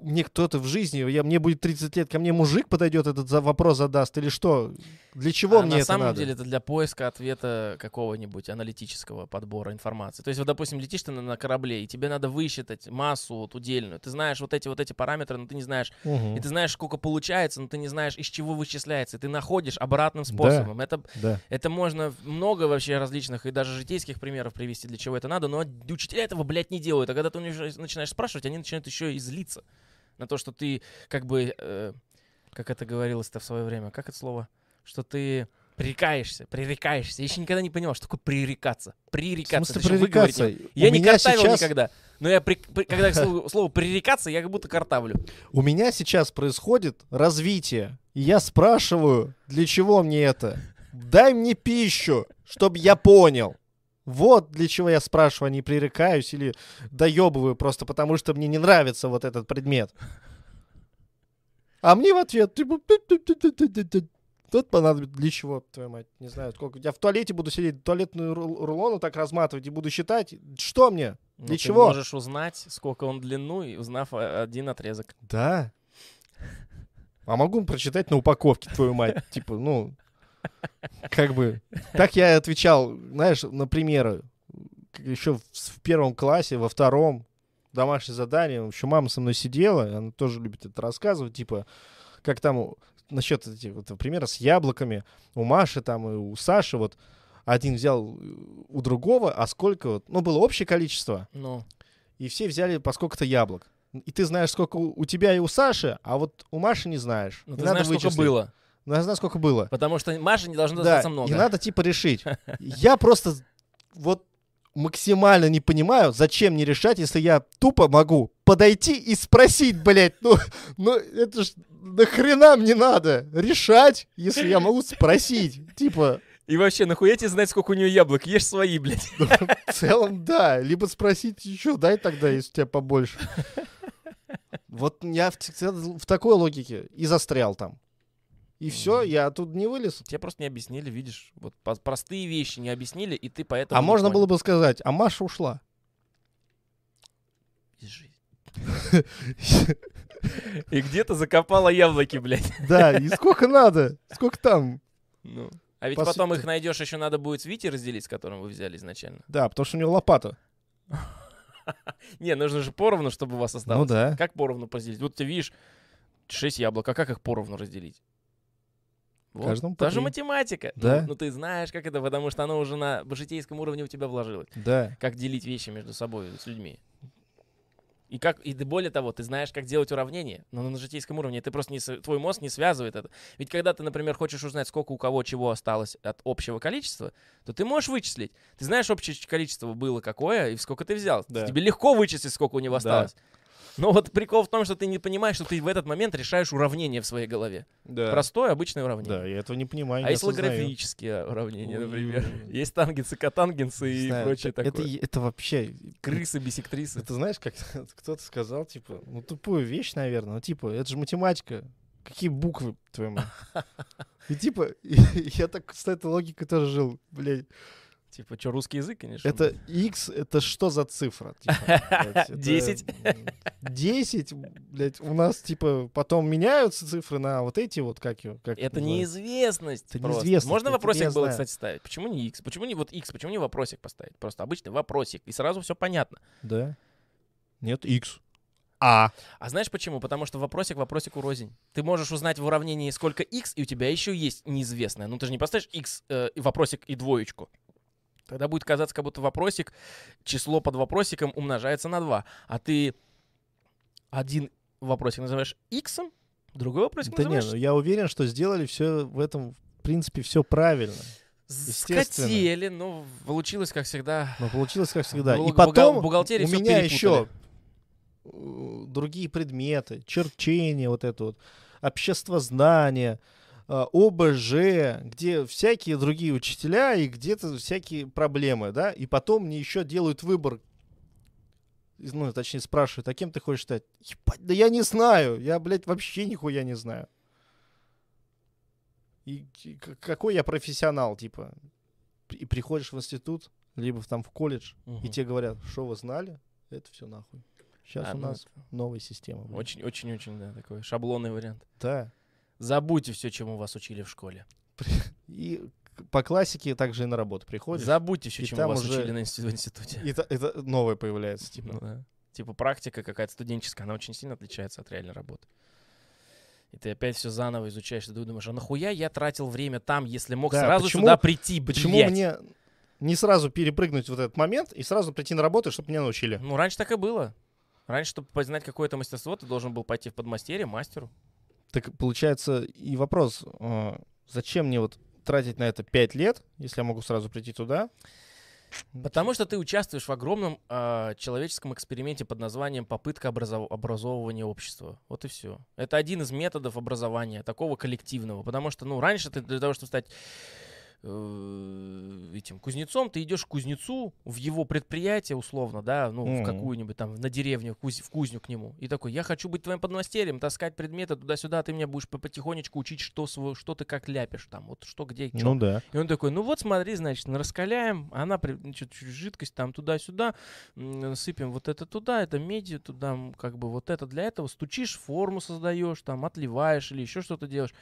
мне кто-то в жизни, я, мне будет 30 лет, ко мне мужик подойдет, этот за вопрос задаст, или что? Для чего А мне на это самом надо? деле это для поиска ответа какого-нибудь аналитического подбора информации. То есть, вот, допустим, летишь ты на, на корабле, и тебе надо высчитать массу вот, удельную. Ты знаешь вот эти вот эти параметры, но ты не знаешь. Мгм. И ты знаешь, сколько получается, но ты не знаешь, из чего вычисляется. И ты находишь обратным способом. Это, Да. это можно много вообще различных и даже житейских примеров привести, для чего это надо, но учителя этого, блядь, не делают. А когда ты у них начинаешь спрашивать, они начинают еще и злиться на то, что ты как бы, э, как это говорилось-то в свое время, как это слово? Что ты пререкаешься, пререкаешься. Я еще никогда не понял, что такое пререкаться. В Пререкаться. смысле ещё выговорить пререкаться? Я не картавил сейчас- никогда. Но я, при- при- когда к слову, слову пререкаться, я как будто картавлю. У меня сейчас происходит развитие. И я спрашиваю, для чего мне это? Дай мне пищу, чтобы я понял. Вот для чего я спрашиваю, а не пререкаюсь или доебываю просто потому, что мне не нравится вот этот предмет. А мне в ответ, типа. Тут понадобится для чего, твою мать, не знаю, сколько. Я в туалете буду сидеть, туалетную рул- рулону так разматывать и буду считать. Что мне? Но Для ты чего? можешь узнать, сколько он длину, и узнав один отрезок. Да. А могу прочитать на упаковке, твою мать. Типа, ну, как бы. Так я отвечал, знаешь, на примеры. Еще в, первом классе, во втором, домашнее задание. Еще мама со мной сидела, она тоже любит это рассказывать. Типа, как там насчет этих вот, примера с яблоками. У Маши там и у Саши вот один взял у другого, а сколько вот, ну, было общее количество, Ну, и все взяли по сколько-то яблок. И ты знаешь, сколько у тебя и у Саши, а вот у Маши не знаешь. ну ты надо знаешь, сколько вычислить. было. Ну, я знаю, сколько было. Потому что Маше не должно Да, достаться много. и надо типа решить. Я просто вот максимально не понимаю, зачем не решать, если я тупо могу подойти и спросить, блядь, ну, ну это ж нахрена мне надо решать, если я могу спросить. Типа, И вообще, нахуя тебе знать, сколько у нее яблок? Ешь свои, блядь. ну, в целом, да. Либо спросить еще, дай тогда, если у тебя побольше. Вот я в, в такой логике и застрял там. И все, я тут не вылез. Тебе просто не объяснили, видишь. Вот простые вещи не объяснили, и ты поэтому А можно понял. было бы сказать, а Маша ушла. Из жизни. И где-то закопала яблоки, блядь. Да, и сколько надо? Сколько там? Ну. А ведь По потом их найдешь, еще надо будет с Вити разделить, с которым вы взяли изначально. Да, потому что у него лопата. Не, нужно же поровну, чтобы у вас осталось. Ну да. Как поровну разделить? Вот ты видишь 6 яблок, а как их поровну разделить? Вот. Каждому по Та же три. математика. Да. Ну, ну ты знаешь, как это, потому что оно уже на житейском уровне у тебя вложилось. Да. Как делить вещи между собой, с людьми. И как, и более того, ты знаешь, как делать уравнение, но на житейском уровне ты просто не, твой мозг не связывает это. Ведь когда ты, например, хочешь узнать, сколько у кого чего осталось от общего количества, то ты можешь вычислить. Ты знаешь, общее количество было какое и сколько ты взял. Да. Тебе легко вычислить, сколько у него Да. Но вот прикол в том, что ты не понимаешь, что ты в этот момент решаешь уравнение в своей голове. Да. Простое, обычное уравнение. Да, я этого не понимаю. А не есть осознаю. логарифмические уравнения, например. Ой. Есть тангенсы, котангенсы и знаю, прочее это, такое. это, это вообще... Крысы, бисектрисы. Это знаешь, как кто-то сказал, типа, ну тупую вещь, наверное, ну типа, это же математика. Какие буквы, твою мать? И типа, я так с этой логикой тоже жил, блядь. Типа, что, русский язык, конечно. Это x, это что за цифра? Типа, Десять. 10, блядь, у нас, типа, потом меняются цифры на вот эти вот, как его, как Это неизвестность. Это неизвестность, Можно вопросик было, кстати, ставить? Почему не x? Почему не вот x? Почему не вопросик поставить? Просто обычный вопросик. И сразу все понятно. Да. Нет, x. А. А знаешь почему? Потому что вопросик вопросику рознь. Ты можешь узнать в уравнении сколько x, и у тебя еще есть неизвестное. Ну ты же не поставишь x, э, вопросик и двоечку. Тогда будет казаться, как будто вопросик, число под вопросиком умножается на 2. А ты один вопросик называешь иксом, другой вопросик Да не, называешь ну я уверен, что сделали все в этом, в принципе, все правильно. Хотели, но получилось, как всегда. Но получилось как всегда. И потом бухгал- бухгалтерии у меня еще другие предметы, черчение, вот это вот, обществознание, а, ОБЖ, где всякие другие учителя и где-то всякие проблемы, да, и потом мне еще делают выбор, ну, точнее, спрашивают, а кем ты хочешь стать? Ебать, да я не знаю, я, блядь, вообще нихуя не знаю. И к- какой я профессионал, типа, и приходишь в институт, либо в- там в колледж, и Мгм. тебе говорят, что вы знали, это все нахуй. Сейчас А, у ну, нас новая система. блин. Очень, очень, очень, да, такой шаблонный вариант. Да. Забудьте все, чему вас учили в школе. И по классике также и на работу приходишь. Забудьте все, чему вас уже- учили на институ- в институте. И это, это новое появляется, типа. Ну да. Типа практика какая-то студенческая, она очень сильно отличается от реальной работы. И ты опять все заново изучаешь, и ты думаешь, а нахуя я тратил время там, если мог Да, сразу почему- сюда прийти, Почему мне не сразу перепрыгнуть вот этот момент и сразу прийти на работу, чтобы меня научили? Ну, раньше так и было. Раньше, чтобы познать какое-то мастерство, ты должен был пойти в подмастерье, мастеру. Так получается и вопрос, а, зачем мне вот тратить на это 5 лет, если я могу сразу прийти туда? Потому что ты участвуешь в огромном а, человеческом эксперименте под названием попытка образов- образовывания общества. Вот и все. Это один из методов образования, такого коллективного. Потому что, ну, раньше ты для того, чтобы стать э, этим кузнецом, ты идешь к кузнецу в его предприятие, условно, да, ну, в Мгм. какую-нибудь там, на деревню, в, куз- в кузню к нему. И такой, я хочу быть твоим подмастерьем, таскать предметы туда-сюда, ты меня будешь по- потихонечку учить, что, что ты как ляпишь там, вот что, где, чё. Ну да. И он такой, ну вот смотри, значит, на- раскаляем, она, значит, жидкость там туда-сюда, сыпем вот это туда, это медью туда, как бы вот это для этого, стучишь, форму создаешь, там, отливаешь или еще что-то делаешь.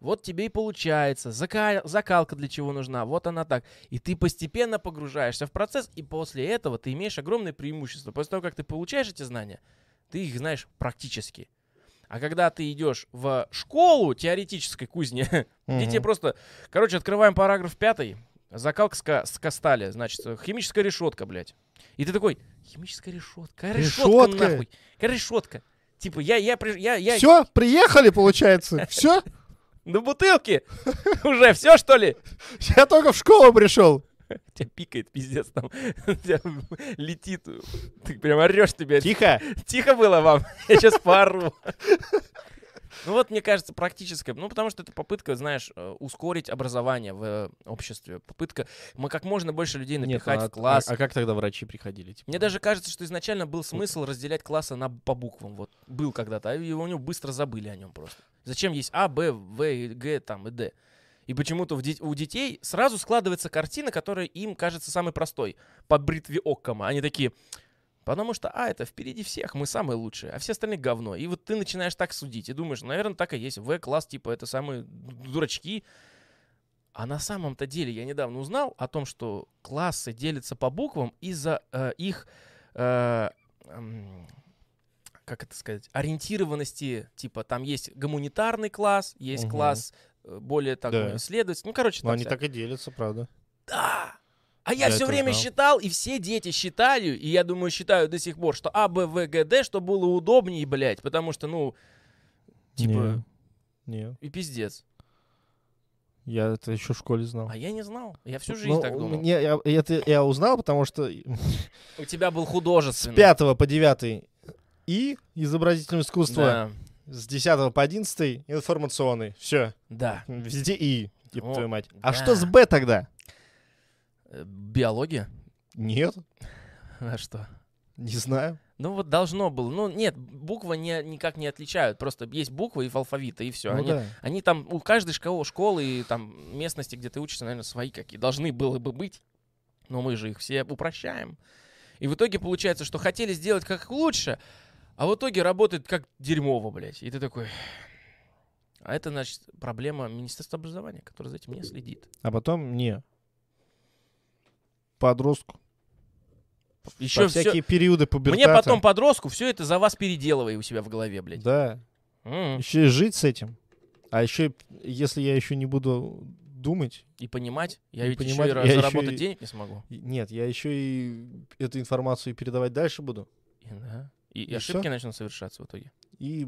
Вот тебе и получается. Зака- закалка для чего нужна, вот она так. И ты постепенно погружаешься в процесс, и после этого ты имеешь огромное преимущество. После того, как ты получаешь эти знания, ты их знаешь практически. А когда ты идешь в школу теоретической кузни, где тебе просто... Короче, открываем параграф пятый. Закалка с, ка- с кастали. Значит, химическая решетка, блядь. И ты такой, химическая решетка? Решетка Решетка? нахуй? Решетка? Типа, я, я, я, я Все, приехали, получается. Все, на бутылке. Уже все, что ли? я только в школу пришел. Тебя пикает, пиздец, там. Тебя летит. Ты прям орешь тебе. Тихо. Тихо было вам. Я сейчас пару. Ну вот, мне кажется, практическое. Ну, потому что это попытка, знаешь, э, ускорить образование в э, обществе. Попытка, мы как можно больше людей Нет, напихать а- в класс. А, а как тогда врачи приходили? типа? Мне даже кажется, что изначально был смысл разделять классы на, по буквам. Вот был когда-то, а его у него быстро забыли о нем просто. Зачем есть А, Б, В, Г там и Д? И почему-то де- у детей сразу складывается картина, которая им кажется самой простой. По бритве Оккама. Они такие, потому что А это впереди всех, мы самые лучшие, а все остальные говно. И вот ты начинаешь так судить и думаешь, наверное, так и есть. В-класс, типа, это самые дурачки. А на самом-то деле я недавно узнал о том, что классы делятся по буквам из-за э, их, э, м, как это сказать, ориентированности. Типа там есть гуманитарный класс, есть Мгм. класс э, более такой Да. исследовательский. Ну, короче, Ну, там они вся- так и делятся, правда. да! А я Я все время знал. считал, и все дети считали, и я думаю, считаю до сих пор, что А, Б, В, Г, Д, что было удобнее, блядь, потому что, ну, типа, Не, и пиздец. я это еще в школе знал. А я не знал, я всю жизнь Ну, так думал. меня- я, это я узнал, потому что У тебя был с художественный. 5 по 9 и изобразительное искусство, Да, с 10 по 11 информационный. Все, да. везде и, типа твою мать. А да. что с Б тогда? Э, Биология? Нет, А что? не знаю. Ну вот должно было. Ну нет, буквы не, никак не отличают. Просто есть буквы и алфавита, и все. Ну они, да. они там, у каждой школы, школы и там местности, где ты учишься, наверное, свои какие должны было бы быть. Но мы же их все упрощаем. И в итоге получается, что хотели сделать как лучше, а в итоге работает как дерьмово, блядь. И ты такой... А это, значит, проблема Министерства образования, которое за этим не следит. А потом мне подростку. Еще все... всякие периоды пубертата. Мне потом подростку все это за вас переделывай у себя в голове, блядь. Да. М. Еще и жить с этим. А еще, если я еще не буду думать, И понимать. Я И ведь понимать, еще и я еще заработать и- денег не смогу. нет, я еще и эту информацию передавать дальше буду. И, да. И, и И ошибки всё? начнут совершаться в итоге. И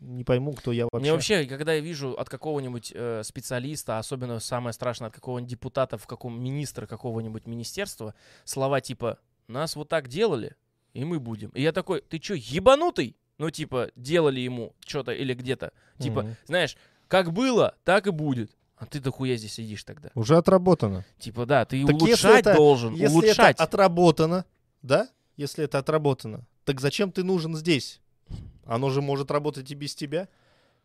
не пойму, кто я вообще. Мне вообще, когда я вижу от какого-нибудь э, специалиста, особенно самое страшное от какого-нибудь депутата, в каком министра какого-нибудь министерства, слова типа «нас вот так делали, и мы будем». И я такой, ты чё, ебанутый? Ну, типа, делали ему что-то или где-то. Типа, Мгм. знаешь, как было, так и будет. А ты дохуя здесь сидишь тогда? Уже отработано. Типа, да, ты Так если улучшать это- должен, Если улучшать. это отработано, да? Если это отработано, так зачем ты нужен здесь? Оно же может работать и без тебя.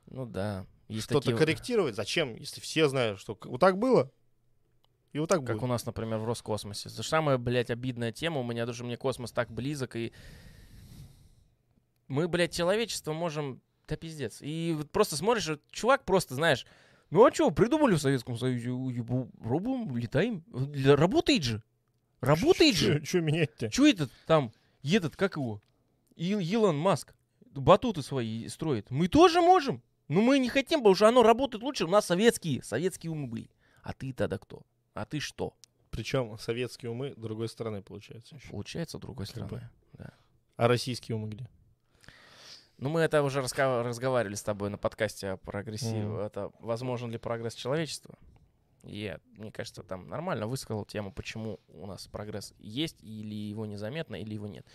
Ну да. Что-то такие корректировать. Зачем, если все знают, что вот так было, и вот так Как будет. у нас, например, в Роскосмосе. Это самая, блядь, обидная тема. У меня даже мне космос так близок, и мы, блядь, человечество можем... Да пиздец. И вот просто смотришь, вот чувак просто, знаешь, ну а что, придумали в Советском Союзе, ебу, пробуем, летаем. Работает же. Работает же. Что менять-то? Че этот там, этот, как его? Ил- Илон Маск. Батуты свои строит. Мы тоже можем. Но мы не хотим, потому что оно работает лучше. У нас советские, советские умы были. А ты тогда кто? А ты что? Причем советские умы другой стороны, получается. еще. Получается, другой Как бы. стороны. А российские умы где? Ну, мы это уже раска- разговаривали с тобой на подкасте о прогрессиве. Мгм. Это возможен ли прогресс человечества? И мне кажется, там нормально высказал тему, почему у нас прогресс есть, или его незаметно, или его нет.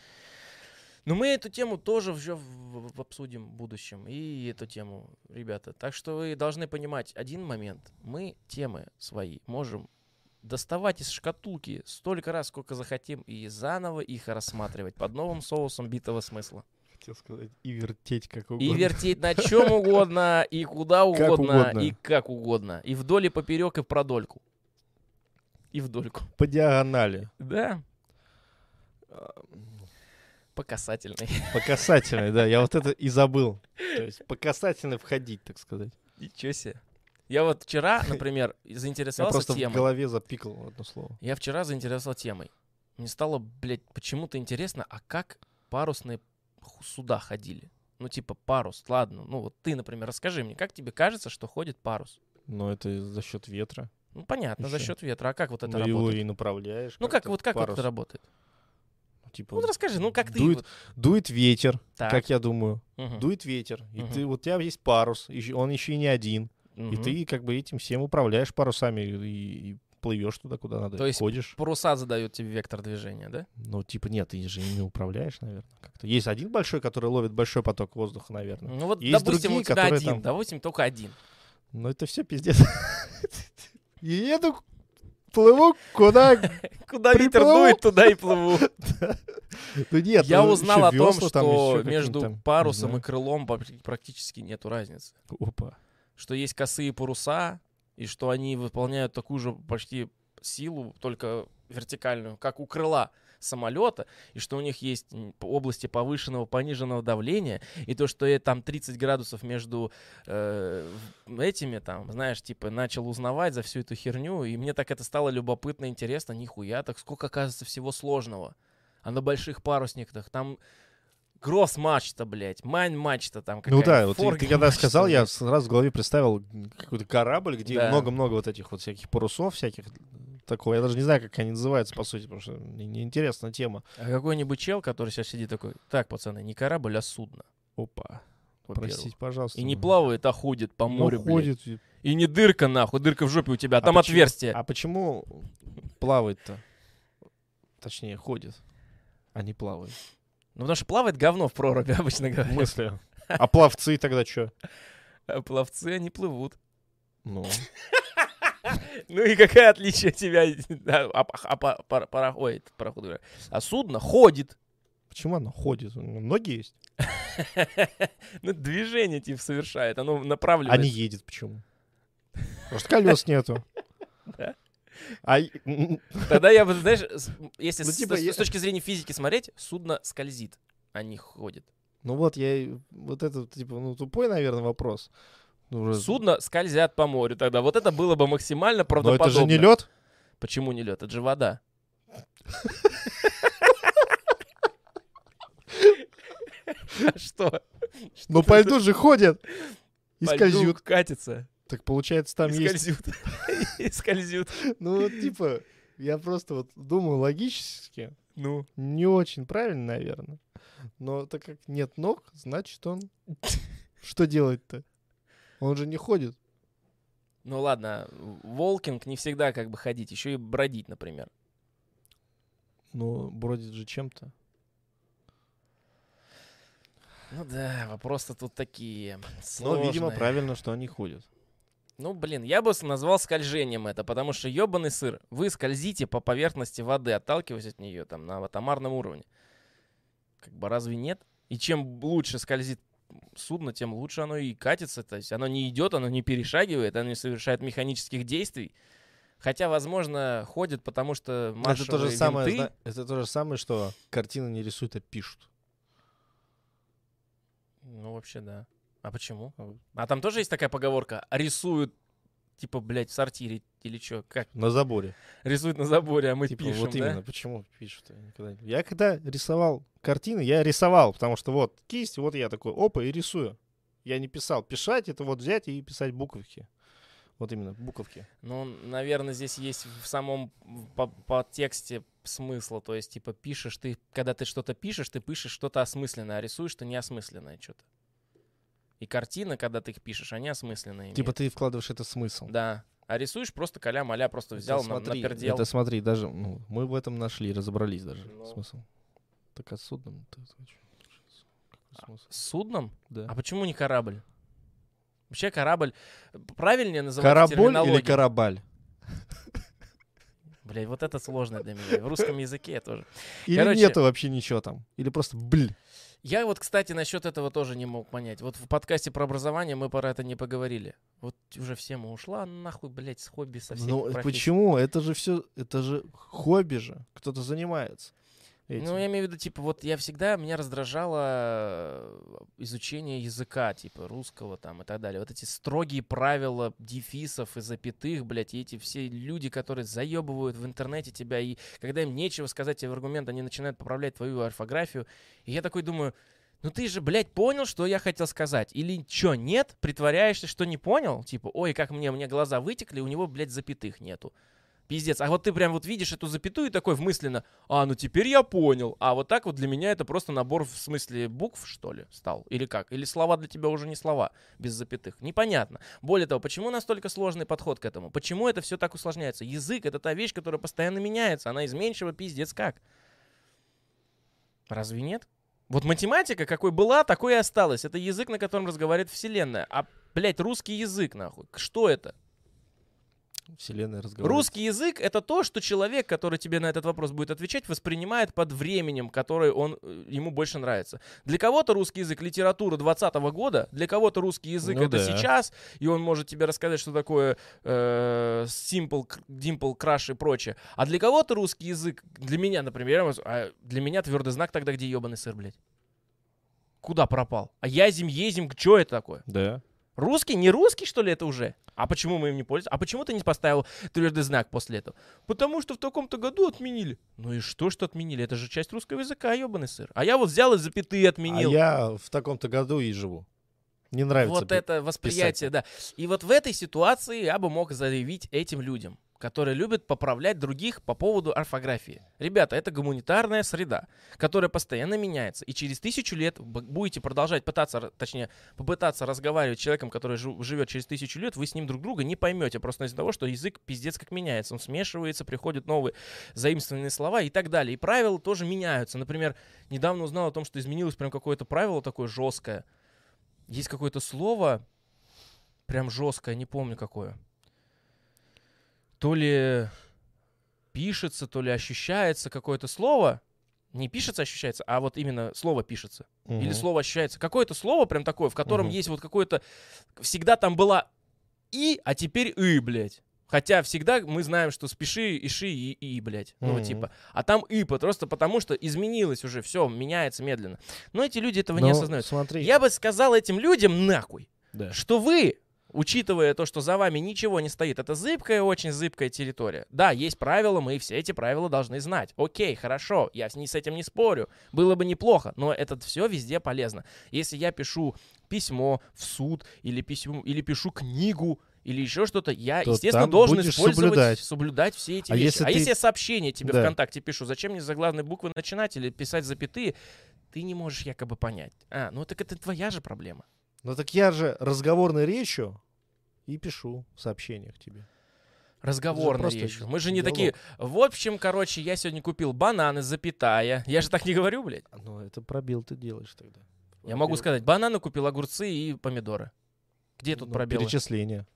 Но мы эту тему тоже в- обсудим в будущем. И эту тему, ребята. Так что вы должны понимать один момент. Мы темы свои можем доставать из шкатулки столько раз, сколько захотим, и заново их рассматривать под новым соусом битого смысла. Хотел сказать, и вертеть как угодно. И вертеть на чем угодно, и куда Как угодно, угодно. и как угодно. И вдоль, и поперек, и в продольку. И вдольку. По диагонали. Да. По касательной. По касательной, да. Я вот это и забыл. То есть по касательной входить, так сказать. Ничего себе. Я вот вчера, например, Я заинтересовался просто в темой. голове запикал одно слово. Я вчера заинтересовался темой. Мне стало, блядь, почему-то интересно, а как парусные суда ходили? Ну, типа парус, ладно. Ну, вот ты, например, расскажи мне, как тебе кажется, что ходит парус? Но это за счет ветра. Ну, понятно, за Ещё. счет ветра. А как вот это Ну, его работает? и направляешь. Ну, как, как-то вот как вот парус. это работает? Типа, Вот расскажи, ну, как ты... дует, вот- дует ветер, Так. как я думаю. Мгм. Дует ветер. И Мгм. ты, вот у тебя есть парус, и он еще и не один. И Мгм. ты как бы этим всем управляешь парусами и, и плывешь туда, куда надо. То есть ходишь. Паруса задают тебе вектор движения, да? Ну, типа, нет, ты же ими управляешь, наверное. Как-то. Есть один большой, который ловит большой поток воздуха, наверное. Ну вот, Есть допустим, другие, у тебя один, там- допустим, только один. Но это все пиздец. И еду, плыву куда... Куда ветер дует, туда и плыву. Ну нет, Я ну, узнал о том, что между парусом и крылом пр- практически нету разницы. Опа. Что есть косые паруса, и что они выполняют такую же почти силу, только вертикальную, как у крыла самолета, и что у них есть области повышенного, пониженного давления, и то, что э, там 30 градусов между э, этими, там, знаешь, типа, начал узнавать за всю эту херню, и мне так это стало любопытно, интересно, нихуя, так сколько, оказывается, всего сложного. А на больших парусниках там гросс-мачта, блядь, майн-мачта там Ну да, вот ты, ты когда сказал, я сразу в голове представил какой-то корабль, где Да. много-много вот этих вот всяких парусов всяких. Такого. Я даже не знаю, как они называются, по сути, потому что мне неинтересная тема. А какой-нибудь чел, который сейчас сидит такой, так, пацаны, не корабль, а судно. Опа. Простите, пожалуйста. И не ну. плавает, а ходит по Ну, морю, блядь. ходит. и- И не дырка, нахуй, дырка в жопе у тебя, а А там почему- отверстие. А почему плавает-то? Точнее, ходит, а не плавает. Ну, потому что плавает говно в проруби, обычно В говоря. смысле? А пловцы тогда что? А пловцы, они плывут. Ну, Ну и какое отличие тебя... А, а па- пара- пара- ой, это пароход. А судно ходит. почему оно ходит? Ноги есть, Ну, движение типа совершает, оно а не едет почему? Может, колес нету. А Тогда я бы, знаешь, если Ну, с, типа, с- я- с точки зрения физики смотреть, судно скользит, а не ходит. ну вот я вот это типа ну тупой, наверное, вопрос. Ну, уже- Судно скользят по морю тогда. Вот это было бы максимально Но правдоподобно. это же не лед. Почему не лед? Это же вода. Что? Но по льду же ходят и скользят. катится. Так получается, там есть. скользют. И скользют. Ну вот типа, я просто вот думаю логически, Ну. не очень правильно, наверное. Но так как нет ног, значит он... Что делать-то? Он же не ходит. Ну ладно, волкинг не всегда как бы ходить, еще и бродить, например. Ну, бродит же чем-то. Ну да, вопросы тут такие. Но, видимо, сложные. правильно, что они ходят. Ну, блин, я бы назвал скольжением это, потому что ебаный сыр. Вы скользите по поверхности воды, отталкиваясь от нее там на атомарном уровне. Как бы разве нет? И чем лучше скользит судно, тем лучше оно и катится. То есть оно не идет, оно не перешагивает, оно не совершает механических действий. Хотя, возможно, ходит, потому что Это то, же самое, винты- зна- это то же самое, что картины не рисуют, а пишут. Ну, вообще, да. А почему? А там тоже есть такая поговорка? Рисуют, типа, блядь, в сортире или что? Как? На заборе. Рисуют на заборе, а мы Типа, пишем, вот да? именно, почему пишут? Я никогда, не- я когда рисовал картины, я рисовал, потому что вот кисть, вот я такой, опа, и рисую. Я не писал. Писать — это вот взять и писать буковки. Вот именно, буковки. Ну, наверное, здесь есть в самом по, подтексте смысла. То есть, типа, пишешь ты, когда ты что-то пишешь, ты пишешь что-то осмысленное, а рисуешь ты неосмысленное что-то. И картины, когда ты их пишешь, они осмысленные. Типа имеют. ты вкладываешь это смысл. Да. А рисуешь просто каля-маля, просто взял, это на, смотри, напердел. это смотри, даже ну, мы в этом нашли, разобрались даже. Ну. Смысл. Так а судном Какой А, судном? Да. А почему не корабль? Вообще корабль правильнее называть Караболь или карабаль? Блядь, вот это сложно для меня. В русском языке тоже. Или Короче- нету вообще ничего там? Или просто бль? Я вот, кстати, насчет этого тоже не мог понять. Вот в подкасте про образование мы про это не поговорили. Вот уже всема ушла нахуй, блядь, с хобби со всеми Ну профессиями. почему? Это же все, это же хобби же. Кто-то занимается. Этим. Ну, я имею в виду, типа, вот я всегда, меня раздражало э, изучение языка, типа, русского там и так далее. Вот эти строгие правила дефисов и запятых, блядь, и эти все люди, которые заебывают в интернете тебя, и когда им нечего сказать тебе в аргумент, они начинают поправлять твою орфографию. И я такой думаю, ну ты же, блядь, понял, что я хотел сказать? Или чё, нет? Притворяешься, что не понял? Типа, ой, как мне, мне глаза вытекли, у него, блядь, запятых нету. Пиздец. А вот ты прям вот видишь эту запятую и такой мысленно, а, ну теперь я понял. А вот так вот для меня это просто набор в смысле букв, что ли, стал? Или как? Или слова для тебя уже не слова, без запятых? Непонятно. Более того, почему настолько сложный подход к этому? Почему это все так усложняется? Язык — это та вещь, которая постоянно меняется. Она изменчива, пиздец как. Разве нет? Вот математика какой была, такой и осталась. Это язык, на котором разговаривает Вселенная. А, блядь, русский язык, нахуй. Что это? Вселенная разговаривает. Русский язык — это то, что человек, который тебе на этот вопрос будет отвечать, воспринимает под временем, который он, э, ему больше нравится. Для кого-то русский язык — литература 20 года, для кого-то русский язык — Ну это да. сейчас, и он может тебе рассказать, что такое э, simple, dimple, crush и прочее. А для кого-то русский язык, для меня, например, я а для меня твердый знак тогда, где ебаный сыр, блядь. Куда пропал? А язим, езим, что это такое? Да. Русский? Не русский, что ли, это уже? А почему мы им не пользуемся? А почему ты не поставил твердый знак после этого? Потому что в таком-то году отменили. Ну и что, что отменили? Это же часть русского языка, ебаный сыр. А я вот взял и запятые отменил. А я в таком-то году и живу. Не нравится. вот это восприятие, да. И вот в этой ситуации я бы мог заявить этим людям, которые любят поправлять других по поводу орфографии. Ребята, это гуманитарная среда, которая постоянно меняется. И через тысячу лет будете продолжать пытаться, точнее, попытаться разговаривать с человеком, который живет через тысячу лет, вы с ним друг друга не поймете. Просто из-за того, что язык пиздец как меняется. Он смешивается, приходят новые заимствованные слова и так далее. И правила тоже меняются. Например, недавно узнал о том, что изменилось прям какое-то правило такое жесткое. Есть какое-то слово, прям жесткое, не помню какое. То ли пишется, то ли ощущается какое-то слово. Не пишется, ощущается, а вот именно слово пишется. Или Мгм. слово ощущается. Какое-то слово прям такое, в котором Мгм. есть вот какое-то... Всегда там была и, а теперь и, блядь. Хотя всегда мы знаем, что спеши, иши и и, блядь. Ну, Мгм. типа. А там и, просто потому что изменилось уже, все, меняется медленно. Но эти люди этого не Но осознают. Смотри. Я бы сказал этим людям нахуй, Да. что вы, учитывая то, что за вами ничего не стоит, это зыбкая, очень зыбкая территория. Да, есть правила, мы все эти правила должны знать. Окей, хорошо, я с, этим не спорю. Было бы неплохо, но это все везде полезно. Если я пишу письмо в суд или, письмо, или пишу книгу, или еще что-то, я, То естественно, должен использовать, соблюдать. соблюдать все эти А вещи. если а ты- если я сообщение тебе Да. ВКонтакте пишу, зачем мне заглавные буквы начинать или писать запятые, ты не можешь якобы понять. А, ну так это твоя же проблема. Ну так я же разговорной речью и пишу в сообщениях тебе. Разговорной просто речью. Мы же не диалог. такие. В общем, короче, я сегодня купил бананы, запятая. Я же так не говорю, блядь. Ну это пробел ты делаешь тогда. Я могу Пробел. сказать, бананы купил, огурцы и помидоры. Где тут Ну, пробелы? Перечисление.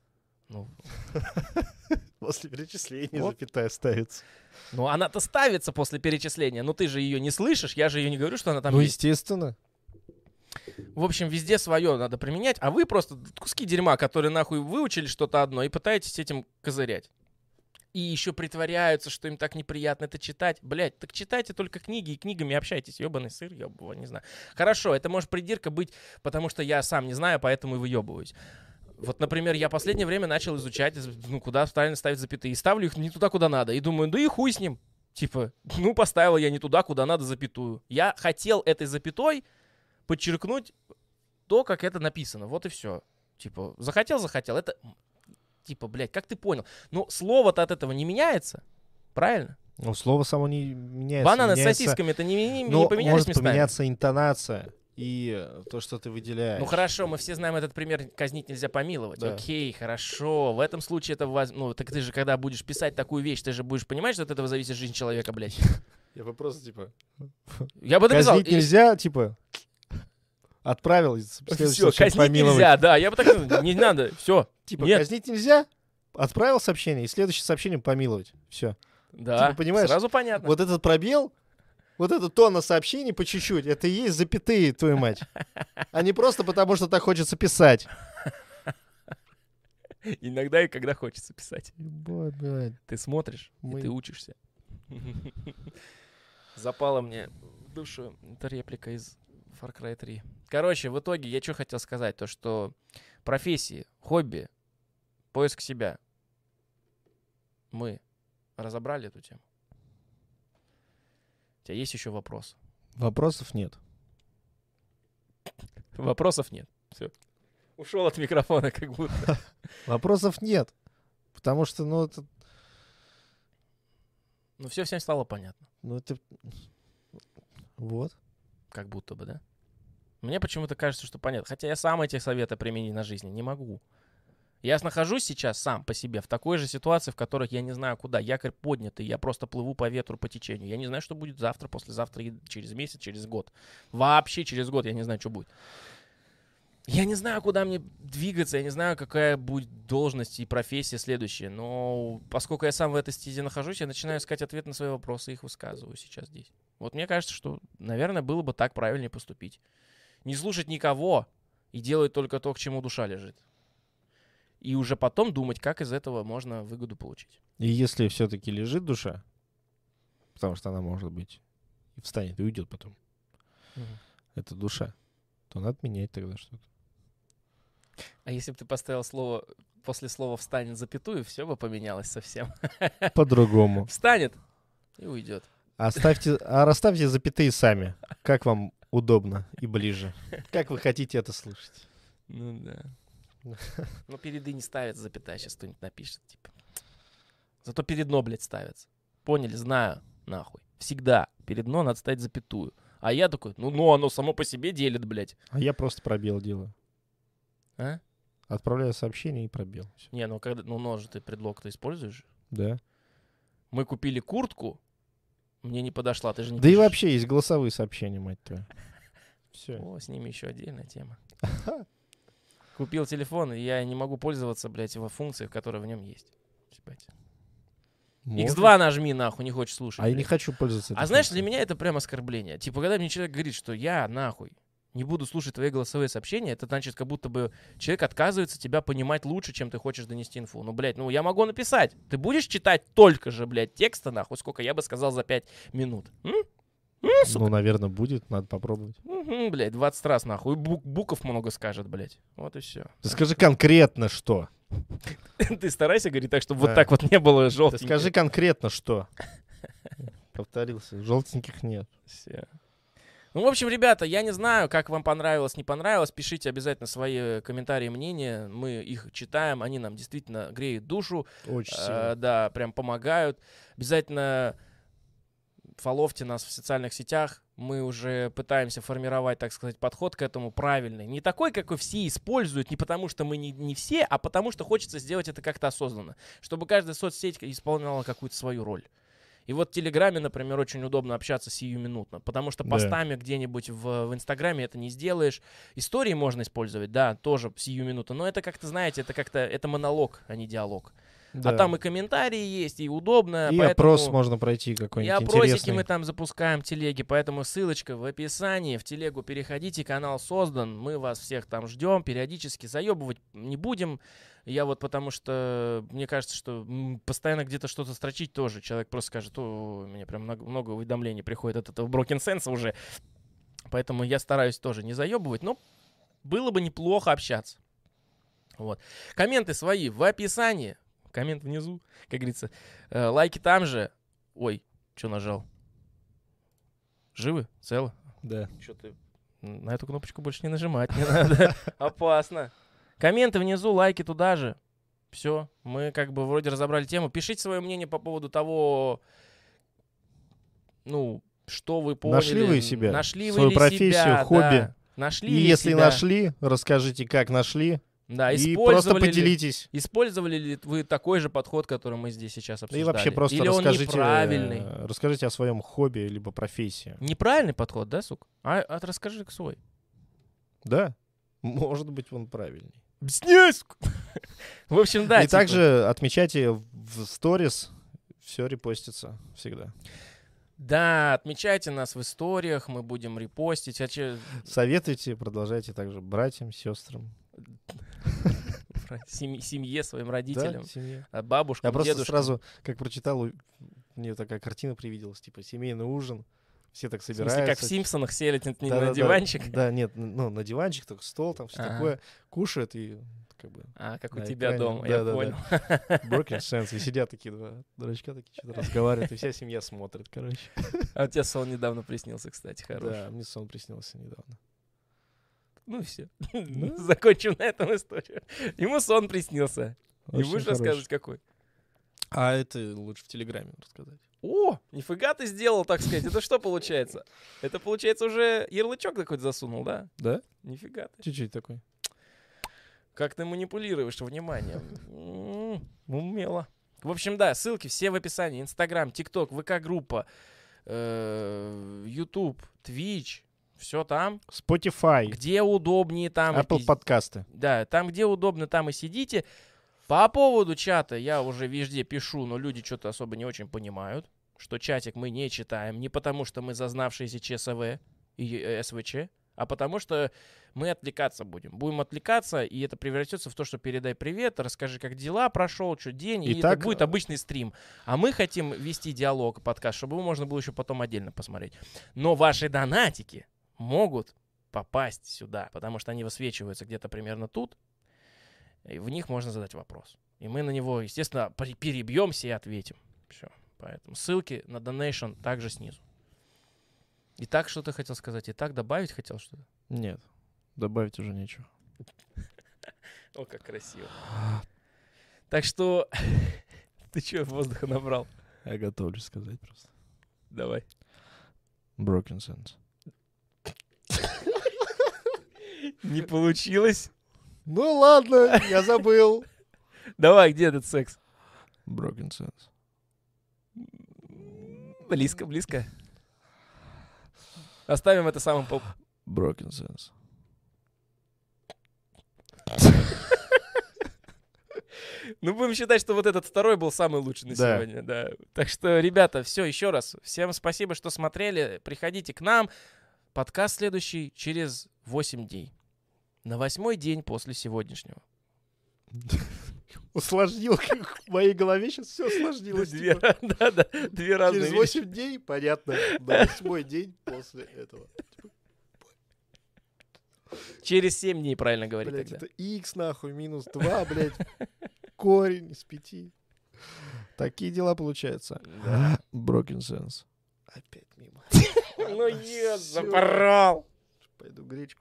Ну, После перечисления Вот. запятая ставится. ну, она-то ставится после перечисления, но ты же ее не слышишь, я же ее не говорю, что она там ну, есть. естественно. В общем, везде свое надо применять, а вы просто куски дерьма, которые нахуй выучили что-то одно и пытаетесь этим козырять. И еще притворяются, что им так неприятно это читать. Блять, так читайте только книги и книгами общайтесь. Ебаный сыр, ебаного, не знаю. Хорошо, это может придирка быть, потому что я сам не знаю, поэтому и выебываюсь. Вот, например, я последнее время начал изучать, ну, куда правильно ставить запятые. И ставлю их не туда, куда надо. И думаю, да и хуй с ним. Типа, ну, поставил я не туда, куда надо запятую. Я хотел этой запятой подчеркнуть то, как это написано. Вот и все. Типа, захотел, захотел. Это, типа, блядь, как ты понял? Ну, слово-то от этого не меняется. Правильно? Ну, слово само не меняется. Бананы с меняется- сосисками это не, не, Но не поменялись может местами. поменяться интонация и э, то, что ты выделяешь. Ну хорошо, мы все знаем этот пример, казнить нельзя помиловать. Да. Окей, хорошо. В этом случае это воз- ну так ты же когда будешь писать такую вещь, ты же будешь понимать, что от этого зависит жизнь человека, блядь. Я бы просто, типа, Я бы написал. казнить нельзя, типа, отправил, Все, казнить помиловать. нельзя, да. Я бы так не надо, все. Типа, Нет. казнить нельзя, отправил сообщение, и следующее сообщение помиловать. Все. Да, Типа, понимаешь, сразу понятно. Вот этот пробел, вот это тонна сообщений по чуть-чуть, это и есть запятые, твою мать. А не просто потому, что так хочется писать. Иногда и когда хочется писать. Ебать, блядь. Ты смотришь, Мы- и ты учишься. Запала мне душу эта реплика из Far Cry 3. Короче, в итоге я что хотел сказать, то что профессии, хобби, поиск себя. Мы разобрали эту тему. У тебя есть еще вопрос? Вопросов нет. Вопросов нет. Все. Ушел от микрофона, как будто. Вопросов нет. Потому что, ну, это, Ну, все всем стало понятно. ну, это... Вот. Как будто бы, да? Мне почему-то кажется, что понятно. Хотя я сам эти советы применить на жизни не могу. Я нахожусь сейчас сам по себе в такой же ситуации, в которых я не знаю куда. Якорь поднятый, я просто плыву по ветру, по течению. Я не знаю, что будет завтра, послезавтра, через месяц, через год. Вообще через год я не знаю, что будет. Я не знаю, куда мне двигаться, я не знаю, какая будет должность и профессия следующая. Но поскольку я сам в этой стезе нахожусь, я начинаю искать ответ на свои вопросы и их высказываю сейчас здесь. Вот мне кажется, что, наверное, было бы так правильнее поступить. Не слушать никого и делать только то, к чему душа лежит. И уже потом думать, как из этого можно выгоду получить. И если все-таки лежит душа, потому что она может быть и встанет и уйдет потом, это душа, то надо менять тогда что-то. А если бы ты поставил слово после слова «встанет» запятую, все бы поменялось совсем. По-другому. Встанет и уйдет. Оставьте, а расставьте запятые сами. Как вам удобно и ближе. Как вы хотите это слышать. Ну да. Ну перед «и» не ставится запятая, сейчас кто-нибудь напишет, типа. Зато перед «но», блядь, ставится. Поняли? Знаю, нахуй. Всегда перед «но» надо ставить запятую. А я такой, ну, ну, оно само по себе делит, блядь. А я просто пробел делаю. А? Отправляю сообщение и пробел. Всё. Не, ну когда, ну, но же ты предлог-то используешь. Да. Мы купили куртку, мне не подошла, ты же не Да и пишешь. вообще есть голосовые сообщения, мать твою. Все. О, с ними еще отдельная тема. Купил телефон, и я не могу пользоваться, блядь, его функцией, которая в нем есть. Ебать. X2 нажми, нахуй, не хочешь слушать. А я не хочу пользоваться А знаешь, для меня это прям оскорбление. Типа, когда мне человек говорит, что я, нахуй, не буду слушать твои голосовые сообщения, это значит, как будто бы человек отказывается тебя понимать лучше, чем ты хочешь донести инфу. Ну, блядь, ну я могу написать. Ты будешь читать только же, блядь, текста, нахуй, сколько я бы сказал за 5 минут. М? М, сука? Ну, наверное, будет, надо попробовать. Мгм, блядь, 20 раз, нахуй. Бук- буков много скажет, блядь. Вот и все. Ты скажи конкретно что. Ты старайся говорить так, чтобы вот так вот не было желтеньких. скажи конкретно что. Повторился. Желтеньких нет. Всё. Ну, в общем, ребята, я не знаю, как вам понравилось, не понравилось. Пишите обязательно свои комментарии, мнения. Мы их читаем. Они нам действительно греют душу. Очень Э, сильно. да, прям помогают. Обязательно фоловьте нас в социальных сетях. Мы уже пытаемся формировать, так сказать, подход к этому правильный. Не такой, какой все используют, не потому что мы не, не все, а потому что хочется сделать это как-то осознанно. Чтобы каждая соцсеть исполняла какую-то свою роль. И вот в Телеграме, например, очень удобно общаться сиюминутно, потому что Да. постами где-нибудь в, в Инстаграме это не сделаешь. Истории можно использовать, да, тоже сиюминутно, но это как-то, знаете, это как-то, это монолог, а не диалог. Да. А там и комментарии есть, и удобно. И поэтому... опрос можно пройти И какой-нибудь опросики интересный. мы там запускаем, телеги, поэтому ссылочка в описании, в телегу переходите, канал создан, мы вас всех там ждем, периодически заебывать не будем. Я вот потому что, мне кажется, что постоянно где-то что-то строчить тоже. Человек просто скажет, о, у меня прям много, много уведомлений приходит от этого Broken Sense уже. Поэтому я стараюсь тоже не заебывать, но было бы неплохо общаться. Вот. Комменты свои в описании. Коммент внизу, как говорится. Э, лайки там же. Ой, что нажал? Живы? Целы? Да. Что ты? На эту кнопочку больше не нажимать не надо. Опасно. Комменты внизу, лайки туда же. Все, мы как бы вроде разобрали тему. Пишите свое мнение по поводу того, ну, что вы поняли. Нашли вы себя? Нашли Свою вы профессию, себя, хобби? да. Нашли И ли если себя? нашли, расскажите, как нашли. Да, и просто ли- поделитесь. Использовали ли вы такой же подход, который мы здесь сейчас Да обсуждали? И вообще просто Или он расскажите, неправильный? э, расскажите о своем хобби либо профессии. Неправильный подход, да, сука? А, а расскажи свой. Да, может быть, он правильный. Объясняй, В общем, да. и типа, также отмечайте в сторис, все репостится всегда. Да, отмечайте нас в историях, мы будем репостить. А че- Советуйте, продолжайте также братьям, сестрам. Сем- семье, своим Да, родителям, семье. а бабушкам, Я просто дедушкам. сразу, как прочитал, у- мне такая картина привиделась, типа семейный ужин, все так В смысле, собираются. как в Симпсонах сели н- на Да-да-да. диванчик. Да, нет, н- ну, на диванчик, только стол, там все Ага. такое, кушают и как бы А, как у тебя экране. дома, я Да-да-да. понял. broken sense, и сидят такие два дурачка, такие что-то разговаривают, и вся семья смотрит, короче. А у тебя сон недавно приснился, кстати, хороший. Да, мне сон приснился недавно. Ну все. Ну. Закончим на этом историю. Ему сон приснился. Не Очень будешь хороший. рассказывать, какой? А это лучше в Телеграме рассказать. О, нифига ты сделал, так сказать. Это что получается? Это получается уже ярлычок какой-то засунул, да? Да? Нифига ты. Чуть-чуть такой. Как ты манипулируешь вниманием. Умело. В общем, да, ссылки все в описании. Инстаграм, ТикТок, ВК-группа, э, Ютуб, Твич. Все там. Spotify, Где удобнее, там. и Apple пиз- подкасты. Да, там, где удобно, там и сидите. По поводу чата я уже везде пишу, но люди что-то особо не очень понимают, что чатик мы не читаем. Не потому, что мы зазнавшиеся ЧСВ и э, СВЧ, а потому что мы отвлекаться будем. Будем отвлекаться, и это превратится в то, что передай привет, расскажи, как дела прошел, что день, и Итак, это будет обычный стрим. А мы хотим вести диалог, подкаст, чтобы его можно было еще потом отдельно посмотреть. Но ваши донатики могут попасть сюда, потому что они высвечиваются где-то примерно тут, и в них можно задать вопрос. И мы на него, естественно, перебьемся и ответим. Все. Поэтому ссылки на donation также снизу. Итак, что ты хотел сказать? Итак, добавить хотел что-то? Нет, добавить уже нечего. О, как красиво. Так что ты что воздуха набрал? Я готовлюсь сказать просто. Давай. Broken sense. Не получилось? Ну ладно, я забыл. Давай, где этот секс? Broken sense. Близко, близко. Оставим это самым поп... Broken sense. Ну, будем считать, что вот этот второй был самый лучший на Да. сегодня, да. Так что, ребята, все, еще раз. Всем спасибо, что смотрели. Приходите к нам. Подкаст следующий через 8 дней. На восьмой день после сегодняшнего. Усложнил, в моей голове сейчас все усложнилось. Две, типа. да, да, две разные Через вещи. 8 дней, понятно, на восьмой день после этого. Через 7 дней, правильно говорить Блять, тогда. это x нахуй, минус 2, блядь, корень из 5. Такие дела получаются. Да. Broken sense. Опять мимо. Ну, я запорол. Пойду гречку